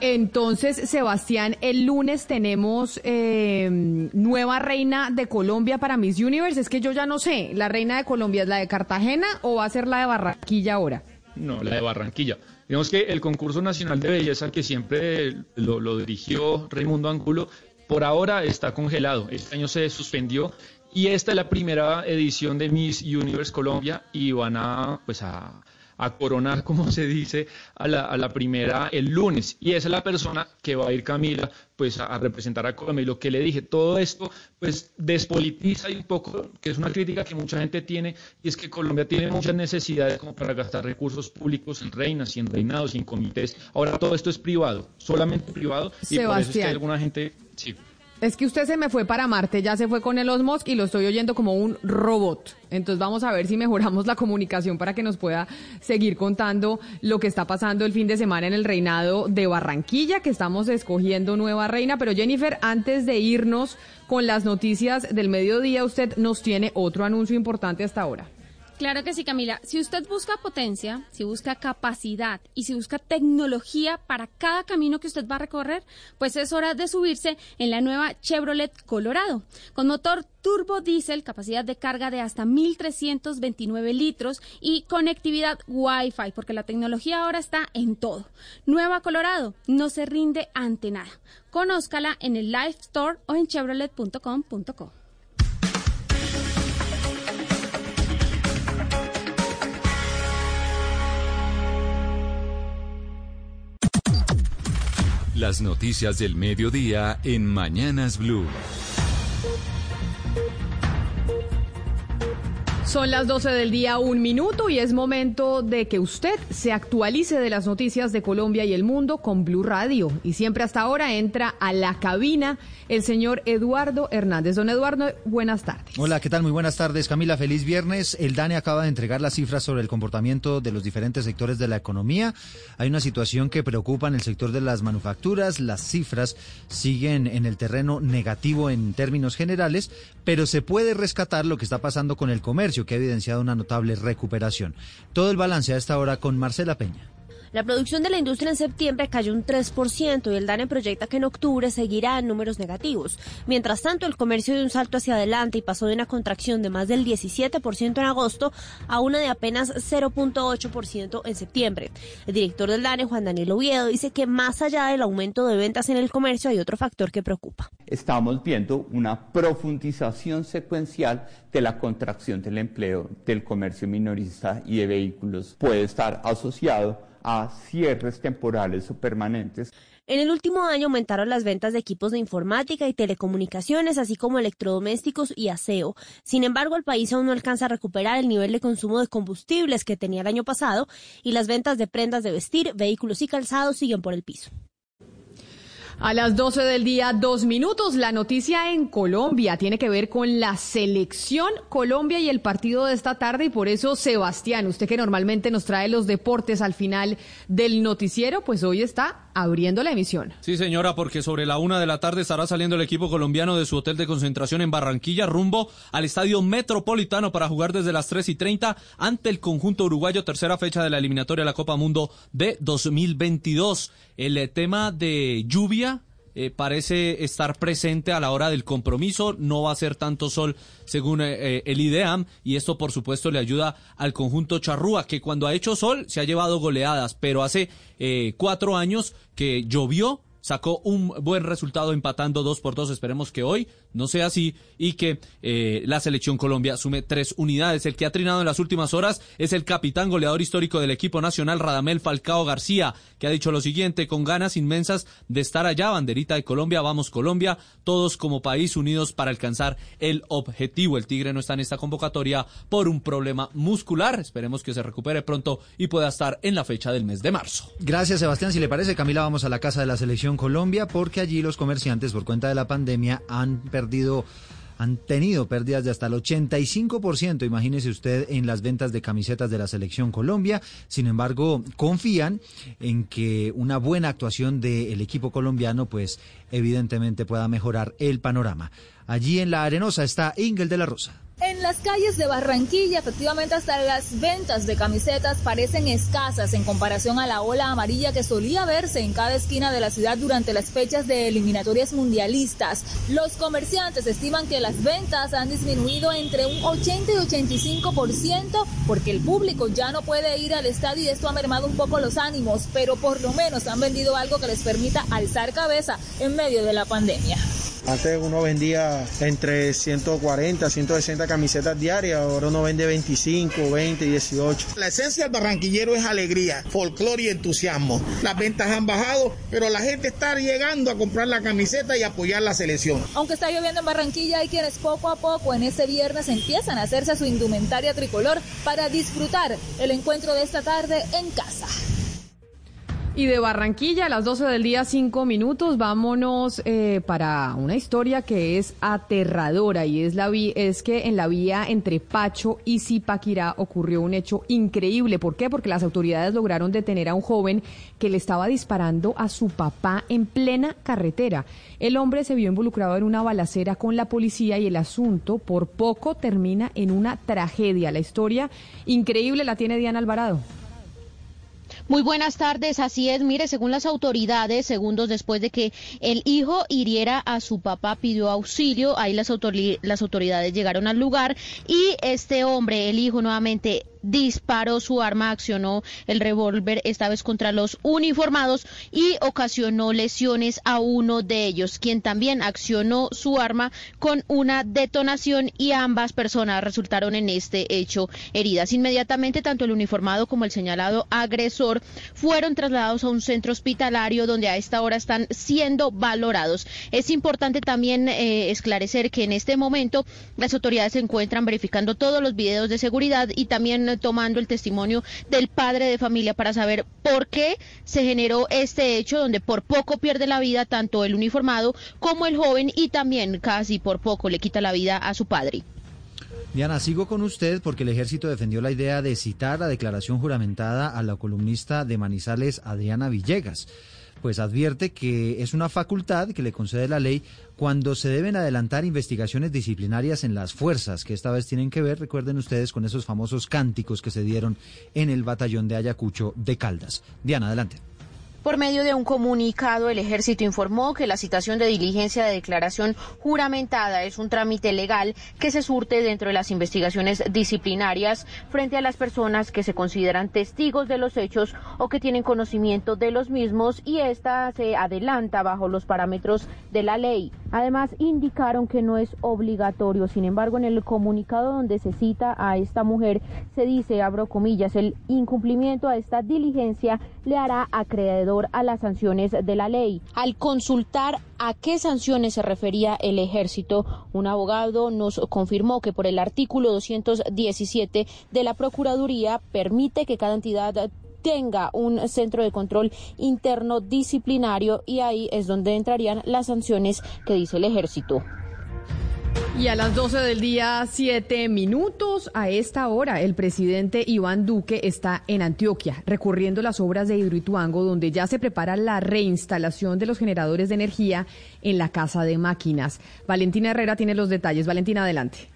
Entonces, Sebastián, el lunes tenemos eh, nueva reina de Colombia para Miss Universe. Es que yo ya no sé, ¿la reina de Colombia es la de Cartagena o va a ser la de Barranquilla ahora? No, la de Barranquilla. Digamos que el concurso nacional de belleza que siempre lo, lo dirigió Raimundo Angulo, por ahora está congelado. Este año se suspendió y esta es la primera edición de Miss Universe Colombia y van a, pues a, a coronar, como se dice, a la, a la primera el lunes. Y esa es la persona que va a ir Camila pues a, a representar a Colombia. Y lo que le dije, todo esto pues despolitiza y un poco, que es una crítica que mucha gente tiene, y es que Colombia tiene muchas necesidades como para gastar recursos públicos en reinas y en reinados y en comités. Ahora todo esto es privado, solamente privado, y por eso es que alguna gente... Sí. Es que usted se me fue para Marte, ya se fue con Elon Musk y lo estoy oyendo como un robot. Entonces vamos a ver si mejoramos la comunicación para que nos pueda seguir contando lo que está pasando el fin de semana en el reinado de Barranquilla, que estamos escogiendo nueva reina. Pero Jennifer, antes de irnos con las noticias del mediodía, usted nos tiene otro anuncio importante hasta ahora. Claro que sí, Camila. Si usted busca potencia, si busca capacidad y si busca tecnología para cada camino que usted va a recorrer, pues es hora de subirse en la nueva Chevrolet Colorado. Con motor turbo diésel, capacidad de carga de hasta 1.329 litros y conectividad Wi-Fi, porque la tecnología ahora está en todo. Nueva Colorado no se rinde ante nada. Conózcala en el Live Store o en chevrolet.com.co. Las noticias del mediodía en Mañanas Blue. Son las 12 del día, un minuto, y es momento de que usted se actualice de las noticias de Colombia y el mundo con Blue Radio. Y siempre hasta ahora entra a la cabina el señor Eduardo Hernández. Don Eduardo, buenas tardes. Hola, ¿qué tal? Muy buenas tardes, Camila. Feliz viernes. El DANE acaba de entregar las cifras sobre el comportamiento de los diferentes sectores de la economía. Hay una situación que preocupa en el sector de las manufacturas. Las cifras siguen en el terreno negativo en términos generales, pero se puede rescatar lo que está pasando con el comercio, que ha evidenciado una notable recuperación. Todo el balance a esta hora con Marcela Peña. La producción de la industria en septiembre cayó un 3% y el DANE proyecta que en octubre seguirá en números negativos. Mientras tanto, el comercio dio un salto hacia adelante y pasó de una contracción de más del 17% en agosto a una de apenas 0.8% en septiembre. El director del DANE, Juan Daniel Oviedo, dice que más allá del aumento de ventas en el comercio hay otro factor que preocupa. Estamos viendo una profundización secuencial de la contracción del empleo del comercio minorista y de vehículos. Puede estar asociado a cierres temporales o permanentes. En el último año aumentaron las ventas de equipos de informática y telecomunicaciones, así como electrodomésticos y aseo. Sin embargo, el país aún no alcanza a recuperar el nivel de consumo de combustibles que tenía el año pasado y las ventas de prendas de vestir, vehículos y calzados siguen por el piso. A las 12 del día, dos minutos. La noticia en Colombia tiene que ver con la selección Colombia y el partido de esta tarde. Y por eso, Sebastián, usted que normalmente nos trae los deportes al final del noticiero, pues hoy está abriendo la emisión. Sí, señora, porque sobre la una de la tarde estará saliendo el equipo colombiano de su hotel de concentración en Barranquilla rumbo al estadio metropolitano para jugar desde las 3 y 30 ante el conjunto uruguayo, tercera fecha de la eliminatoria de la Copa Mundo de 2022. El eh, tema de lluvia eh, parece estar presente a la hora del compromiso. No va a ser tanto sol según eh, eh, el IDEAM y esto por supuesto le ayuda al conjunto charrúa que cuando ha hecho sol se ha llevado goleadas, pero hace cuatro años que llovió sacó un buen resultado empatando dos por dos. Esperemos que hoy no sea así y que eh, la selección Colombia sume tres unidades. El que ha trinado en las últimas horas es el capitán goleador histórico del equipo nacional, Radamel Falcao García, que ha dicho lo siguiente, con ganas inmensas de estar allá, banderita de Colombia, vamos Colombia, todos como país unidos para alcanzar el objetivo. El Tigre no está en esta convocatoria por un problema muscular. Esperemos que se recupere pronto y pueda estar en la fecha del mes de marzo. Gracias, Sebastián. Si le parece, Camila, vamos a la casa de la selección Colombia porque allí los comerciantes, por cuenta de la pandemia, han perdido han tenido pérdidas de hasta el 85%, imagínese usted, en las ventas de camisetas de la selección Colombia. Sin embargo, confían en que una buena actuación del equipo colombiano, pues evidentemente pueda mejorar el panorama. Allí en la Arenosa está Ingel de la Rosa. En las calles de Barranquilla, efectivamente, hasta las ventas de camisetas parecen escasas en comparación a la ola amarilla que solía verse en cada esquina de la ciudad durante las fechas de eliminatorias mundialistas. Los comerciantes estiman que las ventas han disminuido entre un 80 y 85% porque el público ya no puede ir al estadio y esto ha mermado un poco los ánimos, pero por lo menos han vendido algo que les permita alzar cabeza en medio de la pandemia. Antes uno vendía entre 140, 160 camisetas diarias, ahora uno vende 25, 20, 18. La esencia del barranquillero es alegría, folclore y entusiasmo. Las ventas han bajado, pero la gente está llegando a comprar la camiseta y apoyar la selección. Aunque está lloviendo en Barranquilla, hay quienes poco a poco en este viernes empiezan a hacerse su indumentaria tricolor para disfrutar el encuentro de esta tarde en casa. Y de Barranquilla a las 12 del día, 5 minutos, vámonos eh, para una historia que es aterradora y es, la es que en la vía entre Pacho y Zipaquirá ocurrió un hecho increíble. ¿Por qué? Porque las autoridades lograron detener a un joven que le estaba disparando a su papá en plena carretera. El hombre se vio involucrado en una balacera con la policía y el asunto por poco termina en una tragedia. La historia increíble la tiene Diana Alvarado. Muy buenas tardes, así es. Mire, según las autoridades, segundos después de que el hijo hiriera a su papá, pidió auxilio. Ahí las, las autoridades llegaron al lugar y este hombre, el hijo, nuevamente disparó su arma, accionó el revólver esta vez contra los uniformados y ocasionó lesiones a uno de ellos, quien también accionó su arma con una detonación y ambas personas resultaron en este hecho heridas. Inmediatamente tanto el uniformado como el señalado agresor fueron trasladados a un centro hospitalario donde a esta hora están siendo valorados. Es importante también eh, esclarecer que en este momento las autoridades se encuentran verificando todos los videos de seguridad y también tomando el testimonio del padre de familia para saber por qué se generó este hecho donde por poco pierde la vida tanto el uniformado como el joven y también casi por poco le quita la vida a su padre. Diana, sigo con usted porque el ejército defendió la idea de citar la declaración juramentada a la columnista de Manizales, Adriana Villegas. Pues advierte que es una facultad que le concede la ley cuando se deben adelantar investigaciones disciplinarias en las fuerzas, que esta vez tienen que ver, recuerden ustedes, con esos famosos cánticos que se dieron en el batallón de Ayacucho de Caldas. Diana, adelante. Por medio de un comunicado, el ejército informó que la citación de diligencia de declaración juramentada es un trámite legal que se surte dentro de las investigaciones disciplinarias frente a las personas que se consideran testigos de los hechos o que tienen conocimiento de los mismos y esta se adelanta bajo los parámetros de la ley. Además, indicaron que no es obligatorio. Sin embargo, en el comunicado donde se cita a esta mujer, se dice, abro comillas, el incumplimiento a esta diligencia le hará acreedor a las sanciones de la ley. Al consultar a qué sanciones se refería el ejército, un abogado nos confirmó que por el artículo 217 de la Procuraduría permite que cada entidad tenga un centro de control interno disciplinario y ahí es donde entrarían las sanciones que dice el ejército. Y a las 12 del día, 7 minutos, a esta hora, el presidente Iván Duque está en Antioquia, recurriendo las obras de Hidroituango, donde ya se prepara la reinstalación de los generadores de energía en la casa de máquinas. Valentina Herrera tiene los detalles. Valentina, adelante.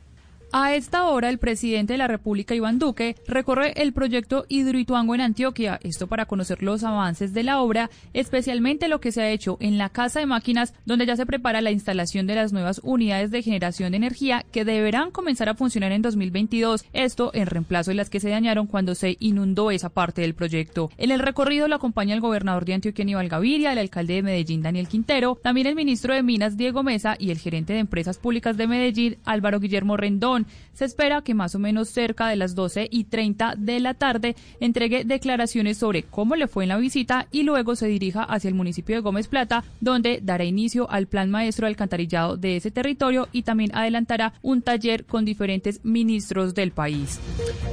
A esta hora, el presidente de la República, Iván Duque, recorre el proyecto Hidroituango en Antioquia, esto para conocer los avances de la obra, especialmente lo que se ha hecho en la Casa de Máquinas, donde ya se prepara la instalación de las nuevas unidades de generación de energía que deberán comenzar a funcionar en 2022, esto en reemplazo de las que se dañaron cuando se inundó esa parte del proyecto. En el recorrido lo acompaña el gobernador de Antioquia, Aníbal Gaviria, el alcalde de Medellín, Daniel Quintero, también el ministro de Minas, Diego Mesa, y el gerente de Empresas Públicas de Medellín, Álvaro Guillermo Rendón. Se espera que más o menos cerca de las 12 y 30 de la tarde entregue declaraciones sobre cómo le fue en la visita y luego se dirija hacia el municipio de Gómez Plata, donde dará inicio al plan maestro de alcantarillado de ese territorio y también adelantará un taller con diferentes ministros del país.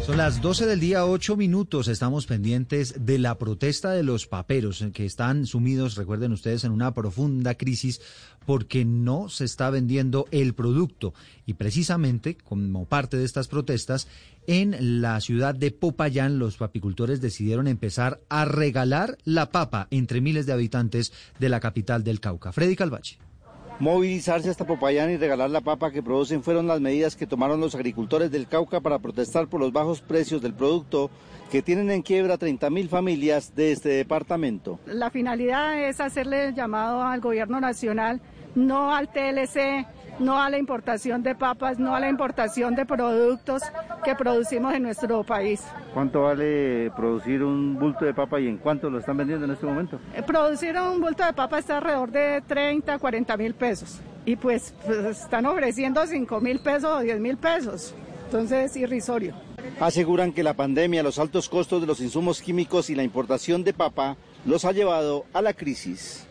Son las 12 del día, 8 minutos. Estamos pendientes de la protesta de los paperos que están sumidos, recuerden ustedes, en una profunda crisis porque no se está vendiendo el producto. Y precisamente, como parte de estas protestas, en la ciudad de Popayán los papicultores decidieron empezar a regalar la papa entre miles de habitantes de la capital del Cauca. Freddy Calvache. Movilizarse hasta Popayán y regalar la papa que producen fueron las medidas que tomaron los agricultores del Cauca para protestar por los bajos precios del producto que tienen en quiebra 30.000 familias de este departamento. La finalidad es hacerle llamado al gobierno nacional no al TLC, no a la importación de papas, no a la importación de productos que producimos en nuestro país. ¿Cuánto vale producir un bulto de papa y en cuánto lo están vendiendo en este momento? Eh, producir un bulto de papa está alrededor de 30, 40 mil pesos y pues, pues, están ofreciendo 5 mil pesos o 10 mil pesos. Entonces es irrisorio. Aseguran que la pandemia, los altos costos de los insumos químicos y la importación de papa los ha llevado a la crisis.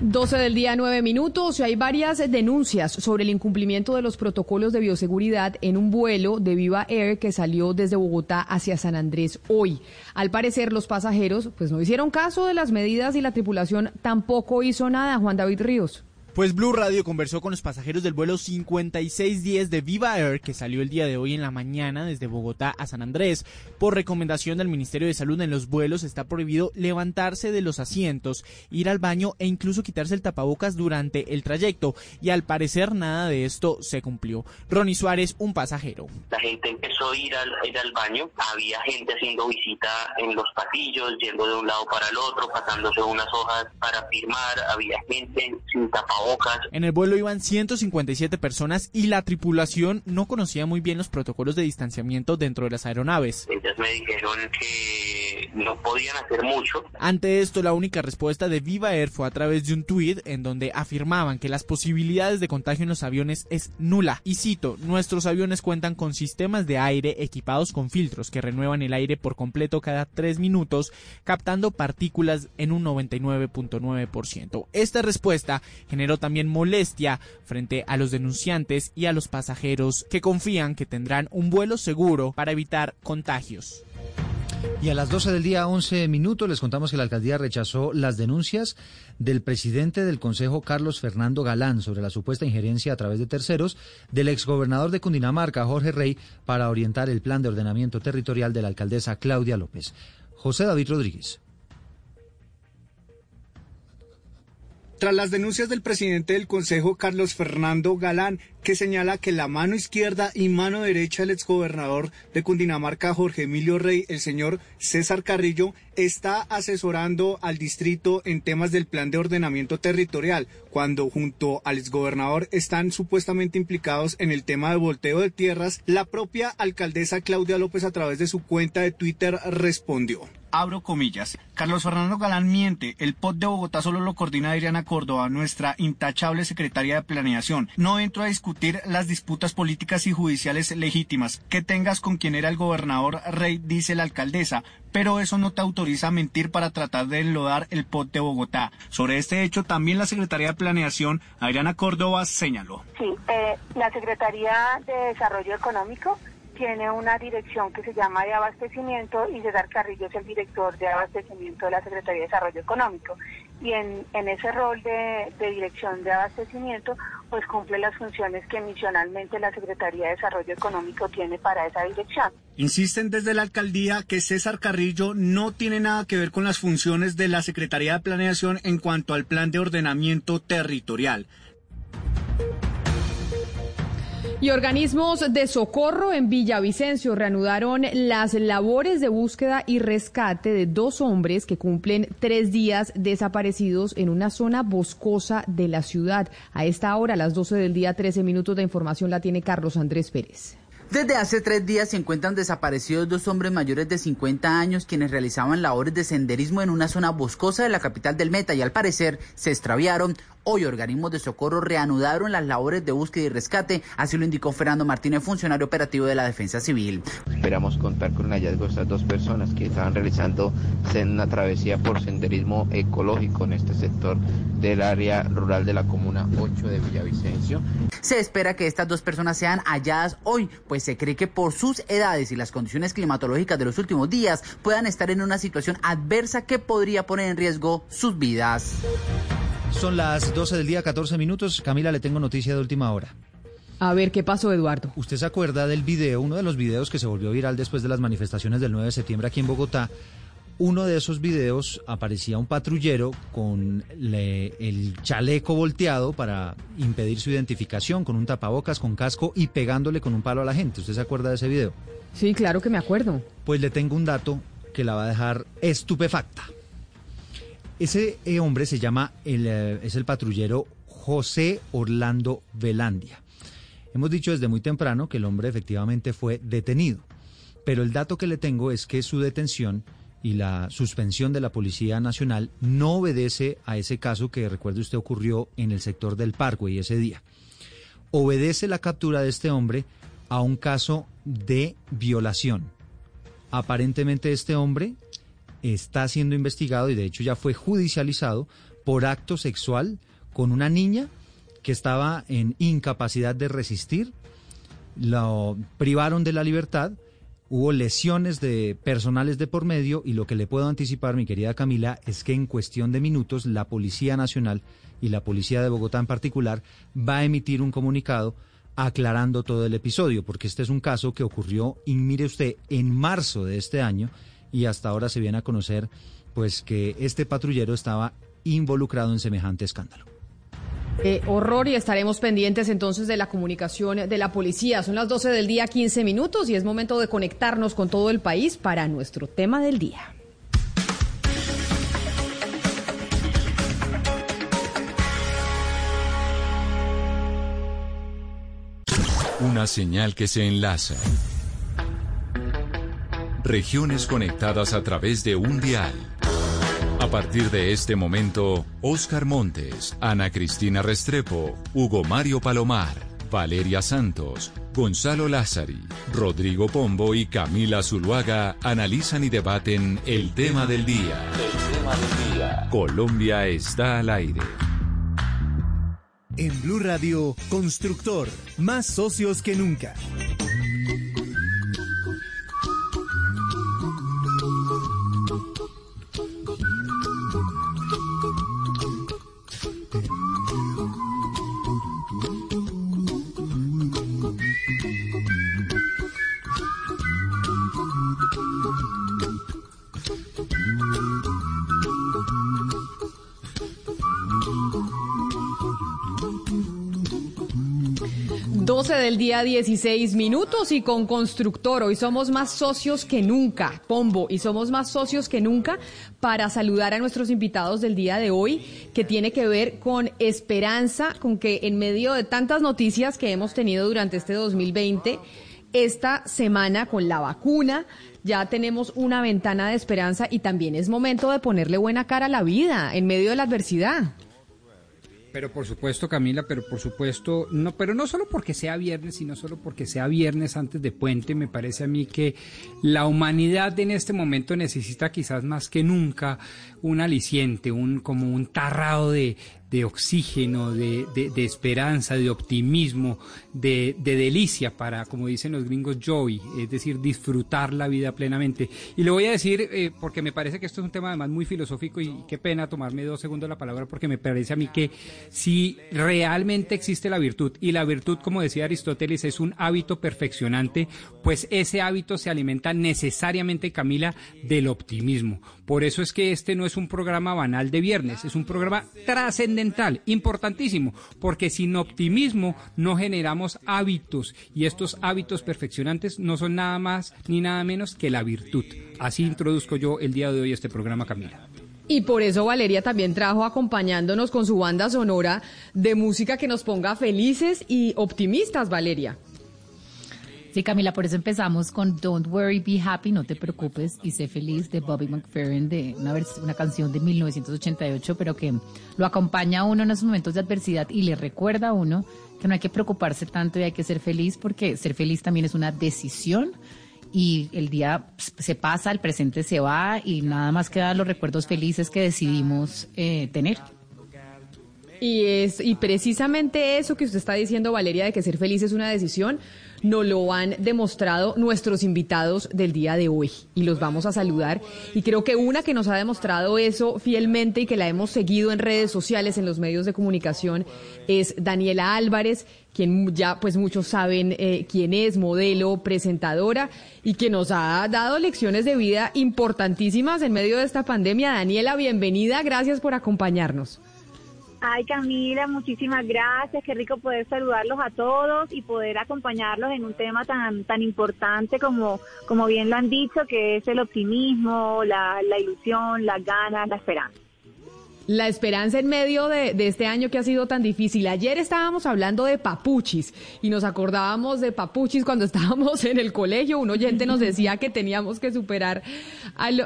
12 del día, 9 minutos. Hay varias denuncias sobre el incumplimiento de los protocolos de bioseguridad en un vuelo de Viva Air que salió desde Bogotá hacia San Andrés hoy. Al parecer, los pasajeros pues no hicieron caso de las medidas y la tripulación tampoco hizo nada. Juan David Ríos. Pues Blue Radio conversó con los pasajeros del vuelo 5610 de Viva Air que salió el día de hoy en la mañana desde Bogotá a San Andrés. Por recomendación del Ministerio de Salud en los vuelos está prohibido levantarse de los asientos, ir al baño e incluso quitarse el tapabocas durante el trayecto y al parecer nada de esto se cumplió. Ronnie Suárez, un pasajero. La gente empezó a ir al, baño, había gente haciendo visita en los pasillos, yendo de un lado para el otro, pasándose unas hojas para firmar, había gente sin tapabocas en el vuelo iban 157 personas y la tripulación no conocía muy bien los protocolos de distanciamiento dentro de las aeronaves. Entonces me dijeron no podían hacer mucho. Ante esto, la única respuesta de Viva Air fue a través de un tuit en donde afirmaban que las posibilidades de contagio en los aviones es nula. Y cito, nuestros aviones cuentan con sistemas de aire equipados con filtros que renuevan el aire por completo cada tres minutos, captando partículas en un 99.9%. Esta respuesta generó también molestia frente a los denunciantes y a los pasajeros que confían que tendrán un vuelo seguro para evitar contagios. Y a las 12 del día, 11 minutos, les contamos que la alcaldía rechazó las denuncias del presidente del Consejo, Carlos Fernando Galán, sobre la supuesta injerencia a través de terceros del exgobernador de Cundinamarca, Jorge Rey, para orientar el plan de ordenamiento territorial de la alcaldesa Claudia López. José David Rodríguez. Tras las denuncias del presidente del Consejo, Carlos Fernando Galán, que señala que la mano izquierda y mano derecha del exgobernador de Cundinamarca, Jorge Emilio Rey, el señor César Carrillo, está asesorando al distrito en temas del plan de ordenamiento territorial, cuando junto al exgobernador están supuestamente implicados en el tema de volteo de tierras, la propia alcaldesa Claudia López a través de su cuenta de Twitter respondió abro comillas. Carlos Fernando Galán miente. El POT de Bogotá solo lo coordina Adriana Córdoba, nuestra intachable secretaria de planeación. No entro a discutir las disputas políticas y judiciales legítimas que tengas con quien era el gobernador Rey, dice la alcaldesa, pero eso no te autoriza a mentir para tratar de enlodar el POT de Bogotá. Sobre este hecho, también la secretaria de planeación, Adriana Córdoba, señaló. Sí, eh, la Secretaría de Desarrollo Económico tiene una dirección que se llama de abastecimiento y César Carrillo es el director de abastecimiento de la Secretaría de Desarrollo Económico. Y en, en ese rol de, de, dirección de abastecimiento, pues cumple las funciones que misionalmente la Secretaría de Desarrollo Económico tiene para esa dirección. Insisten desde la alcaldía que César Carrillo no tiene nada que ver con las funciones de la Secretaría de Planeación en cuanto al plan de ordenamiento territorial. Y organismos de socorro en Villavicencio reanudaron las labores de búsqueda y rescate de dos hombres que cumplen tres días desaparecidos en una zona boscosa de la ciudad. A esta hora, a las 12 del día, 13 minutos de información la tiene Carlos Andrés Pérez. Desde hace tres días se encuentran desaparecidos dos hombres mayores de 50 años quienes realizaban labores de senderismo en una zona boscosa de la capital del Meta y al parecer se extraviaron. Hoy organismos de socorro reanudaron las labores de búsqueda y rescate, así lo indicó Fernando Martínez, funcionario operativo de la Defensa Civil. Esperamos contar con el hallazgo de estas dos personas que estaban realizando una travesía por senderismo ecológico en este sector del área rural de la comuna 8 de Villavicencio. Se espera que estas dos personas sean halladas hoy, pues se cree que por sus edades y las condiciones climatológicas de los últimos días puedan estar en una situación adversa que podría poner en riesgo sus vidas. Son las 12 del día, 14 minutos. Camila, le tengo noticia de última hora. A ver, ¿qué pasó, Eduardo? ¿Usted se acuerda del video, uno de los videos que se volvió viral después de las manifestaciones del 9 de septiembre aquí en Bogotá? Uno de esos videos aparecía un patrullero con el chaleco volteado para impedir su identificación, con un tapabocas, con casco y pegándole con un palo a la gente. ¿Usted se acuerda de ese video? Sí, claro que me acuerdo. Pues le tengo un dato que la va a dejar estupefacta. Ese eh, hombre se llama, el, eh, es el patrullero José Orlando Velandia. Hemos dicho desde muy temprano que el hombre efectivamente fue detenido, pero el dato que le tengo es que su detención y la suspensión de la Policía Nacional no obedece a ese caso que recuerde usted ocurrió en el sector del y ese día. Obedece la captura de este hombre a un caso de violación. Aparentemente este hombre está siendo investigado y de hecho ya fue judicializado por acto sexual con una niña que estaba en incapacidad de resistir, lo privaron de la libertad, hubo lesiones de personales de por medio y lo que le puedo anticipar, mi querida Camila, es que en cuestión de minutos la Policía Nacional y la Policía de Bogotá en particular va a emitir un comunicado aclarando todo el episodio, porque este es un caso que ocurrió, y mire usted, en marzo de este año y hasta ahora se viene a conocer pues que este patrullero estaba involucrado en semejante escándalo. Eh, horror y estaremos pendientes entonces de la comunicación de la policía. Son las 12 del día, 15 minutos y es momento de conectarnos con todo el país para nuestro tema del día. Una señal que se enlaza Regiones conectadas a través de un dial. A partir de este momento, Oscar Montes, Ana Cristina Restrepo, Hugo Mario Palomar, Valeria Santos, Gonzalo Lázari, Rodrigo Pombo y Camila Zuluaga analizan y debaten el tema del día. El tema del día. Colombia está al aire. En Blue Radio, Constructor, más socios que nunca. Del día 16 minutos y con Constructor. Hoy somos más socios que nunca, Pombo, y somos más socios que nunca para saludar a nuestros invitados del día de hoy, que tiene que ver con esperanza, con que en medio de tantas noticias que hemos tenido durante este 2020, esta semana con la vacuna, ya tenemos una ventana de esperanza y también es momento de ponerle buena cara a la vida en medio de la adversidad. Pero por supuesto, Camila, pero por supuesto, no, pero no solo porque sea viernes, sino solo porque sea viernes antes de puente, me parece a mí que la humanidad en este momento necesita quizás más que nunca un aliciente, un como un tarrado de, de oxígeno, de, de, esperanza, de optimismo, de, de, delicia para, como dicen los gringos, joy, es decir, disfrutar la vida plenamente. Y le voy a decir, eh, porque me parece que esto es un tema además muy filosófico y qué pena tomarme dos segundos la palabra, porque me parece a mí que si realmente existe la virtud, y la virtud, como decía Aristóteles, es un hábito perfeccionante, pues ese hábito se alimenta necesariamente, Camila, del optimismo. Por eso es que este no es un programa banal de viernes, es un programa trascendental, importantísimo, porque sin optimismo no generamos hábitos y estos hábitos perfeccionantes no son nada más ni nada menos que la virtud. Así introduzco yo el día de hoy este programa, Camila. Y por eso Valeria también trajo acompañándonos con su banda sonora de música que nos ponga felices y optimistas, Valeria. Sí, Camila, por eso empezamos con Don't Worry, Be Happy, No Te Preocupes y Sé Feliz de Bobby McFerrin, de una, una canción de 1988, pero que lo acompaña a uno en esos momentos de adversidad y le recuerda a uno que no hay que preocuparse tanto y hay que ser feliz, porque ser feliz también es una decisión y el día se pasa, el presente se va y nada más quedan los recuerdos felices que decidimos eh, tener. Y, es, y precisamente eso que usted está diciendo, Valeria, de que ser feliz es una decisión, nos lo han demostrado nuestros invitados del día de hoy y los vamos a saludar. Y creo que una que nos ha demostrado eso fielmente y que la hemos seguido en redes sociales, en los medios de comunicación, es Daniela Álvarez, quien ya pues muchos saben eh, quién es, modelo, presentadora y que nos ha dado lecciones de vida importantísimas en medio de esta pandemia. Daniela, bienvenida, gracias por acompañarnos. Ay, Camila, muchísimas gracias. Qué rico poder saludarlos a todos y poder acompañarlos en un tema tan tan importante como, como bien lo han dicho, que es el optimismo, la, la ilusión, las ganas, la esperanza la esperanza en medio de, este año que ha sido tan difícil. Ayer estábamos hablando de papuchis y nos acordábamos de papuchis cuando estábamos en el colegio. Un oyente nos decía que teníamos que superar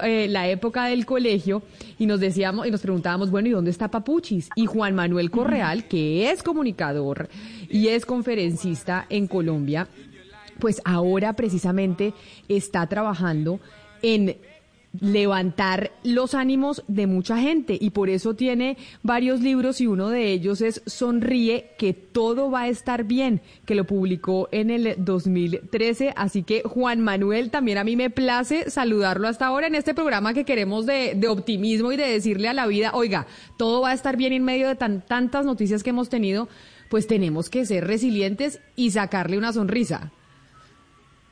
eh, la época del colegio y nos decíamos y nos preguntábamos, bueno, ¿y dónde está papuchis? Y Juan Manuel Correal, que es comunicador y es conferencista en Colombia, pues ahora precisamente está trabajando en levantar los ánimos de mucha gente y por eso tiene varios libros y uno de ellos es Sonríe, que todo va a estar bien, que lo publicó en el 2013. Así que Juan Manuel, también a mí me place saludarlo hasta ahora en este programa que queremos de, de optimismo y de decirle a la vida, oiga, todo va a estar bien en medio de tan, tantas noticias que hemos tenido, pues tenemos que ser resilientes y sacarle una sonrisa.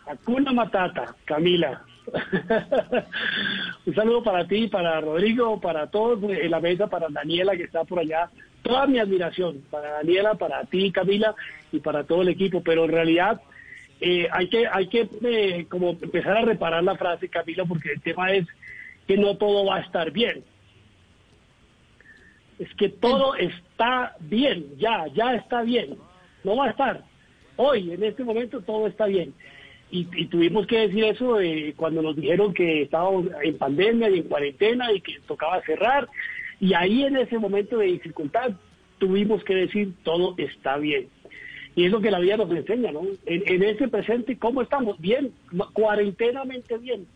Hakuna Matata, Camila. Un saludo para ti, para Rodrigo, para todos en la mesa, para Daniela que está por allá. Toda mi admiración para Daniela, para ti, Camila, y para todo el equipo. Pero en realidad eh, hay que, hay que eh, como empezar a reparar la frase, Camila, porque el tema es que no todo va a estar bien. Es que todo está bien, ya, ya está bien. No va a estar. Hoy, en este momento, todo está bien. Y, tuvimos que decir eso eh, cuando nos dijeron que estábamos en pandemia y en cuarentena y que tocaba cerrar. Y ahí en ese momento de dificultad tuvimos que decir todo está bien. Y es lo que la vida nos enseña, ¿no? En, en ese presente, ¿cómo estamos? Bien, cuarentenamente bien.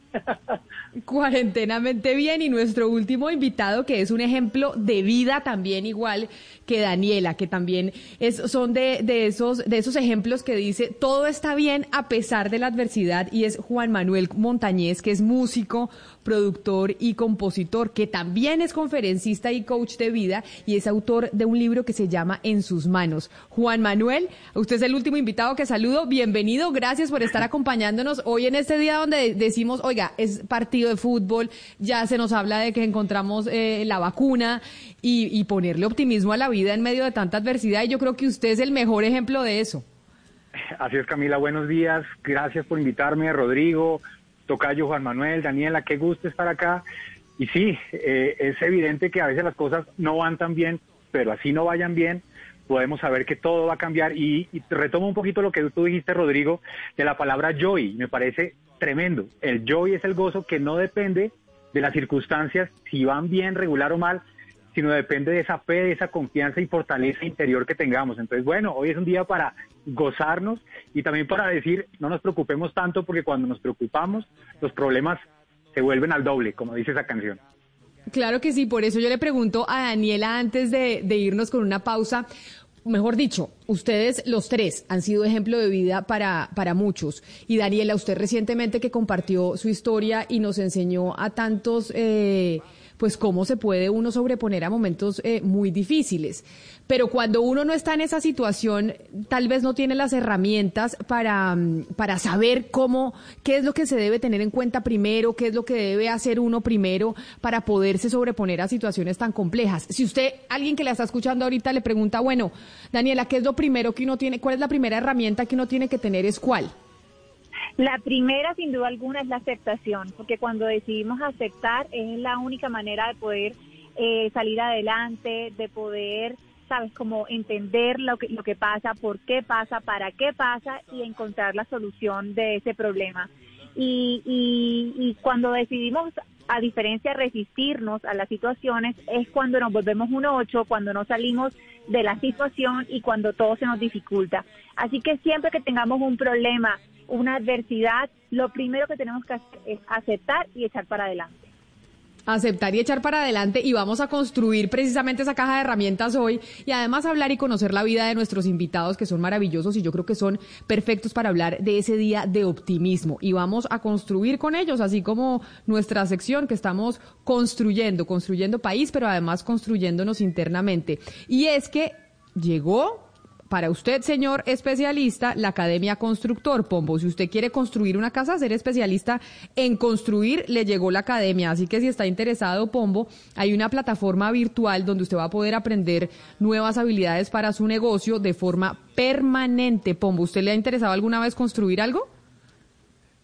Cuarentenamente bien y nuestro último invitado que es un ejemplo de vida también igual que Daniela, que también es, son de, de, esos, de esos ejemplos que dice todo está bien a pesar de la adversidad y es Juan Manuel Montañez, que es músico, productor y compositor, que también es conferencista y coach de vida y es autor de un libro que se llama En sus manos. Juan Manuel, usted es el último invitado que saludo, bienvenido, gracias por estar acompañándonos hoy en este día donde decimos, oiga, es partido de fútbol, ya se nos habla de que encontramos eh, la vacuna y, ponerle optimismo a la vida en medio de tanta adversidad y yo creo que usted es el mejor ejemplo de eso. así es Camila, buenos días. Gracias por invitarme, Rodrigo, Tocayo, Juan Manuel, Daniela, qué gusto estar acá. Y sí, eh, es evidente que a veces las cosas no van tan bien, pero así no vayan bien, podemos saber que todo va a cambiar. Y, y retomo un poquito lo que tú dijiste, Rodrigo, de la palabra joy. Me parece tremendo. El joy es el gozo que no depende de las circunstancias, si van bien, regular o mal, sino depende de esa fe, de esa confianza y fortaleza interior que tengamos. Entonces, bueno, hoy es un día para gozarnos y también para decir, no nos preocupemos tanto porque cuando nos preocupamos, los problemas se vuelven al doble, como dice esa canción. Claro que sí, por eso yo le pregunto a Daniela antes de, de irnos con una pausa, mejor dicho, ustedes los tres han sido ejemplo de vida para, para muchos. Y Daniela, usted recientemente que compartió su historia y nos enseñó a tantos... Eh, pues cómo se puede uno sobreponer a momentos eh, muy difíciles. Pero cuando uno no está en esa situación, tal vez no tiene las herramientas para, mm, para saber cómo, qué es lo que se debe tener en cuenta primero, qué es lo que debe hacer uno primero para poderse sobreponer a situaciones tan complejas. Si usted, alguien que la está escuchando ahorita, le pregunta, bueno, Daniela, ¿qué es lo primero que uno tiene, cuál es la primera herramienta que uno tiene que tener? ¿Es cuál? La primera, sin duda alguna, es la aceptación, porque cuando decidimos aceptar es la única manera de poder eh, salir adelante, de poder, sabes, como entender lo que, lo que pasa, por qué pasa, para qué pasa y encontrar la solución de ese problema. Y, y, y cuando decidimos a diferencia resistirnos a las situaciones, es cuando nos volvemos un ocho, cuando no salimos de la situación y cuando todo se nos dificulta. Así que siempre que tengamos un problema, una adversidad, lo primero que tenemos que hacer es aceptar y echar para adelante. Aceptar y echar para adelante y vamos a construir precisamente esa caja de herramientas hoy y además hablar y conocer la vida de nuestros invitados que son maravillosos y yo creo que son perfectos para hablar de ese día de optimismo y vamos a construir con ellos, así como nuestra sección que estamos construyendo, construyendo país, pero además construyéndonos internamente. Y es que llegó para usted, señor especialista, la Academia Constructor, Pombo. Si usted quiere construir una casa, ser especialista en construir, le llegó la Academia. Así que si está interesado, Pombo, hay una plataforma virtual donde usted va a poder aprender nuevas habilidades para su negocio de forma permanente. Pombo, ¿usted le ha interesado alguna vez construir algo?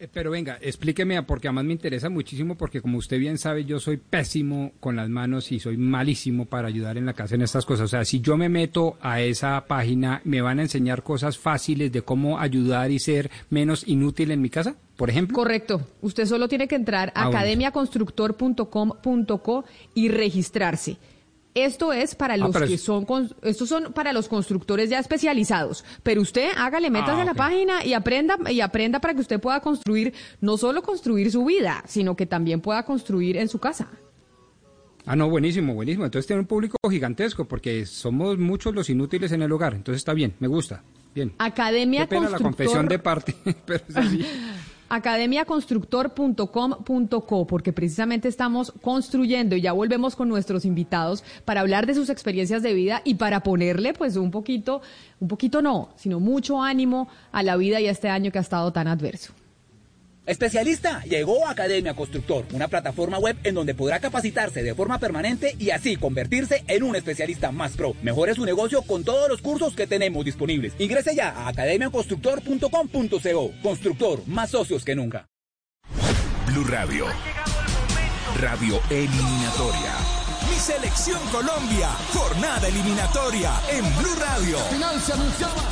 Eh, pero venga, explíqueme, porque además me interesa muchísimo, porque como usted bien sabe, yo soy pésimo con las manos y soy malísimo para ayudar en la casa en estas cosas. O sea, si yo me meto a esa página, ¿me van a enseñar cosas fáciles de cómo ayudar y ser menos inútil en mi casa? Por ejemplo. Correcto. Usted solo tiene que entrar a ah, academiaconstructor.com.co y registrarse. Esto es para ah, los que son, estos son para los constructores ya especializados. Pero usted hágale metas ah, a la página y aprenda, y aprenda para que usted pueda construir, no solo construir su vida, sino que también pueda construir en su casa. Ah, no, buenísimo, buenísimo. Entonces tiene un público gigantesco porque somos muchos los inútiles en el hogar. Entonces está bien, me gusta. Bien. Academia Qué pena la confesión de parte, pero es así. academiaconstructor.com.co, porque precisamente estamos construyendo y ya volvemos con nuestros invitados para hablar de sus experiencias de vida y para ponerle pues un poquito, un poquito no, sino mucho ánimo a la vida y a este año que ha estado tan adverso. Especialista llegó a Academia Constructor, una plataforma web en donde podrá capacitarse de forma permanente y así convertirse en un especialista más pro. Mejore su negocio con todos los cursos que tenemos disponibles. Ingrese ya a academiaconstructor.com.co. Constructor, más socios que nunca. Blue Radio. Radio eliminatoria. Mi selección Colombia. Jornada eliminatoria en Blue Radio. Final se anunciaba.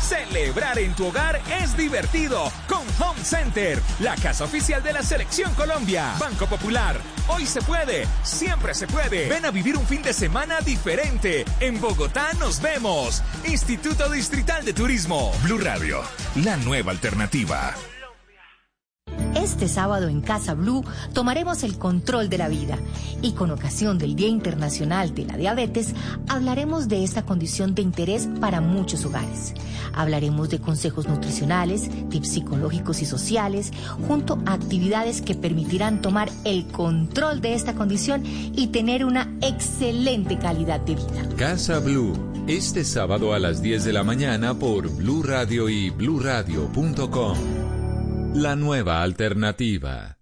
Celebrar en tu hogar es divertido con Home Center, la casa oficial de la Selección Colombia. Banco Popular, hoy se puede, siempre se puede. Ven a vivir un fin de semana diferente. En Bogotá nos vemos. Instituto Distrital de Turismo. Blue Radio, la nueva alternativa. Este sábado en Casa Blue tomaremos el control de la vida y con ocasión del Día Internacional de la Diabetes hablaremos de esta condición de interés para muchos hogares. Hablaremos de consejos nutricionales, tips psicológicos y sociales, junto a actividades que permitirán tomar el control de esta condición y tener una excelente calidad de vida. Casa Blue, este sábado a las 10 de la mañana por Blue Radio y bluradio.com. La nueva alternativa.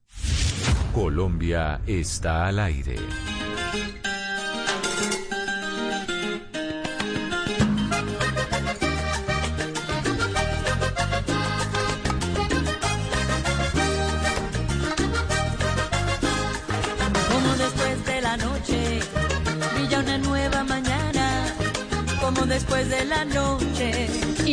Colombia está al aire. Como después de la noche, brilla una nueva mañana, como después de la noche.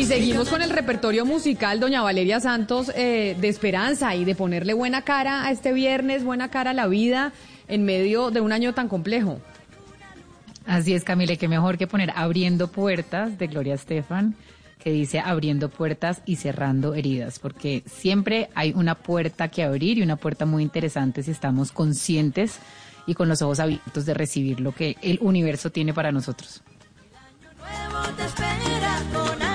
Y seguimos con el repertorio musical, doña Valeria Santos, eh, de esperanza y de ponerle buena cara a este viernes, buena cara a la vida en medio de un año tan complejo. Así es, Camila, que mejor que poner Abriendo Puertas de Gloria Estefan, que dice abriendo puertas y cerrando heridas, porque siempre hay una puerta que abrir y una puerta muy interesante si estamos conscientes y con los ojos abiertos de recibir lo que el universo tiene para nosotros. Juan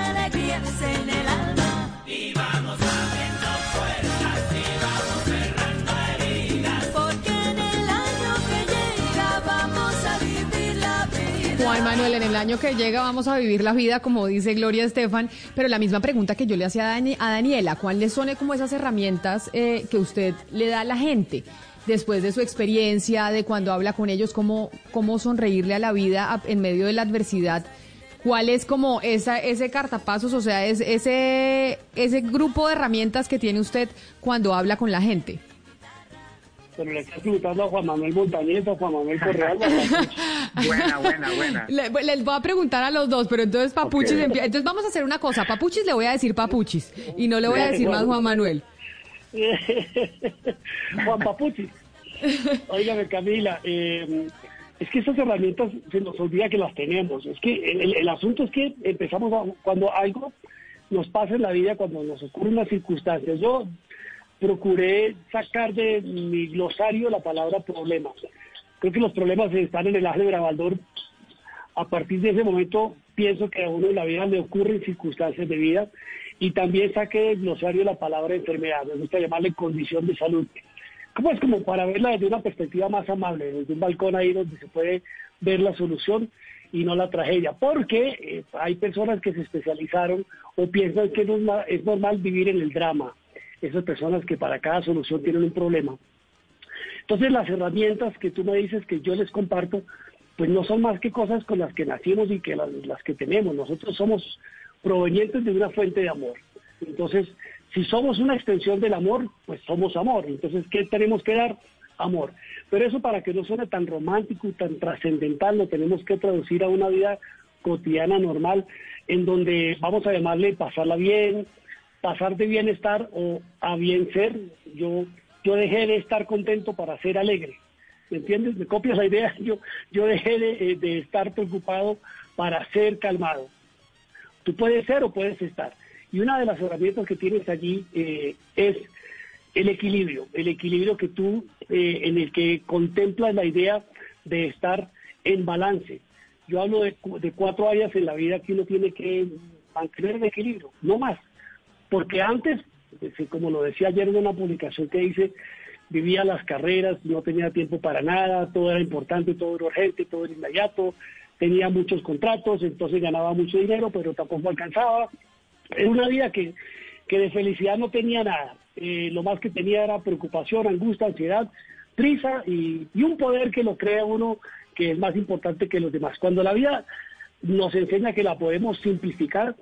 Manuel, en el año que llega vamos a vivir la vida, como dice Gloria Estefan, pero la misma pregunta que yo le hacía a, Daniela, ¿cuál le son como esas herramientas eh, que usted le da a la gente? después de su experiencia, de cuando habla con ellos, cómo, cómo sonreírle a la vida en medio de la adversidad. ¿Cuál es como esa, ese cartapasos, o sea, es ese, ese grupo de herramientas que tiene usted cuando habla con la gente? Pero le está preguntando a Juan Manuel Montañez o Juan Manuel Correal. buena, buena, buena. les voy a preguntar a los dos, pero entonces Papuchis, entonces vamos a hacer una cosa. Papuchis le voy a decir Papuchis y no le voy a decir más Juan Manuel. Juan Papuchis. Óigame, Camila, eh, es que esas herramientas se nos olvida que las tenemos. Es que el, asunto es que empezamos cuando algo nos pasa en la vida, cuando nos ocurren las circunstancias. Yo procuré sacar de mi glosario la palabra problema. Creo que los problemas están en el álgebra Baldor. A partir de ese momento pienso que a uno en la vida le ocurren circunstancias de vida y también saqué del glosario la palabra enfermedad, me gusta llamarle condición de salud. Como es como para verla desde una perspectiva más amable, desde un balcón ahí donde se puede ver la solución y no la tragedia, porque eh, hay personas que se especializaron o piensan que es normal vivir en el drama, esas personas que para cada solución tienen un problema. Entonces las herramientas que tú me dices que yo les comparto, pues no son más que cosas con las que nacimos y que las que tenemos. Nosotros somos provenientes de una fuente de amor. Entonces, si somos una extensión del amor, pues somos amor. Entonces, ¿qué tenemos que dar? Amor. Pero eso para que no suene tan romántico y tan trascendental, lo tenemos que traducir a una vida cotidiana normal, en donde vamos a llamarle pasarla bien, pasar de bienestar o a bien ser. Yo, yo dejé de estar contento para ser alegre. ¿Me entiendes? ¿Me copias la idea? Yo, yo dejé de, eh, de estar preocupado para ser calmado. Tú puedes ser o puedes estar. Y una de las herramientas que tienes allí eh, es el equilibrio, el equilibrio que tú, eh, en el que contemplas la idea de estar en balance. Yo hablo de, cuatro áreas en la vida que uno tiene que mantener el equilibrio, no más. Porque antes, como lo decía ayer en una publicación que hice, vivía las carreras, no tenía tiempo para nada, todo era importante, todo era urgente, todo era inmediato, tenía muchos contratos, entonces ganaba mucho dinero, pero tampoco alcanzaba. Era una vida que, que de felicidad no tenía nada. Eh, lo más que tenía era preocupación, angustia, ansiedad, prisa y, y un poder que lo crea uno que es más importante que los demás. Cuando la vida nos enseña que la podemos simplificar,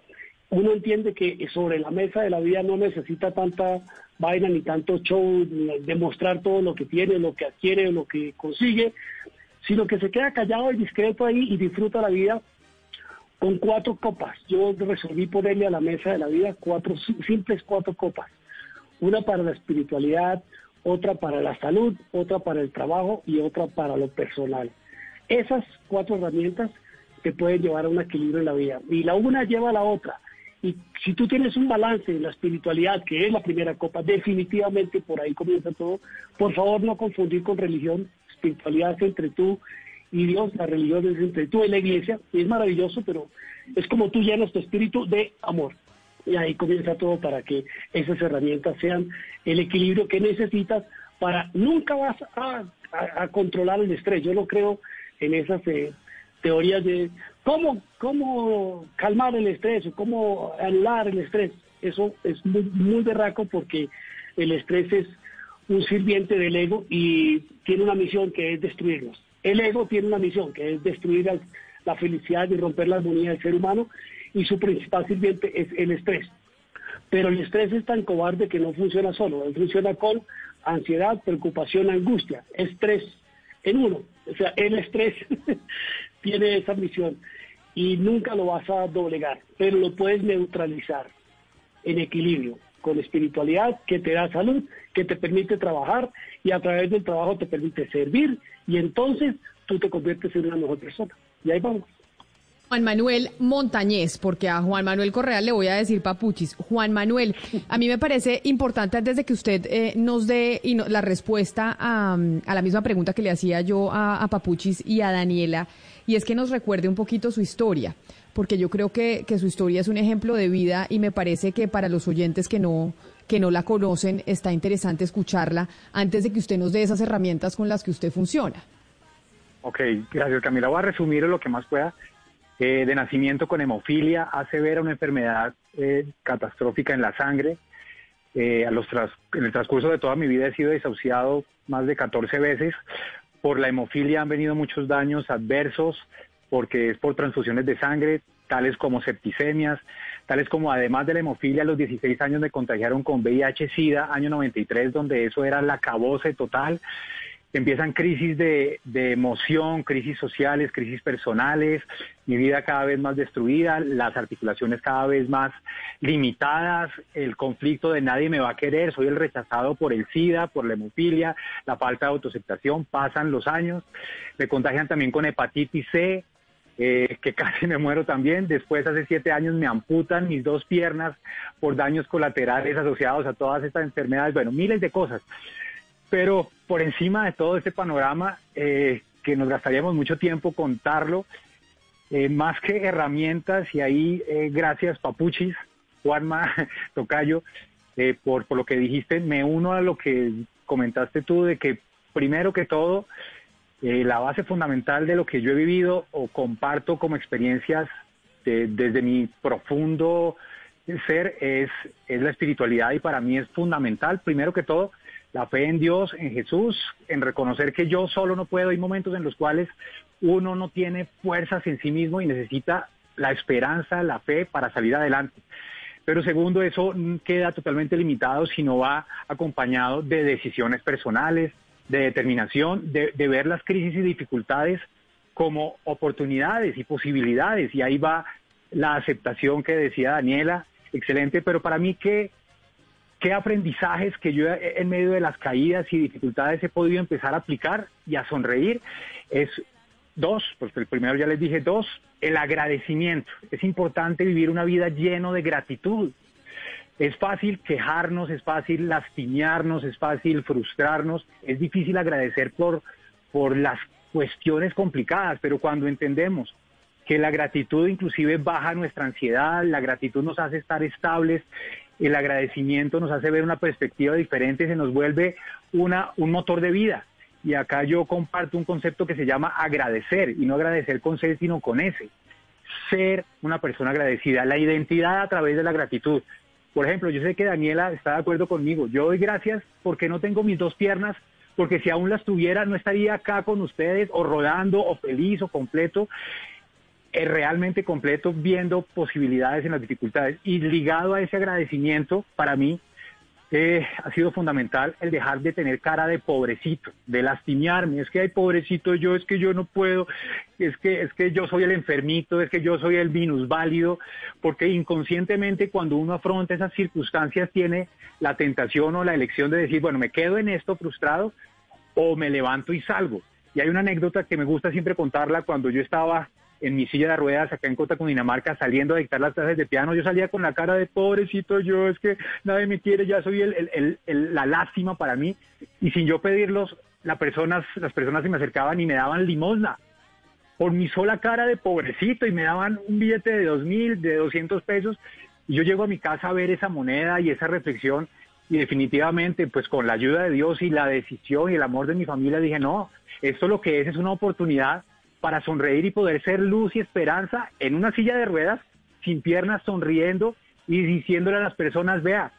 uno entiende que sobre la mesa de la vida no necesita tanta vaina ni tanto show, ni demostrar todo lo que tiene, lo que adquiere, lo que consigue, sino que se queda callado y discreto ahí y disfruta la vida con cuatro copas. Yo resolví ponerle a la mesa de la vida cuatro simples cuatro copas. Una para la espiritualidad, otra para la salud, otra para el trabajo y otra para lo personal. Esas cuatro herramientas te pueden llevar a un equilibrio en la vida. Y la una lleva a la otra. Y si tú tienes un balance en la espiritualidad, que es la primera copa, definitivamente por ahí comienza todo. Por favor, no confundir con religión espiritualidad es entre tú y Dios, la religión es entre tú y la iglesia, y es maravilloso, pero es como tú llenas tu espíritu de amor. Y ahí comienza todo para que esas herramientas sean el equilibrio que necesitas para nunca vas a, controlar el estrés. Yo no creo en esas eh, teorías de cómo, cómo calmar el estrés o cómo anular el estrés. Eso es muy, muy berraco porque el estrés es un sirviente del ego y tiene una misión que es destruirnos. El ego tiene una misión que es destruir la felicidad y romper la armonía del ser humano y su principal sirviente es el estrés. Pero el estrés es tan cobarde que no funciona solo, él funciona con ansiedad, preocupación, angustia, estrés en uno. O sea, el estrés tiene esa misión. y nunca lo vas a doblegar, pero lo puedes neutralizar en equilibrio, con espiritualidad que te da salud, que te permite trabajar y a través del trabajo te permite servir y entonces tú te conviertes en una mejor persona. Y ahí vamos. Juan Manuel Montañez, porque a Juan Manuel Correa le voy a decir papuchis. Juan Manuel, a mí me parece importante antes de que usted eh, nos dé la respuesta a, la misma pregunta que le hacía yo a, papuchis y a Daniela, y es que nos recuerde un poquito su historia, porque yo creo que, su historia es un ejemplo de vida y me parece que para los oyentes que no que no la conocen, está interesante escucharla antes de que usted nos dé esas herramientas con las que usted funciona. Ok, gracias Camila. Voy a resumir lo que más pueda. Eh, de nacimiento con hemofilia, ver una enfermedad eh, catastrófica en la sangre. Eh, a los en el transcurso de toda mi vida he sido desahuciado más de 14 veces. Por la hemofilia han venido muchos daños adversos, porque es por transfusiones de sangre, tales como septicemias, tales como además de la hemofilia, a los 16 años me contagiaron con VIH-Sida, año 93, donde eso era la cabose total. Empiezan crisis de, emoción, crisis sociales, crisis personales, mi vida cada vez más destruida, las articulaciones cada vez más limitadas, el conflicto de nadie me va a querer, soy el rechazado por el SIDA, por la hemofilia, la falta de autoaceptación, pasan los años, me contagian también con hepatitis C, eh, que casi me muero también. Después, hace siete años, me amputan mis dos piernas por daños colaterales asociados a todas estas enfermedades. Bueno, miles de cosas. Pero por encima de todo este panorama, eh, que nos gastaríamos mucho tiempo contarlo, eh, más que herramientas, y ahí eh, gracias Papuchis, Juanma, Tocayo, por, por lo que dijiste, me uno a lo que comentaste tú, de que primero que todo, la base fundamental de lo que yo he vivido o comparto como experiencias desde mi profundo ser es, es la espiritualidad y para mí es fundamental, primero que todo, la fe en Dios, en Jesús, en reconocer que yo solo no puedo. Hay momentos en los cuales uno no tiene fuerzas en sí mismo y necesita la esperanza, la fe para salir adelante. Pero segundo, eso queda totalmente limitado si no va acompañado de decisiones personales, de determinación, de, de ver las crisis y dificultades como oportunidades y posibilidades. Y ahí va la aceptación que decía Daniela, excelente, pero para mí que qué aprendizajes que yo en medio de las caídas y dificultades he podido empezar a aplicar y a sonreír es dos, porque el primero ya les dije dos, el agradecimiento. Es importante vivir una vida lleno de gratitud. Es fácil quejarnos, es fácil lastimarnos, es fácil frustrarnos, es difícil agradecer por, por las cuestiones complicadas, pero cuando entendemos que la gratitud inclusive baja nuestra ansiedad, la gratitud nos hace estar estables, el agradecimiento nos hace ver una perspectiva diferente, se nos vuelve una, un motor de vida. Y acá yo comparto un concepto que se llama agradecer, y no agradecer con C, sino con S. Ser una persona agradecida, la identidad a través de la gratitud. Por ejemplo, yo sé que Daniela está de acuerdo conmigo. Yo doy gracias porque no tengo mis dos piernas, porque si aún las tuviera no estaría acá con ustedes o rodando o feliz o completo realmente completo viendo posibilidades en las dificultades. Y ligado a ese agradecimiento, para mí, eh, ha sido fundamental el dejar de tener cara de pobrecito, de lastimarme, es que hay pobrecito yo, es que yo no puedo, es que, es que yo soy el enfermito, es que yo soy el minusválido, porque inconscientemente cuando uno afronta esas circunstancias tiene la tentación o la elección de decir, bueno, me quedo en esto frustrado o me levanto y salgo. Y hay una anécdota que me gusta siempre contarla cuando yo estaba en mi silla de ruedas acá en Cota, Dinamarca, saliendo a dictar las clases de piano. Yo salía con la cara de pobrecito yo, es que nadie me quiere, ya soy el, la lástima para mí. Y sin yo pedirlos, las personas, las personas se me acercaban y me daban limosna por mi sola cara de pobrecito y me daban un billete de dos mil, de doscientos pesos. Y yo llego a mi casa a ver esa moneda y esa reflexión y definitivamente pues con la ayuda de Dios y la decisión y el amor de mi familia dije, no, esto lo que es es una oportunidad para sonreír y poder ser luz y esperanza en una silla de ruedas, sin piernas, sonriendo y diciéndole a las personas, vea,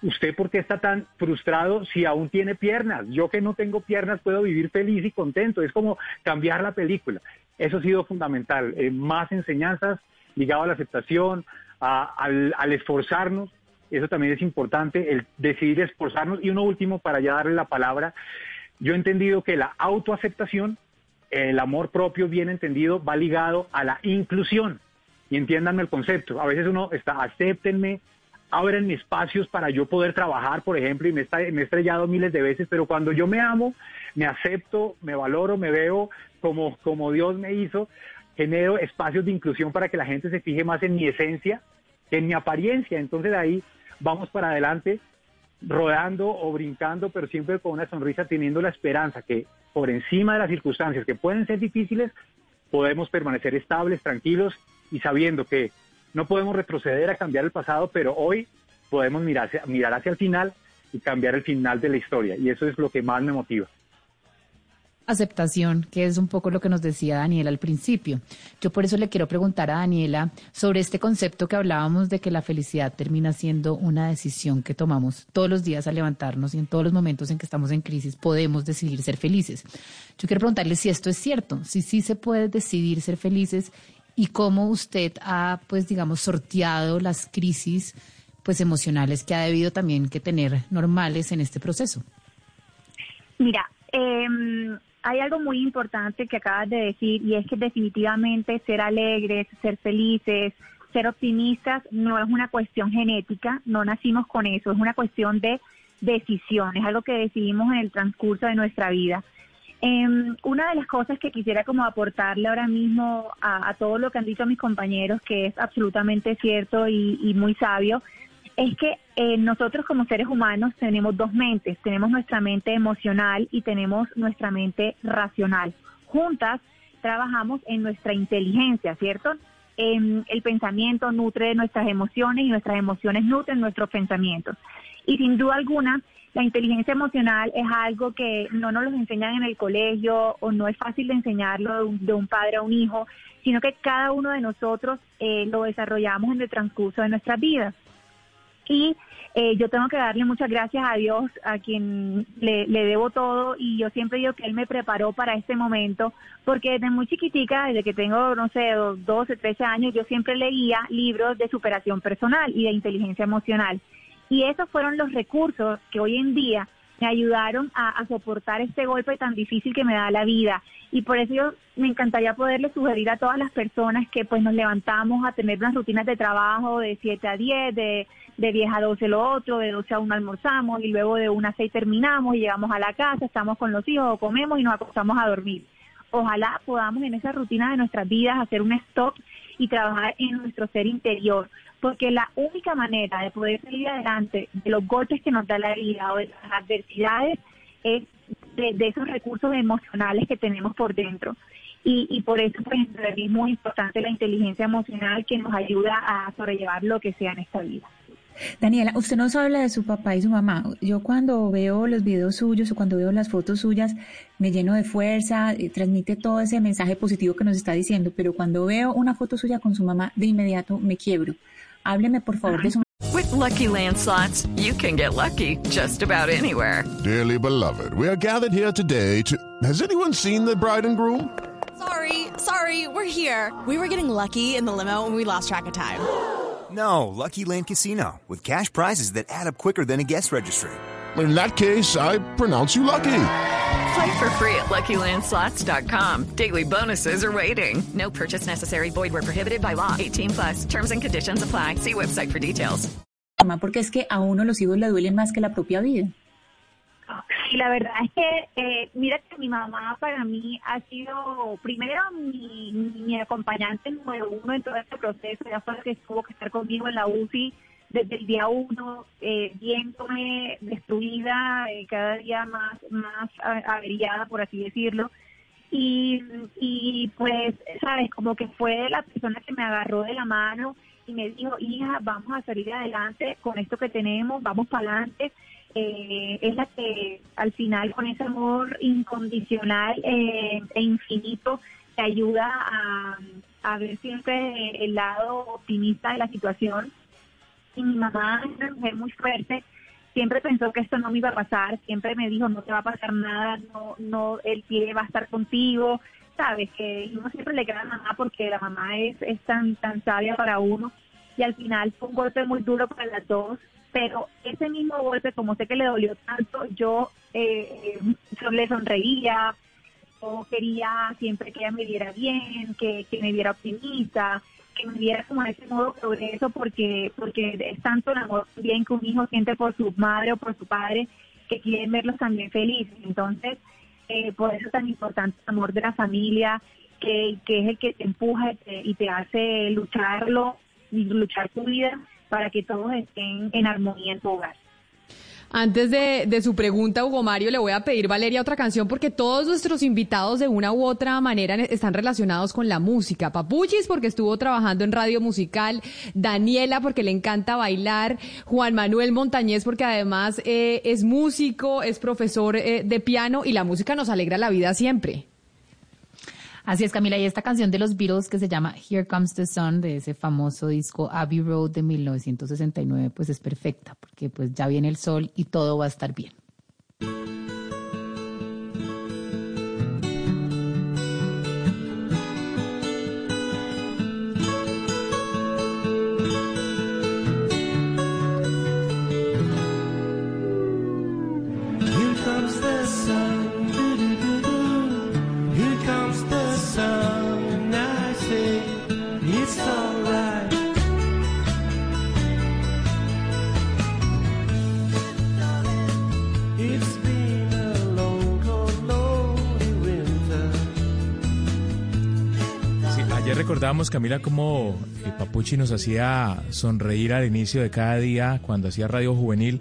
¿usted por qué está tan frustrado si aún tiene piernas? Yo que no tengo piernas puedo vivir feliz y contento. Es como cambiar la película. Eso ha sido fundamental. Eh, más enseñanzas ligado a la aceptación, al, al, esforzarnos. Eso también es importante, el decidir esforzarnos. Y uno último, para ya darle la palabra, yo he entendido que la autoaceptación el amor propio bien entendido va ligado a la inclusión. Y entiéndanme el concepto. A veces uno está, acéptenme, abren espacios para yo poder trabajar, por ejemplo, y me, está, me he estrellado miles de veces, pero cuando yo me amo, me acepto, me valoro, me veo como, como Dios me hizo, genero espacios de inclusión para que la gente se fije más en mi esencia que en mi apariencia. Entonces ahí vamos para adelante rodando o brincando, pero siempre con una sonrisa, teniendo la esperanza que por encima de las circunstancias que pueden ser difíciles, podemos permanecer estables, tranquilos y sabiendo que no podemos retroceder a cambiar el pasado, pero hoy podemos mirar hacia, mirar hacia el final y cambiar el final de la historia. Y eso es lo que más me motiva aceptación, que es un poco lo que nos decía Daniela al principio. Yo por eso le quiero preguntar a Daniela sobre este concepto que hablábamos de que la felicidad termina siendo una decisión que tomamos todos los días al levantarnos y en todos los momentos en que estamos en crisis podemos decidir ser felices. Yo quiero preguntarle si esto es cierto, si sí se puede decidir ser felices y cómo usted ha, pues digamos, sorteado las crisis pues emocionales que ha debido también que tener normales en este proceso. Mira, eh, hay algo muy importante que acabas de decir y es que definitivamente ser alegres, ser felices, ser optimistas no es una cuestión genética, no nacimos con eso, es una cuestión de decisión, es algo que decidimos en el transcurso de nuestra vida. Em, una de las cosas que quisiera como aportarle ahora mismo a, todo lo que han dicho mis compañeros, que es absolutamente cierto y muy sabio, es que eh, nosotros como seres humanos tenemos dos mentes, tenemos nuestra mente emocional y tenemos nuestra mente racional. Juntas trabajamos en nuestra inteligencia, ¿cierto? el pensamiento nutre de nuestras emociones y nuestras emociones nutren nuestros pensamientos. Y sin duda alguna, la inteligencia emocional es algo que no nos lo enseñan en el colegio o no es fácil de enseñarlo de un, padre a un hijo, sino que cada uno de nosotros eh, lo desarrollamos en el transcurso de nuestras vidas. Y eh, yo tengo que darle muchas gracias a Dios, a quien le, debo todo, y yo siempre digo que Él me preparó para este momento, porque desde muy chiquitica, desde que tengo, no sé, 12, 13 años, yo siempre leía libros de superación personal y de inteligencia emocional. Y esos fueron los recursos que hoy en día me ayudaron a, soportar este golpe tan difícil que me da la vida. Y por eso yo me encantaría poderle sugerir a todas las personas que pues nos levantamos a tener unas rutinas de trabajo de 7 a 10, de de 10 a 12 lo otro, de 12 a 1 almorzamos y luego de 1 a 6 terminamos y llegamos a la casa, estamos con los hijos o comemos y nos acostamos a dormir. Ojalá podamos en esa rutina de nuestras vidas hacer un stop y trabajar en nuestro ser interior, porque la única manera de poder salir adelante de los golpes que nos da la vida o de las adversidades es de, esos recursos emocionales que tenemos por dentro. Y, y por eso pues es muy importante la inteligencia emocional que nos ayuda a sobrellevar lo que sea en esta vida. Daniela, usted nos habla de su papá y su mamá. Yo cuando veo los videos suyos o cuando veo las fotos suyas, me lleno de fuerza, y transmite todo ese mensaje positivo que nos está diciendo, pero cuando veo una foto suya con su mamá, de inmediato me quiebro. Hábleme, por favor, de su With lucky landslots, you can get lucky just about anywhere. Dearly beloved, we are gathered here today to. Has anyone seen the bride and groom? Sorry, sorry, we're here. We were getting lucky in the limo and we lost track of time. No, Lucky Land Casino, with cash prizes that add up quicker than a guest registry. In that case, I pronounce you lucky. Play for free at LuckyLandSlots.com. Daily bonuses are waiting. No purchase necessary. Void where prohibited by law. 18 plus. Terms and conditions apply. See website for details. Porque es que a uno los hijos le duelen más que la propia vida. Sí, la verdad es que, eh, mira que mi mamá para mí ha sido primero mi, mi acompañante número uno en todo este proceso. Ya fue que tuvo que estar conmigo en la UCI desde el día uno, eh, viéndome destruida, eh, cada día más, más averiada, por así decirlo. Y, y pues, sabes, como que fue la persona que me agarró de la mano y me dijo, hija, vamos a salir adelante con esto que tenemos, vamos para adelante eh, es la que al final con ese amor incondicional eh, e infinito te ayuda a, a, ver siempre el lado optimista de la situación. Y mi mamá es una mujer muy fuerte, siempre pensó que esto no me iba a pasar, siempre me dijo no te va a pasar nada, no, no, el pie va a estar contigo, sabes que uno siempre le queda a la mamá porque la mamá es, es tan, tan sabia para uno. Y al final fue un golpe muy duro para las dos pero ese mismo golpe, como sé que le dolió tanto, yo eh, le sonreía, yo quería siempre que ella me viera bien, que, que me viera optimista, que me viera como ese modo progreso, porque, porque es tanto el amor bien que un hijo siente por su madre o por su padre, que quieren verlos también felices. Entonces, eh, por eso es tan importante el amor de la familia, que, que es el que te empuja y te, y te hace lucharlo y luchar tu vida para que todos estén en armonía en tu hogar. Antes de, de, su pregunta, Hugo Mario, le voy a pedir, Valeria, otra canción porque todos nuestros invitados de una u otra manera están relacionados con la música. Papuchis porque estuvo trabajando en radio musical, Daniela porque le encanta bailar, Juan Manuel Montañez porque además eh, es músico, es profesor eh, de piano y la música nos alegra la vida siempre. Así es, Camila, y esta canción de los Beatles que se llama Here Comes the Sun, de ese famoso disco Abbey Road de 1969, pues es perfecta, porque pues ya viene el sol y todo va a estar bien. Recordábamos, Camila, cómo eh, Papuchi nos hacía sonreír al inicio de cada día cuando hacía Radio Juvenil.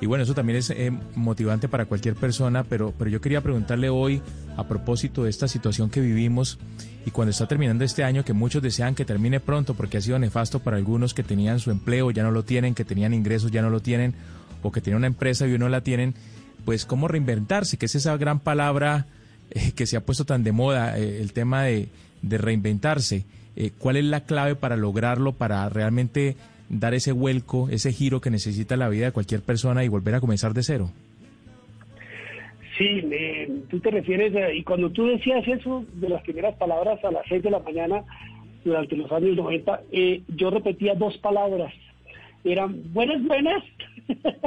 Y bueno, eso también es eh, motivante para cualquier persona, pero, pero yo quería preguntarle hoy, a propósito de esta situación que vivimos y cuando está terminando este año, que muchos desean que termine pronto porque ha sido nefasto para algunos que tenían su empleo, ya no lo tienen, que tenían ingresos, ya no lo tienen, o que tenían una empresa y no la tienen, pues cómo reinventarse, que es esa gran palabra eh, que se ha puesto tan de moda, el tema de de reinventarse. Eh, ¿Cuál es la clave para lograrlo, para realmente dar ese vuelco, ese giro que necesita la vida de cualquier persona y volver a comenzar de cero? Sí, tú te refieres, y cuando tú decías eso de las primeras palabras a las seis de la mañana durante los años 90, eh, yo repetía dos palabras. Eran buenas, buenas,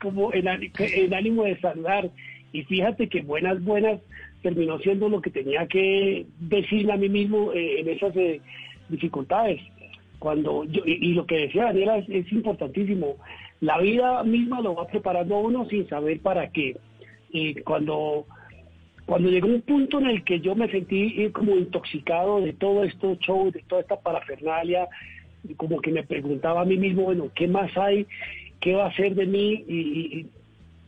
como en, en ánimo de saludar. Y fíjate que buenas, buenas terminó siendo lo que tenía que decirme a mí mismo eh, en esas eh, dificultades. Cuando yo, y, lo que decía Daniela es, importantísimo. La vida misma lo va preparando uno sin saber para qué. Y cuando, cuando llegó un punto en el que yo me sentí eh, como intoxicado de todo esto show, de toda esta parafernalia, como que me preguntaba a mí mismo, bueno, ¿qué más hay? ¿Qué va a ser de mí? Y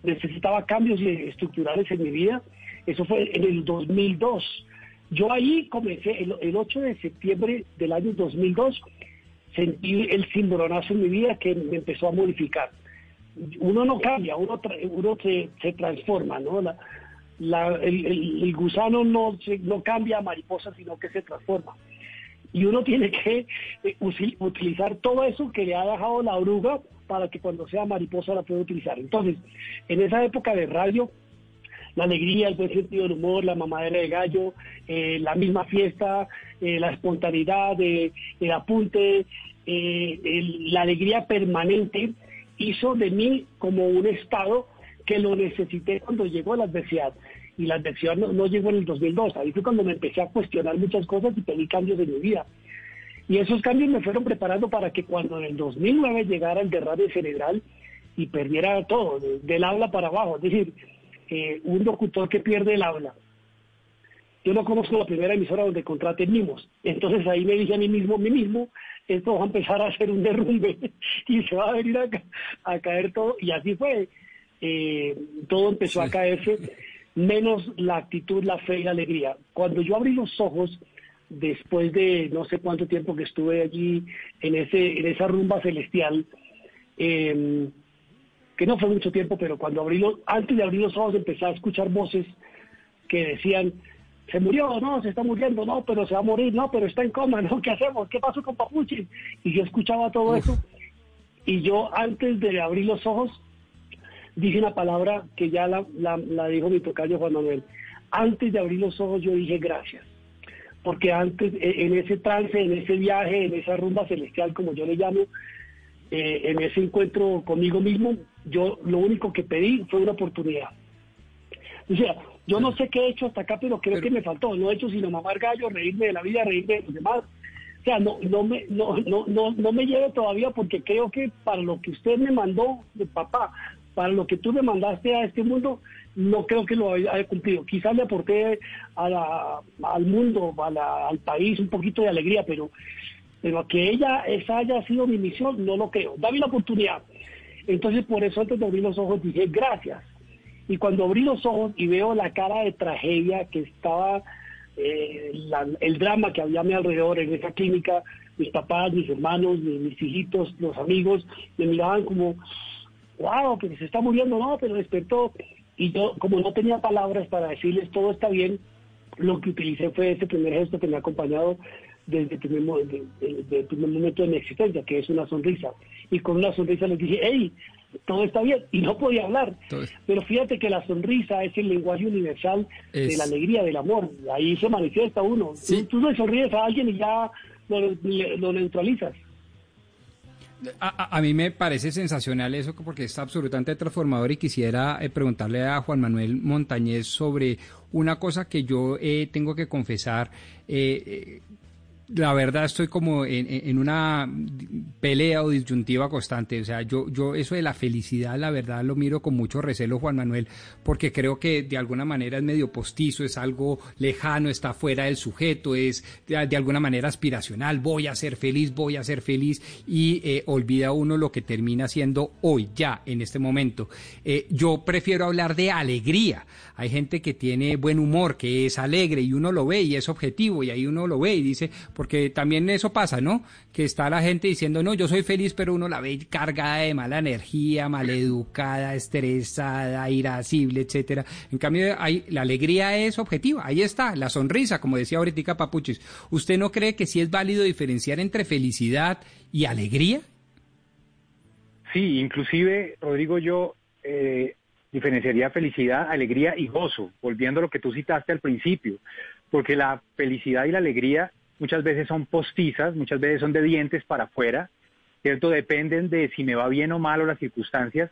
necesitaba cambios estructurales en mi vida eso fue en el 2002. Yo ahí comencé, el, 8 de septiembre del año 2002, sentí el cimbronazo en mi vida que me empezó a modificar. Uno no cambia, uno, se, transforma, ¿no? El, gusano no, no cambia a mariposa, sino que se transforma. Y uno tiene que eh, utilizar todo eso que le ha dejado la oruga para que cuando sea mariposa la pueda utilizar. Entonces, en esa época de radio, la alegría, el buen sentido del humor, la mamadera de gallo, eh, la misma fiesta, eh, la espontaneidad, eh, el apunte, la alegría permanente hizo de mí como un estado que lo necesité cuando llegó la adversidad. Y la adversidad no, llegó en el 2002, ahí fue cuando me empecé a cuestionar muchas cosas y pedí cambios en mi vida. Y esos cambios me fueron preparando para que cuando en el 2009 llegara el derrame cerebral y perdiera todo, del habla para abajo, es decir, eh, un locutor que pierde el habla. Yo no conozco la primera emisora donde contraten mimos. Entonces ahí me dije a mí mismo, mí mismo, esto va a empezar a hacer un derrumbe y se va a venir a, caer todo. Y así fue. Eh, todo empezó a caerse, menos la actitud, la fe y la alegría. Cuando yo abrí los ojos, después de no sé cuánto tiempo que estuve allí en, ese, en esa rumba celestial, eh, que no fue mucho tiempo, pero cuando abrí los, antes de abrir los ojos empecé a escuchar voces que decían, se murió, no, se está muriendo, no, pero se va a morir, no, pero está en coma, no, ¿qué hacemos? ¿Qué pasó con Papuchi? Y yo escuchaba todo eso y yo antes de abrir los ojos dije una palabra que ya la, la, dijo mi tocayo Juan Manuel. Antes de abrir los ojos yo dije gracias, porque antes e, en ese trance, en ese viaje, en esa rumba celestial, como yo le llamo, eh, en ese encuentro conmigo mismo, yo lo único que pedí fue una oportunidad. O sea, Yo no sé qué he hecho hasta acá, pero creo que me faltó. No he hecho sino mamar gallo, reírme de la vida, reírme de los demás. O sea, no, no, me, no, no, no, no me lleve todavía porque creo que para lo que usted me mandó, de papá, para lo que tú me mandaste a este mundo, no creo que lo haya cumplido. Quizás le aporté a la, al mundo, a la, al país un poquito de alegría, pero, pero que ella, esa haya sido mi misión, no lo creo. Dame la oportunidad. Entonces, por eso antes de abrir los ojos dije gracias. Y cuando abrí los ojos y veo la cara de tragedia que estaba, eh, el drama que había a mi alrededor en esa clínica, mis papás, mis hermanos, mis, hijitos, los amigos, me miraban como, wow, que se está muriendo, no, pero despertó. Y yo, como no tenía palabras para decirles todo está bien, lo que utilicé fue ese primer gesto que me ha acompañado desde el primer, momento de mi existencia, que es una sonrisa. Y con una sonrisa les dije, hey, todo está bien. Y no podía hablar. Pero fíjate que la sonrisa es el lenguaje universal de la alegría, del amor. Ahí se manifiesta uno. Tú, no sonríes a alguien y ya lo neutralizas. A, mí me parece sensacional eso porque está absolutamente transformador y quisiera eh, preguntarle a Juan Manuel Montañez sobre una cosa que yo eh, tengo que confesar. Eh, la verdad estoy como en, una pelea o disyuntiva constante. O sea, yo, yo eso de la felicidad, la verdad lo miro con mucho recelo, Juan Manuel, porque creo que de alguna manera es medio postizo, es algo lejano, está fuera del sujeto, es de, alguna manera aspiracional. Voy a ser feliz, voy a ser feliz y eh, olvida uno lo que termina siendo hoy, ya, en este momento. Eh, yo prefiero hablar de alegría. Hay gente que tiene buen humor, que es alegre y uno lo ve y es objetivo y ahí uno lo ve y dice, porque también eso pasa, ¿no? Que está la gente diciendo, no, yo soy feliz, pero uno la ve cargada de mala energía, maleducada, estresada, irascible, etcétera. En cambio, hay, la alegría es objetiva, ahí está, la sonrisa, como decía ahorita Papuchis. ¿Usted no cree que sí es válido diferenciar entre felicidad y alegría? Sí, inclusive, Rodrigo, yo eh, diferenciaría felicidad, alegría y gozo, volviendo a lo que tú citaste al principio, porque la felicidad y la alegría muchas veces son postizas, muchas veces son de dientes para afuera, ¿cierto? Dependen de si me va bien o mal o las circunstancias,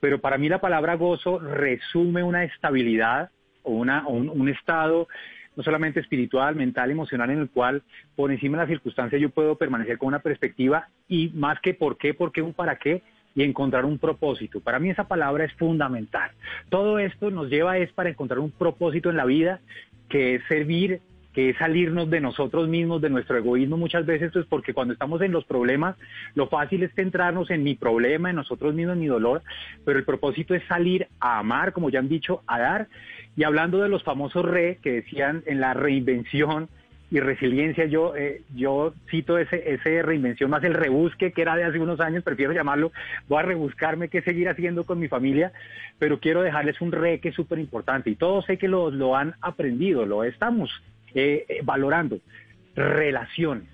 pero para mí la palabra gozo resume una estabilidad o, una, un, estado no solamente espiritual, mental, emocional, en el cual por encima de las circunstancias yo puedo permanecer con una perspectiva y más que por qué, por qué, un para qué, y encontrar un propósito. Para mí esa palabra es fundamental. Todo esto nos lleva es para encontrar un propósito en la vida, que es servir que es salirnos de nosotros mismos, de nuestro egoísmo muchas veces, pues porque cuando estamos en los problemas, lo fácil es centrarnos en mi problema, en nosotros mismos, en mi dolor, pero el propósito es salir a amar, como ya han dicho, a dar. Y hablando de los famosos re que decían en la reinvención, y resiliencia, yo, eh, yo cito ese, ese reinvención más el rebusque que era de hace unos años, prefiero llamarlo, voy a rebuscarme qué seguir haciendo con mi familia, pero quiero dejarles un re que es súper importante y todos sé que lo, lo han aprendido, lo estamos eh, eh, valorando. Relaciones.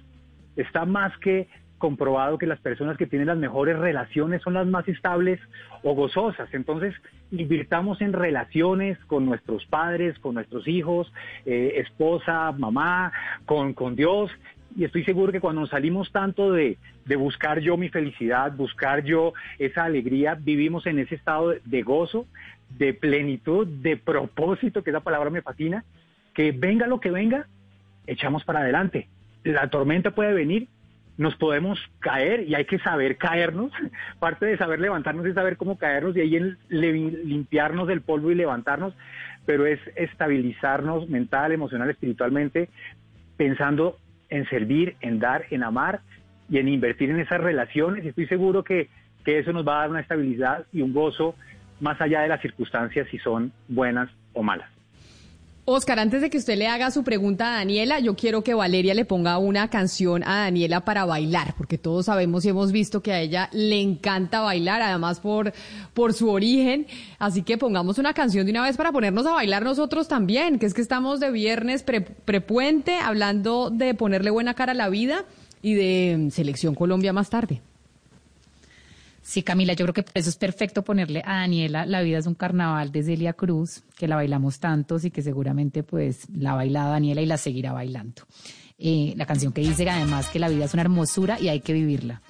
Está más que comprobado que las personas que tienen las mejores relaciones son las más estables o gozosas. Entonces, invirtamos en relaciones con nuestros padres, con nuestros hijos, eh, esposa, mamá, con, con Dios. Y estoy seguro que cuando nos salimos tanto de, de, buscar yo mi felicidad, buscar yo esa alegría, vivimos en ese estado de, gozo, de plenitud, de propósito, que esa palabra me fascina, que venga lo que venga, echamos para adelante. La tormenta puede venir nos podemos caer y hay que saber caernos. Parte de saber levantarnos es saber cómo caernos y ahí limpiarnos del polvo y levantarnos, pero es estabilizarnos mental, emocional, espiritualmente, pensando en servir, en dar, en amar y en invertir en esas relaciones. Y estoy seguro que, que eso nos va a dar una estabilidad y un gozo más allá de las circunstancias si son buenas o malas. Oscar, antes de que usted le haga su pregunta a Daniela, yo quiero que Valeria le ponga una canción a Daniela para bailar, porque todos sabemos y hemos visto que a ella le encanta bailar, además por, por su origen. Así que pongamos una canción de una vez para ponernos a bailar nosotros también, que es que estamos de viernes prepuente hablando de ponerle buena cara a la vida y de Selección Colombia más tarde. Sí, Camila, yo creo que eso es perfecto ponerle a Daniela La vida es un carnaval de Celia Cruz, que la bailamos tantos y que seguramente pues la ha bailado Daniela y la seguirá bailando. Eh, la canción que dice además que la vida es una hermosura y hay que vivirla.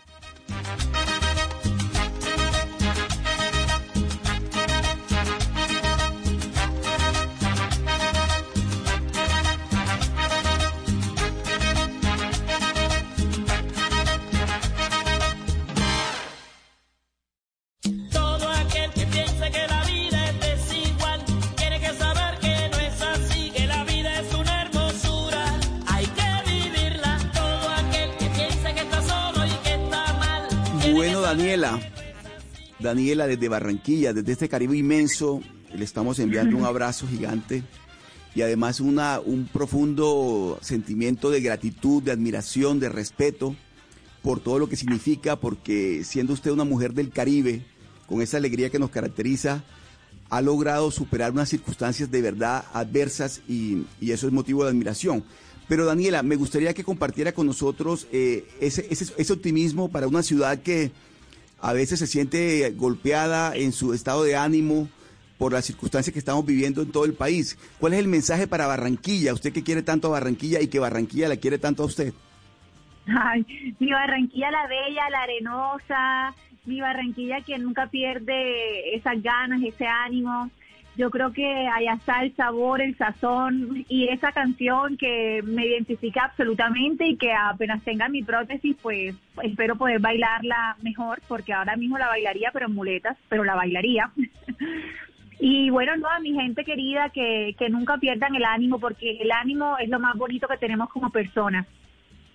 Daniela. Daniela desde Barranquilla, desde este Caribe inmenso, le estamos enviando un abrazo gigante y además una, un profundo sentimiento de gratitud, de admiración, de respeto por todo lo que significa, porque siendo usted una mujer del Caribe, con esa alegría que nos caracteriza, ha logrado superar unas circunstancias de verdad adversas y, eso es motivo de admiración. Pero Daniela, me gustaría que compartiera con nosotros eh, ese, ese, optimismo para una ciudad que a veces se siente golpeada en su estado de ánimo por las circunstancias que estamos viviendo en todo el país. ¿Cuál es el mensaje para Barranquilla? Usted que quiere tanto a Barranquilla y que Barranquilla la quiere tanto a usted. Ay, mi Barranquilla la bella, la arenosa, mi Barranquilla que nunca pierde esas ganas, ese ánimo. Yo creo que allá está el sabor, el sazón y esa canción que me identifica absolutamente y que apenas tenga mi prótesis, pues espero poder bailarla mejor, porque ahora mismo la bailaría, pero en muletas, pero la bailaría. y bueno, no, a mi gente querida, que, que nunca pierdan el ánimo, porque el ánimo es lo más bonito que tenemos como personas.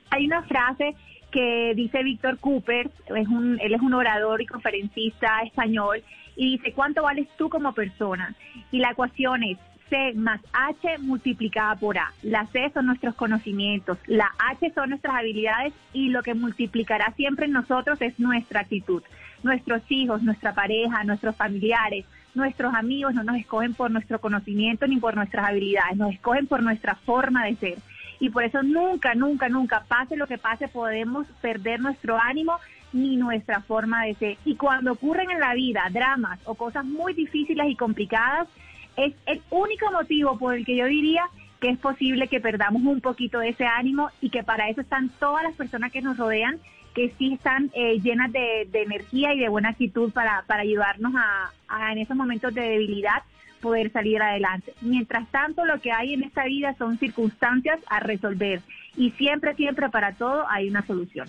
Hay una frase que dice Víctor Cooper, es un, él es un orador y conferencista español, y dice, ¿cuánto vales tú como persona? Y la ecuación es C más H multiplicada por A. La C son nuestros conocimientos, la H son nuestras habilidades y lo que multiplicará siempre en nosotros es nuestra actitud. Nuestros hijos, nuestra pareja, nuestros familiares, nuestros amigos no nos escogen por nuestro conocimiento ni por nuestras habilidades, nos escogen por nuestra forma de ser y por eso nunca, nunca, nunca, pase lo que pase, podemos perder nuestro ánimo ni nuestra forma de ser. Y cuando ocurren en la vida dramas o cosas muy difíciles y complicadas, es el único motivo por el que yo diría que es posible que perdamos un poquito de ese ánimo y que para eso están todas las personas que nos rodean, que sí están eh, llenas de, energía y de buena actitud para, para ayudarnos a en esos momentos de debilidad poder salir adelante. Mientras tanto, lo que hay en esta vida son circunstancias a resolver y siempre, siempre para todo hay una solución.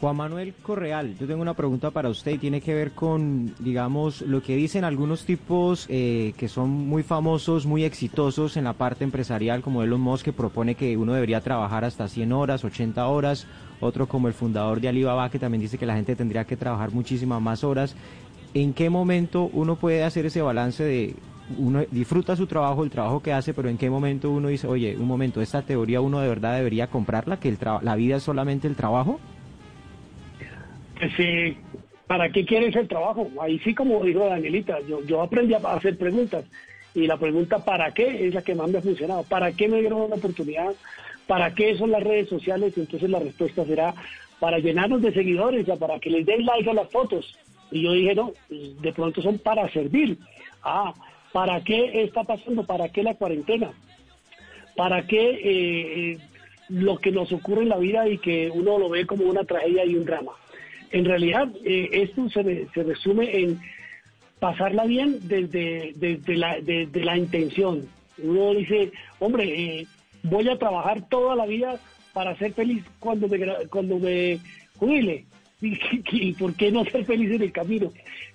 Juan Manuel Correal, yo tengo una pregunta para usted y tiene que ver con, digamos, lo que dicen algunos tipos eh, que son muy famosos, muy exitosos en la parte empresarial, como Elon Musk, que propone que uno debería trabajar hasta 100 horas, 80 horas, otro como el fundador de Alibaba, que también dice que la gente tendría que trabajar muchísimas más horas. ¿en qué momento uno puede hacer ese balance de uno disfruta su trabajo, el trabajo que hace, pero en qué momento uno dice, oye, un momento, esta teoría uno de verdad debería comprarla, que el la vida es solamente el trabajo? Pues sí, ¿para qué quieres el trabajo? Ahí sí, como dijo Danielita, yo, yo aprendí a hacer preguntas y la pregunta ¿para qué? es la que más me ha funcionado. ¿Para qué me dieron una oportunidad? ¿Para qué son las redes sociales? Y entonces la respuesta será para llenarnos de seguidores, ya para que les den like a las fotos, y yo dije, no, de pronto son para servir. Ah, ¿para qué está pasando? ¿Para qué la cuarentena? ¿Para qué eh, eh, lo que nos ocurre en la vida y que uno lo ve como una tragedia y un drama? En realidad, eh, esto se, se, resume en pasarla bien desde, desde, la, desde la intención. Uno dice, hombre, voy a trabajar toda la vida para ser feliz cuando me, cuando me jubile. ¿Y, por qué no ser feliz en el camino?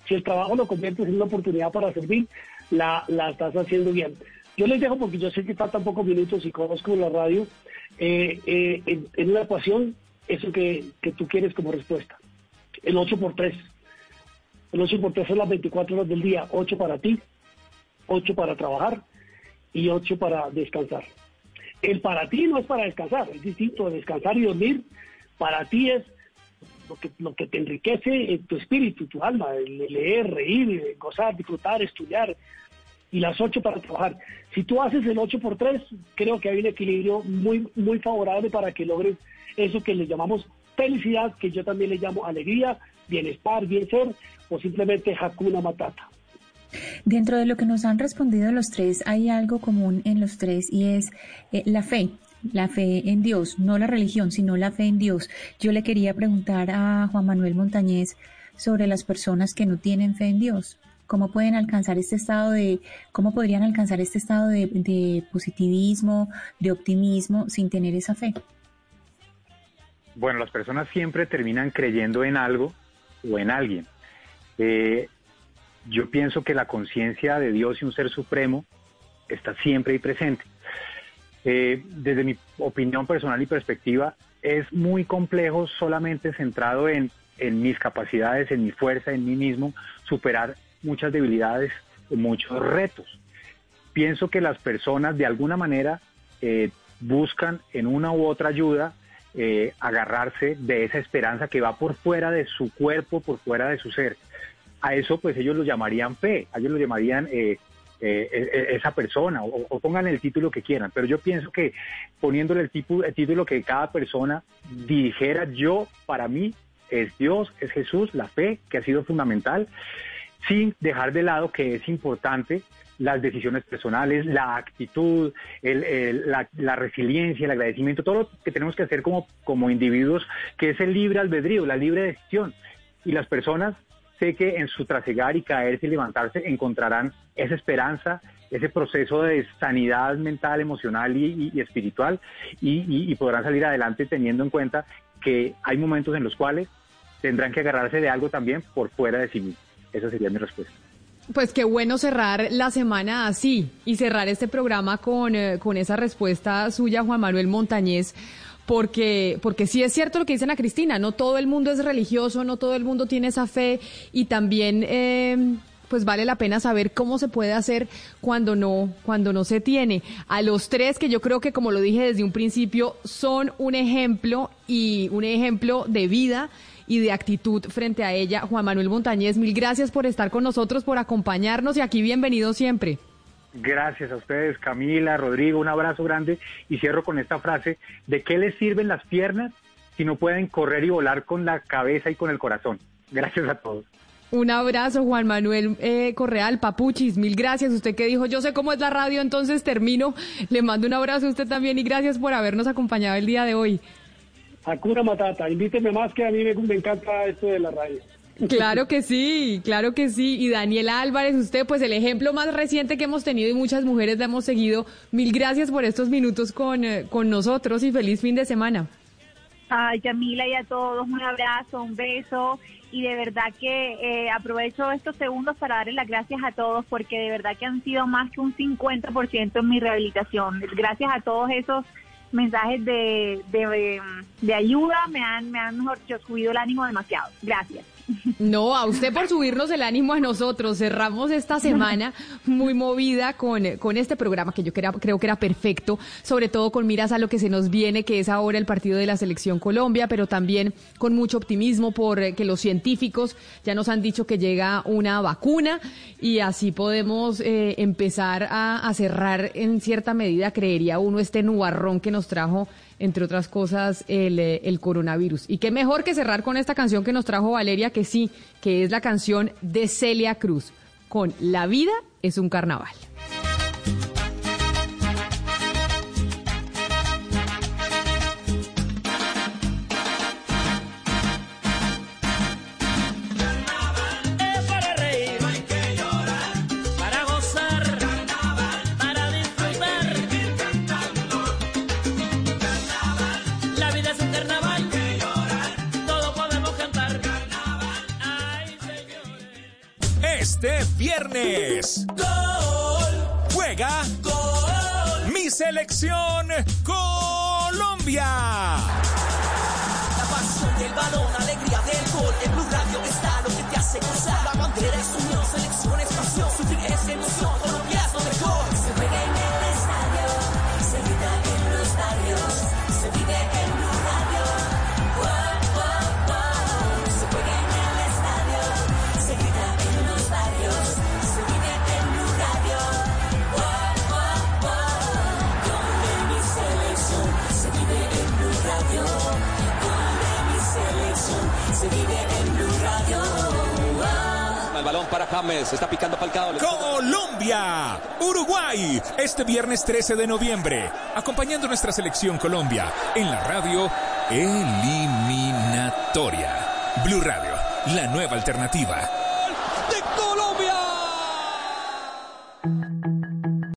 Si el trabajo lo conviertes en una oportunidad para servir, la, la estás haciendo bien. Yo les dejo, porque yo sé que faltan pocos minutos y conozco la radio, eh, eh, en, una ecuación, eso que, que tú quieres como respuesta. El 8 por 3. El 8 por 3 son las 24 horas del día. 8 para ti, 8 para trabajar y 8 para descansar. El para ti no es para descansar, es distinto. Descansar y dormir para ti es lo que, lo que te enriquece en tu espíritu, tu alma, leer, reír, gozar, disfrutar, estudiar, y las ocho para trabajar. Si tú haces el 8 por 3, creo que hay un equilibrio muy, muy favorable para que logres eso que le llamamos felicidad, que yo también le llamo alegría, bienestar, bien ser, o simplemente Hakuna Matata. Dentro de lo que nos han respondido los tres, hay algo común en los tres y es eh, la fe la fe en Dios, no la religión, sino la fe en Dios. Yo le quería preguntar a Juan Manuel Montañez sobre las personas que no tienen fe en Dios. ¿Cómo pueden alcanzar este estado de, cómo podrían alcanzar este estado de, positivismo, de optimismo sin tener esa fe? Bueno, las personas siempre terminan creyendo en algo o en alguien. Eh, yo pienso que la conciencia de Dios y un ser supremo está siempre ahí presente. Eh, desde mi opinión personal y perspectiva, es muy complejo solamente centrado en, mis capacidades, en mi fuerza, en mí mismo, superar muchas debilidades, muchos retos. Pienso que las personas de alguna manera eh, buscan en una u otra ayuda eh, agarrarse de esa esperanza que va por fuera de su cuerpo, por fuera de su ser. A eso pues ellos lo llamarían fe, ellos lo llamarían eh, eh, e- e- esa persona o, o pongan el título que quieran, pero yo pienso que poniéndole el, tipo, el título que cada persona dijera yo, para mí es Dios, es Jesús, la fe que ha sido fundamental, sin dejar de lado que es importante las decisiones personales, la actitud, el- el- la, resiliencia, el agradecimiento, todo lo que tenemos que hacer como, como individuos, que es el libre albedrío, la libre decisión. Y las personas, sé que en su trasegar y caerse y levantarse encontrarán esa esperanza, ese proceso de sanidad mental, emocional y, y- espiritual y, y- y podrán salir adelante teniendo en cuenta que hay momentos en los cuales tendrán que agarrarse de algo también por fuera de sí mismos. Esa sería mi respuesta. Pues qué bueno cerrar la semana así y cerrar este programa con, eh, con esa respuesta suya, Juan Manuel Montañez, porque, porque sí es cierto lo que dicen a Cristina, no todo el mundo es religioso, no todo el mundo tiene esa fe y también eh, pues vale la pena saber cómo se puede hacer cuando no, cuando no se tiene. A los tres que yo creo que como lo dije desde un principio son un ejemplo y un ejemplo de vida y de actitud frente a ella. Juan Manuel Montañez, mil gracias por estar con nosotros, por acompañarnos y aquí bienvenido siempre. Gracias a ustedes, Camila, Rodrigo, un abrazo grande y cierro con esta frase, ¿de qué les sirven las piernas si no pueden correr y volar con la cabeza y con el corazón? Gracias a todos. Un abrazo, Juan Manuel eh, Correal, Papuchis, mil gracias. Usted que dijo, yo sé cómo es la radio, entonces termino. Le mando un abrazo a usted también y gracias por habernos acompañado el día de hoy. Hakuna Matata, invíteme más que a mí me, me encanta esto de la radio. Claro que sí, claro que sí. Y Daniela Álvarez, usted, pues el ejemplo más reciente que hemos tenido y muchas mujeres la hemos seguido. Mil gracias por estos minutos con, eh, con nosotros y feliz fin de semana. Ay, Camila, y a todos un abrazo, un beso. Y de verdad que eh, aprovecho estos segundos para darles las gracias a todos porque de verdad que han sido más que un 50% en mi rehabilitación. Gracias a todos esos mensajes de, de, de ayuda me han, me han dicho, subido el ánimo demasiado. Gracias. No, a usted por subirnos el ánimo a nosotros. Cerramos esta semana muy movida con, con este programa que yo creo que era perfecto, sobre todo con miras a lo que se nos viene, que es ahora el partido de la Selección Colombia, pero también con mucho optimismo por eh, los científicos ya nos han dicho que llega una vacuna y así podemos eh, empezar a, a cerrar en cierta medida, creería uno, este nubarrón que nos trajo entre otras cosas, el, eh, el coronavirus. Y qué mejor que cerrar con esta canción que nos trajo Valeria, que sí, que es la canción de Celia Cruz, con La vida es un carnaval. Este viernes. Gol. Juega. Gol. Mi selección Colombia. La pasión del balón, alegría del gol. En Blue Radio está lo que te hace gozar. La bandera es unión, James, está picando Falcao. Colombia, Uruguay, este viernes 13 de noviembre, acompañando nuestra selección Colombia en la radio eliminatoria. Blue Radio, la nueva alternativa.